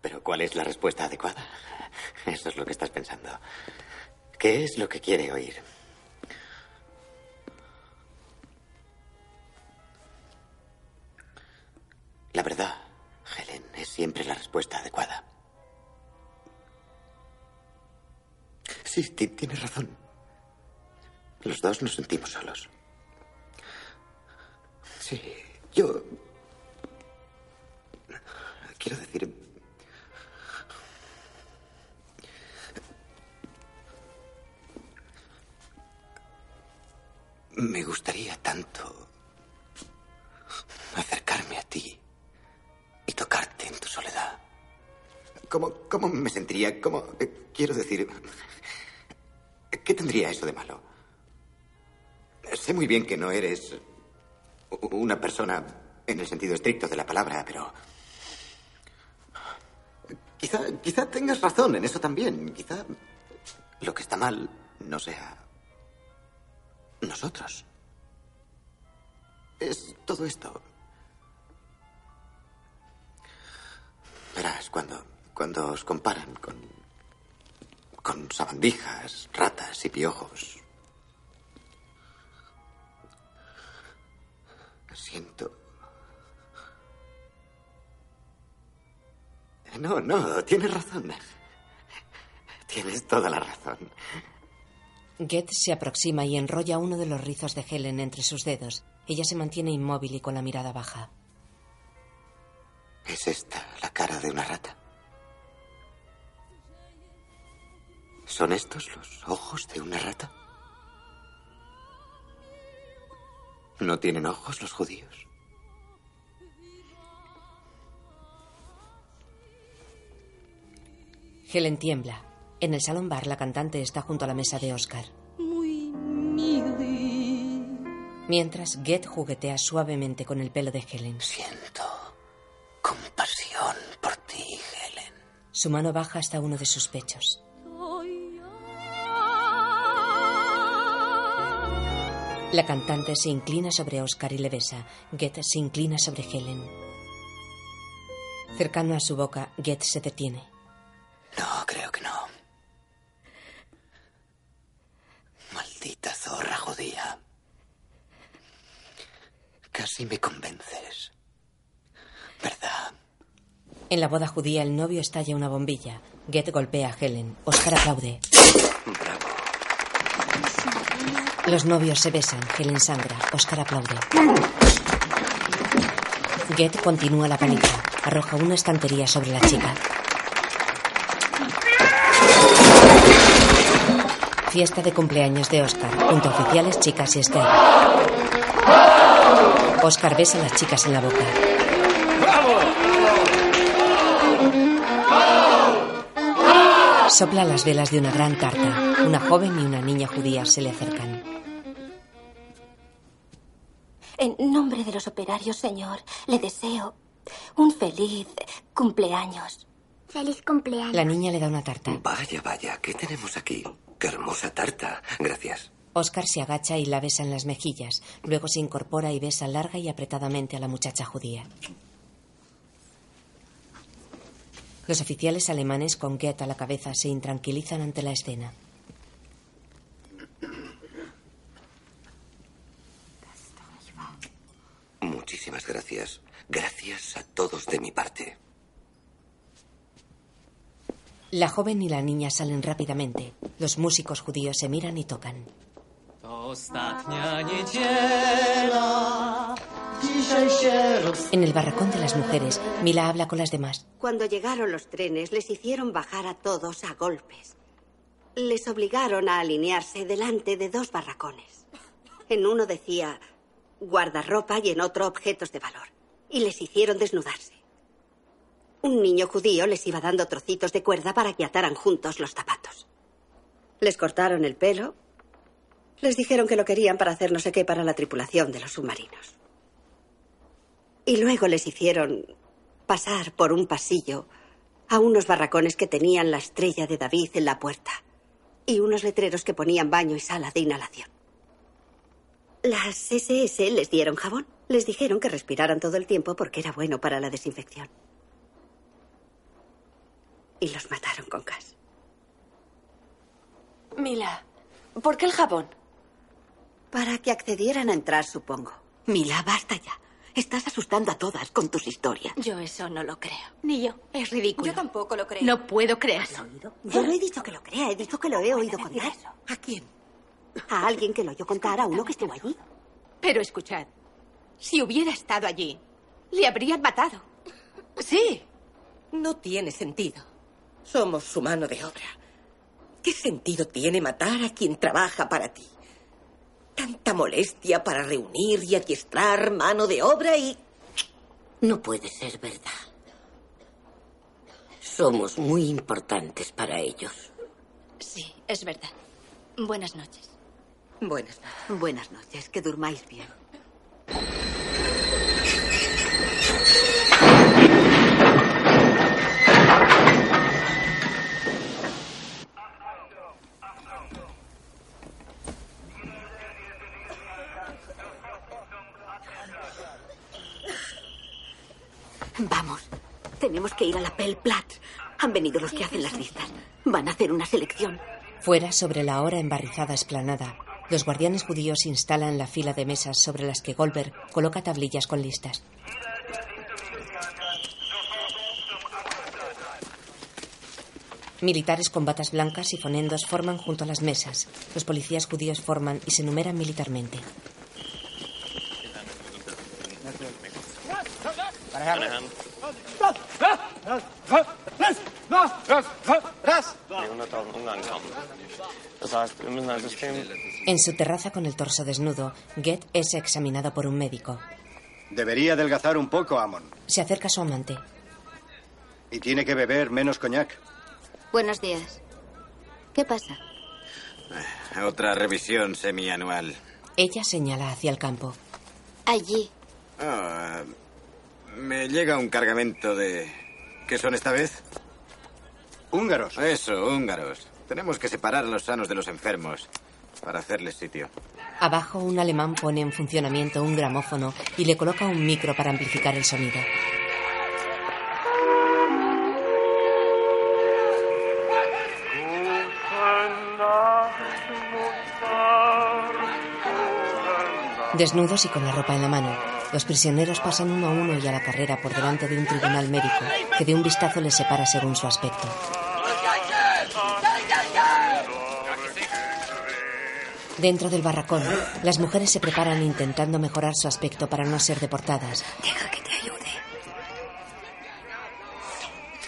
Speaker 27: Pero ¿cuál es la respuesta adecuada? Eso es lo que estás pensando. ¿Qué es lo que quiere oír? La verdad, Helen, es siempre la respuesta adecuada. Sí, ti- tienes razón. Los dos nos sentimos solos. Sí, yo... Quiero decir... Me gustaría tanto acercarme a ti y tocarte en tu soledad. ¿Cómo, cómo me sentiría? ¿Cómo? eh, quiero decir... ¿Qué tendría eso de malo? Sé muy bien que no eres una persona en el sentido estricto de la palabra, pero... Quizá, quizá tengas razón en eso también. Quizá lo que está mal no sea nosotros. Es todo esto. Verás, cuando, cuando os comparan con, con sabandijas, ratas y piojos, siento... No, no, tienes razón. Tienes toda la razón.
Speaker 2: Get se aproxima y enrolla uno de los rizos de Helen entre sus dedos. Ella se mantiene inmóvil y con la mirada baja.
Speaker 27: ¿Es esta la cara de una rata? ¿Son estos los ojos de una rata? ¿No tienen ojos los judíos?
Speaker 2: Helen tiembla. En el salón bar, la cantante está junto a la mesa de Oscar. Mientras, Get juguetea suavemente con el pelo de Helen.
Speaker 27: Siento compasión por ti, Helen.
Speaker 2: Su mano baja hasta uno de sus pechos. La cantante se inclina sobre Oscar y le besa. Get se inclina sobre Helen. Cercano a su boca, Get se detiene.
Speaker 27: No, creo que no. Maldita zorra judía. Casi me convences. ¿Verdad?
Speaker 2: En la boda judía, el novio estalla una bombilla. Get golpea a Helen. Oscar aplaude. Los novios se besan. Helen sangra. Oscar aplaude. Get continúa la paliza. Arroja una estantería sobre la chica. Fiesta de cumpleaños de Oscar, junto a oficiales, chicas y Esther. Oscar besa a las chicas en la boca. Sopla las velas de una gran tarta. Una joven y una niña judía se le acercan.
Speaker 8: En nombre de los operarios, señor, le deseo un feliz cumpleaños.
Speaker 40: Feliz cumpleaños.
Speaker 2: La niña le da una tarta.
Speaker 27: Vaya, vaya, ¿qué tenemos aquí? Qué hermosa tarta. Gracias.
Speaker 2: Oscar se agacha y la besa en las mejillas. Luego se incorpora y besa larga y apretadamente a la muchacha judía. Los oficiales alemanes con Goethe a la cabeza se intranquilizan ante la escena.
Speaker 27: Muchísimas gracias. Gracias a todos de mi parte.
Speaker 2: La joven y la niña salen rápidamente. Los músicos judíos se miran y tocan. En el barracón de las mujeres, Mila habla con las demás.
Speaker 53: Cuando llegaron los trenes, les hicieron bajar a todos a golpes. Les obligaron a alinearse delante de dos barracones. En uno decía guardarropa y en otro objetos de valor. Y les hicieron desnudarse. Un niño judío les iba dando trocitos de cuerda para que ataran juntos los zapatos. Les cortaron el pelo. Les dijeron que lo querían para hacer no sé qué para la tripulación de los submarinos. Y luego les hicieron pasar por un pasillo a unos barracones que tenían la estrella de David en la puerta y unos letreros que ponían baño y sala de inhalación. Las SS les dieron jabón. Les dijeron que respiraran todo el tiempo porque era bueno para la desinfección. Y los mataron con gas.
Speaker 8: Mila, ¿por qué el jabón?
Speaker 53: Para que accedieran a entrar, supongo. Mila, basta ya. Estás asustando a todas con tus historias.
Speaker 8: Yo eso no lo creo.
Speaker 53: Ni yo.
Speaker 8: Es ridículo.
Speaker 53: Yo tampoco lo creo.
Speaker 8: No puedo creerlo.
Speaker 53: Yo no he dicho que lo crea, he dicho que lo he oído contar.
Speaker 8: ¿A quién?
Speaker 53: A alguien que lo oyó contar, a uno que estuvo allí.
Speaker 55: Pero escuchad, si hubiera estado allí, le habrían matado.
Speaker 53: Sí. No tiene sentido. Somos su mano de obra. ¿Qué sentido tiene matar a quien trabaja para ti? Tanta molestia para reunir y adiestrar mano de obra y...
Speaker 41: No puede ser verdad. Somos muy importantes para ellos.
Speaker 8: Sí, es verdad. Buenas noches.
Speaker 53: Buenas noches. Buenas noches. Que durmáis bien. Vamos. Tenemos que ir a la Pel Platz. Han venido los que hacen las listas. Van a hacer una selección.
Speaker 2: Fuera, sobre la ahora embarrizada esplanada, los guardianes judíos instalan la fila de mesas sobre las que Goldberg coloca tablillas con listas. Militares con batas blancas y fonendos forman junto a las mesas. Los policías judíos forman y se numeran militarmente. En su terraza con el torso desnudo, Get es examinado por un médico.
Speaker 29: Debería adelgazar un poco, Amon.
Speaker 2: Se acerca a su amante.
Speaker 29: Y tiene que beber menos coñac.
Speaker 8: Buenos días. ¿Qué pasa?
Speaker 27: Otra revisión semianual.
Speaker 2: Ella señala hacia el campo.
Speaker 8: Allí.
Speaker 27: Ah, me llega un cargamento de... ¿Qué son esta vez?
Speaker 29: Húngaros.
Speaker 27: Eso, húngaros. Tenemos que separar a los sanos de los enfermos para hacerles sitio.
Speaker 2: Abajo, un alemán pone en funcionamiento un gramófono y le coloca un micro para amplificar el sonido. Desnudos y con la ropa en la mano, los prisioneros pasan uno a uno y a la carrera por delante de un tribunal médico que de un vistazo les separa según su aspecto. Dentro del barracón, las mujeres se preparan intentando mejorar su aspecto para no ser deportadas.
Speaker 8: Deja que te ayude.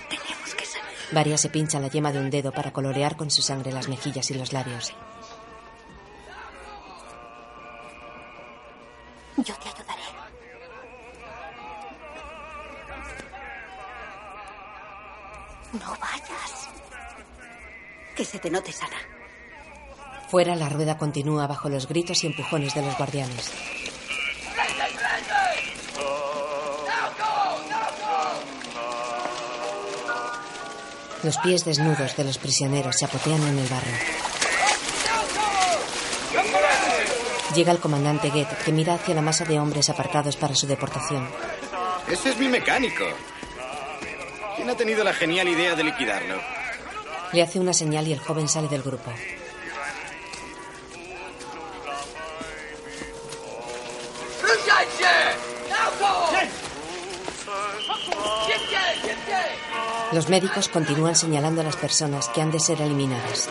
Speaker 8: Tenemos que salir.
Speaker 2: Varias se pincha la yema de un dedo para colorear con su sangre las mejillas y los labios.
Speaker 8: Yo te ayudaré. No vayas. Que se te note sana.
Speaker 2: Fuera, la rueda continúa bajo los gritos y empujones de los guardianes. Los pies desnudos de los prisioneros se apotean en el barro. Llega el comandante Get, que mira hacia la masa de hombres apartados para su deportación.
Speaker 27: Ese es mi mecánico. ¿Quién ha tenido la genial idea de liquidarlo?
Speaker 2: Le hace una señal y el joven sale del grupo. Los médicos continúan señalando a las personas que han de ser eliminadas.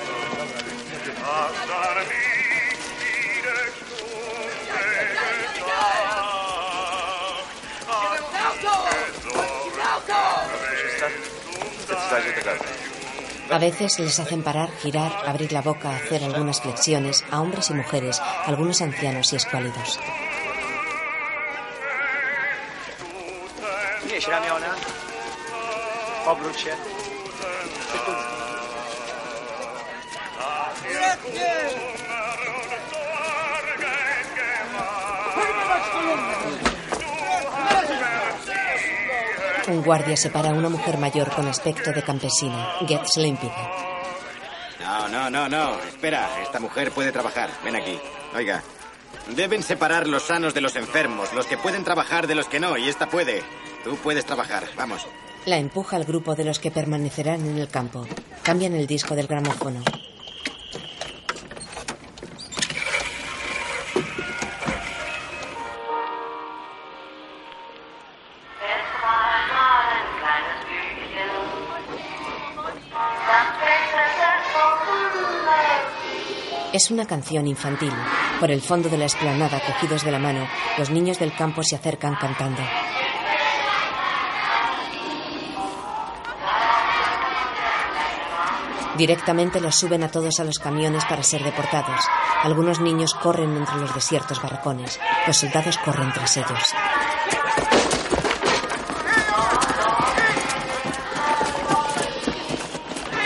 Speaker 2: A veces les hacen parar, girar, abrir la boca, hacer algunas flexiones a hombres y mujeres, algunos ancianos y escuálidos. Un guardia separa a una mujer mayor con aspecto de campesina. Get se le impide.
Speaker 27: No, no, no, no. Espera, esta mujer puede trabajar. Ven aquí. Oiga. Deben separar los sanos de los enfermos, los que pueden trabajar de los que no, y esta puede. Tú puedes trabajar. Vamos.
Speaker 2: La empuja al grupo de los que permanecerán en el campo. Cambian el disco del gramófono. Es una canción infantil. Por el fondo de la explanada, cogidos de la mano, los niños del campo se acercan cantando. Directamente los suben a todos a los camiones para ser deportados. Algunos niños corren entre los desiertos barracones. Los soldados corren tras ellos.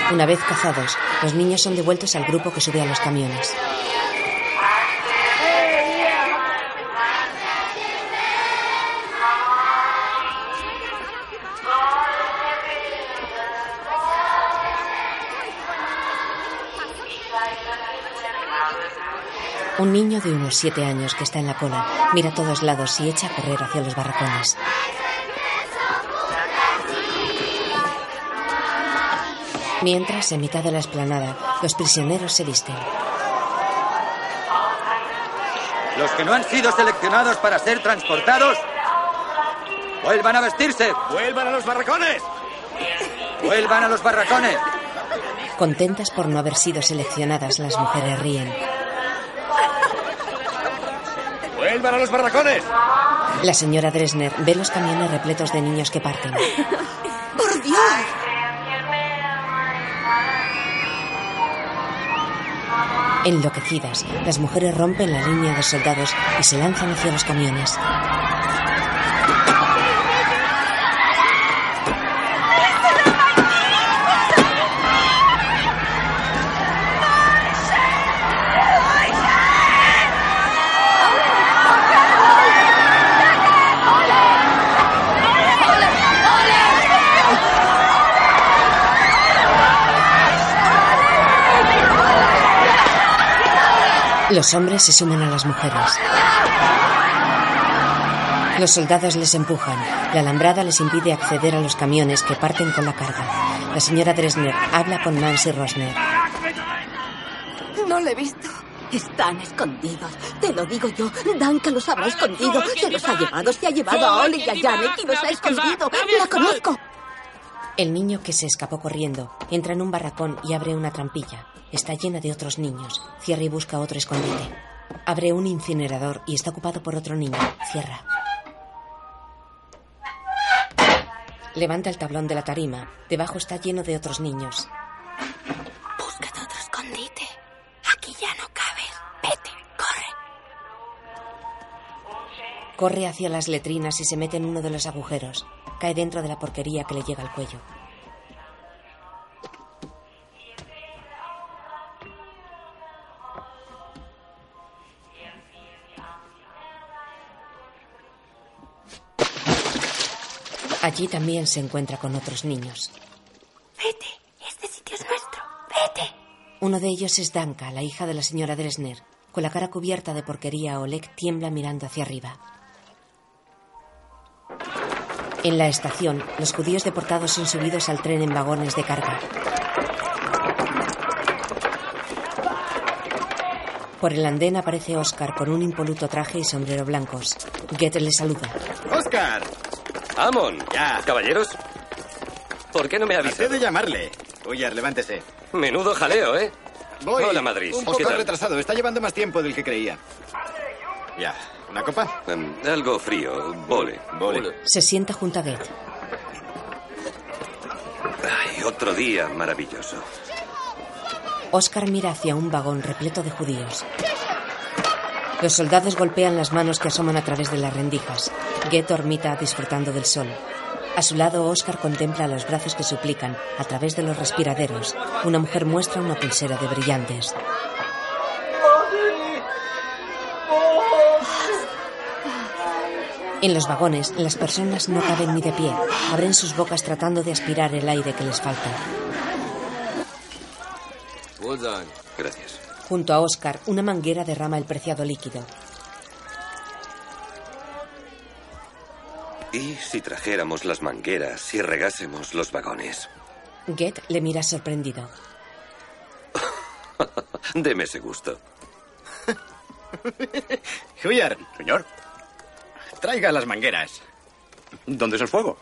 Speaker 2: Una vez cazados, los niños son devueltos al grupo que sube a los camiones. Un niño de unos siete años que está en la cola mira a todos lados y echa a correr hacia los barracones. Mientras, en mitad de la explanada, los prisioneros se visten.
Speaker 26: Los que no han sido seleccionados para ser transportados, vuelvan a vestirse.
Speaker 27: ¡Vuelvan a los barracones!
Speaker 26: ¡Vuelvan a los barracones!
Speaker 2: Contentas por no haber sido seleccionadas, las mujeres ríen.
Speaker 27: ¡Vuelvan a los barracones!
Speaker 2: La señora Dresner ve los camiones repletos de niños que parten.
Speaker 56: ¡Por Dios!
Speaker 2: Enloquecidas, las mujeres rompen la línea de soldados y se lanzan hacia los camiones. Los hombres se suman a las mujeres. Los soldados les empujan. La alambrada les impide acceder a los camiones que parten con la carga. La señora Dresner habla con Nancy Rosner.
Speaker 8: No le he visto. Están escondidos. Te lo digo yo. Danka los habrá escondido. Se los ha llevado. Se ha llevado a Oli y a Janet y los ha escondido. La conozco.
Speaker 2: El niño que se escapó corriendo entra en un barracón y abre una trampilla. Está llena de otros niños. Cierra y busca otro escondite. Abre un incinerador y está ocupado por otro niño. Cierra. Levanta el tablón de la tarima. Debajo está lleno de otros niños.
Speaker 57: Búscate otro escondite. Aquí ya no cabes. Vete, corre.
Speaker 2: Corre hacia las letrinas y se mete en uno de los agujeros. Cae dentro de la porquería que le llega al cuello. Allí también se encuentra con otros niños.
Speaker 57: Vete. Este sitio es nuestro. Vete.
Speaker 2: Uno de ellos es Danka, la hija de la señora Dresner. Con la cara cubierta de porquería, Oleg tiembla mirando hacia arriba. En la estación, los judíos deportados son subidos al tren en vagones de carga. Por el andén aparece Oscar con un impoluto traje y sombrero blancos. Goethe le saluda.
Speaker 27: ¡Oscar!
Speaker 9: Amon.
Speaker 27: Ya.
Speaker 9: Caballeros. ¿Por qué no me avisas?
Speaker 27: de llamarle. Uyar, levántese.
Speaker 9: Menudo jaleo, ¿eh?
Speaker 27: Voy.
Speaker 9: Hola, Madrid.
Speaker 27: Un
Speaker 9: ¿Qué
Speaker 27: poco retrasado. Está llevando más tiempo del que creía. Ya. ¿Una copa?
Speaker 9: Em, algo frío. Vole.
Speaker 27: Vole.
Speaker 2: Se sienta junto a Goethe.
Speaker 9: Ay, otro día maravilloso.
Speaker 2: Oscar mira hacia un vagón repleto de judíos. Los soldados golpean las manos que asoman a través de las rendijas. Goethe dormita disfrutando del sol. A su lado, Oscar contempla los brazos que suplican a través de los respiraderos. Una mujer muestra una pulsera de brillantes. En los vagones, las personas no caben ni de pie. Abren sus bocas tratando de aspirar el aire que les falta.
Speaker 9: Gracias.
Speaker 2: Junto a Oscar, una manguera derrama el preciado líquido.
Speaker 9: ¿Y si trajéramos las mangueras y regásemos los vagones?
Speaker 2: Goethe le mira sorprendido. (laughs)
Speaker 9: Deme ese gusto. (laughs)
Speaker 27: Huyar.
Speaker 21: Señor.
Speaker 27: Traiga las mangueras.
Speaker 21: ¿Dónde es el fuego?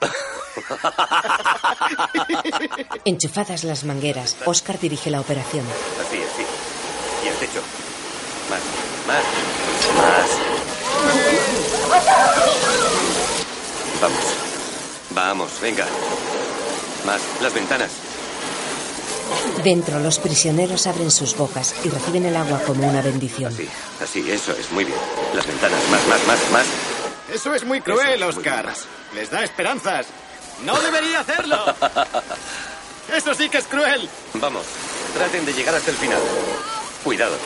Speaker 21: (laughs)
Speaker 2: Enchufadas las mangueras, Oscar dirige la operación.
Speaker 9: Así, así. Y el techo. Más, más, más. Vamos. Vamos, venga. Más, las ventanas.
Speaker 2: Dentro, los prisioneros abren sus bocas y reciben el agua como una bendición.
Speaker 9: Así, así, eso es, muy bien. Las ventanas, más, más, más, más.
Speaker 27: Eso es muy cruel, Oscar. Les da esperanzas. No debería hacerlo. (laughs) Eso sí que es cruel.
Speaker 9: Vamos, traten de llegar hasta el final. Cuidado.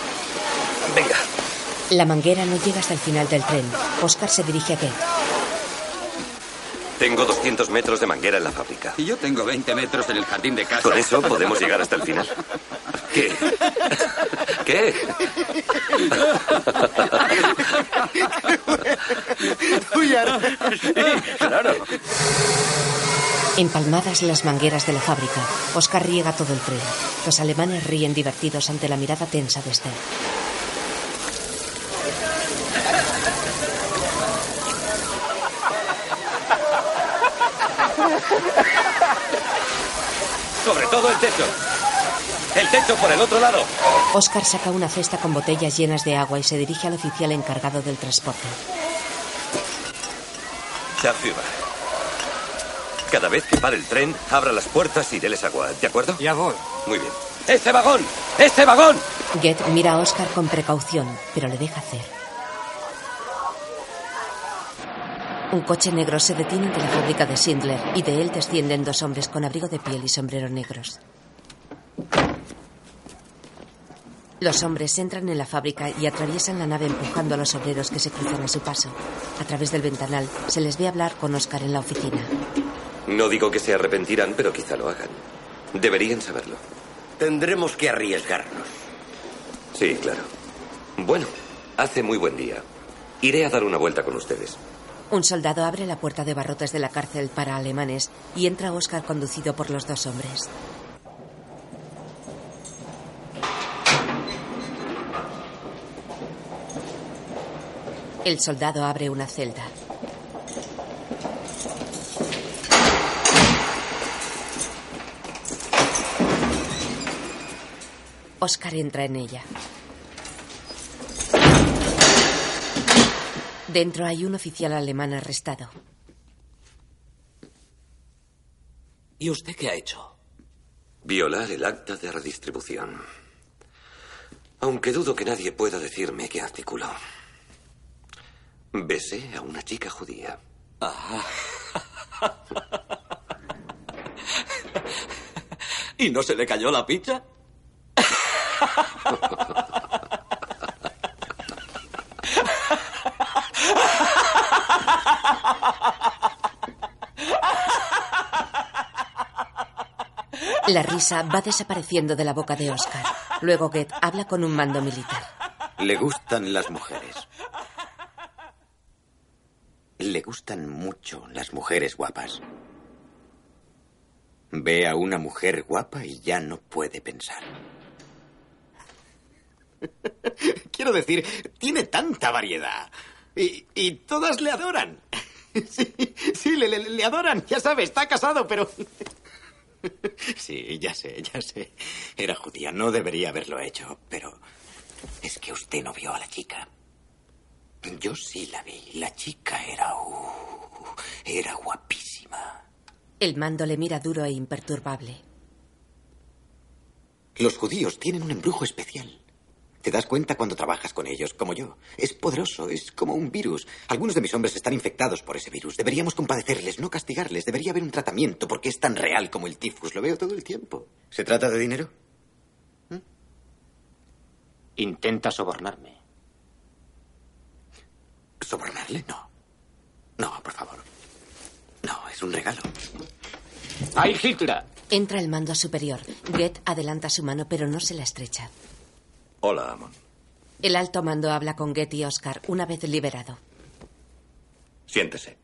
Speaker 9: Venga.
Speaker 2: La manguera no llega hasta el final del tren. Oscar se dirige a Goethe.
Speaker 9: Tengo 200 metros de manguera en la fábrica.
Speaker 20: Y yo tengo 20 metros en el jardín de casa.
Speaker 9: ¿Con eso podemos llegar hasta el final? ¿Qué? ¿Qué?
Speaker 20: claro.
Speaker 2: Empalmadas las mangueras de la fábrica, Oscar riega todo el tren. Los alemanes ríen divertidos ante la mirada tensa de Esther.
Speaker 9: Sobre todo el techo. El techo por el otro lado.
Speaker 2: Oscar saca una cesta con botellas llenas de agua y se dirige al oficial encargado del transporte.
Speaker 9: Chafiba. Cada vez que pare el tren, abra las puertas y déles agua, ¿de acuerdo?
Speaker 27: Ya voy.
Speaker 9: Muy bien.
Speaker 58: ¡Ese vagón! ¡Ese vagón!
Speaker 2: Get mira a Oscar con precaución, pero le deja hacer. Un coche negro se detiene ante la fábrica de Schindler y de él descienden dos hombres con abrigo de piel y sombrero negros. Los hombres entran en la fábrica y atraviesan la nave empujando a los obreros que se cruzan a su paso. A través del ventanal se les ve hablar con Oscar en la oficina.
Speaker 9: No digo que se arrepentirán, pero quizá lo hagan. Deberían saberlo.
Speaker 13: Tendremos que arriesgarnos.
Speaker 9: Sí, claro. Bueno, hace muy buen día. Iré a dar una vuelta con ustedes.
Speaker 2: Un soldado abre la puerta de barrotes de la cárcel para alemanes y entra Oscar conducido por los dos hombres. El soldado abre una celda. Oscar entra en ella. Dentro hay un oficial alemán arrestado.
Speaker 26: ¿Y usted qué ha hecho?
Speaker 9: Violar el acta de redistribución. Aunque dudo que nadie pueda decirme qué artículo. Besé a una chica judía. (laughs)
Speaker 26: ¿Y no se le cayó la pizza? (laughs)
Speaker 2: La risa va desapareciendo de la boca de Oscar. Luego Get habla con un mando militar.
Speaker 59: Le gustan las mujeres. Le gustan mucho las mujeres guapas. Ve a una mujer guapa y ya no puede pensar.
Speaker 27: Quiero decir, tiene tanta variedad. Y, y todas le adoran. (laughs) Sí, sí, le, le- le adoran. Ya sabe, está casado, pero... (laughs) Sí, ya sé, ya sé. Era judía, no debería haberlo hecho, pero...
Speaker 59: Es que usted no vio a la chica. Yo sí la vi. La chica era... uh, era guapísima.
Speaker 2: El mando le mira duro e imperturbable.
Speaker 27: Los judíos tienen un embrujo especial. Te das cuenta cuando trabajas con ellos, como yo. Es poderoso, es como un virus. Algunos de mis hombres están infectados por ese virus. Deberíamos compadecerles, no castigarles. Debería haber un tratamiento porque es tan real como el tifus. Lo veo todo el tiempo.
Speaker 60: ¿Se trata de dinero?
Speaker 27: ¿Mm?
Speaker 60: Intenta sobornarme.
Speaker 27: ¿Sobornarle? No. No, por favor. No, es un regalo.
Speaker 60: ¡Ay, Hitler!
Speaker 2: Entra el mando superior. Get adelanta su mano, pero no se la estrecha.
Speaker 9: Hola, Amon.
Speaker 2: El alto mando habla con Get y Oscar una vez liberado.
Speaker 26: Siéntese.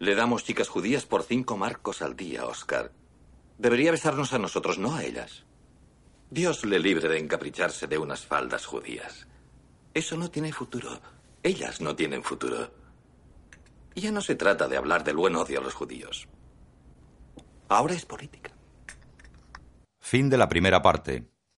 Speaker 26: Le damos chicas judías por cinco marcos al día, Oscar. Debería besarnos a nosotros, no a ellas. Dios le libre de encapricharse de unas faldas judías. Eso no tiene futuro. Ellas no tienen futuro. Ya no se trata de hablar del buen odio a los judíos. Ahora es política.
Speaker 1: Fin de la primera parte.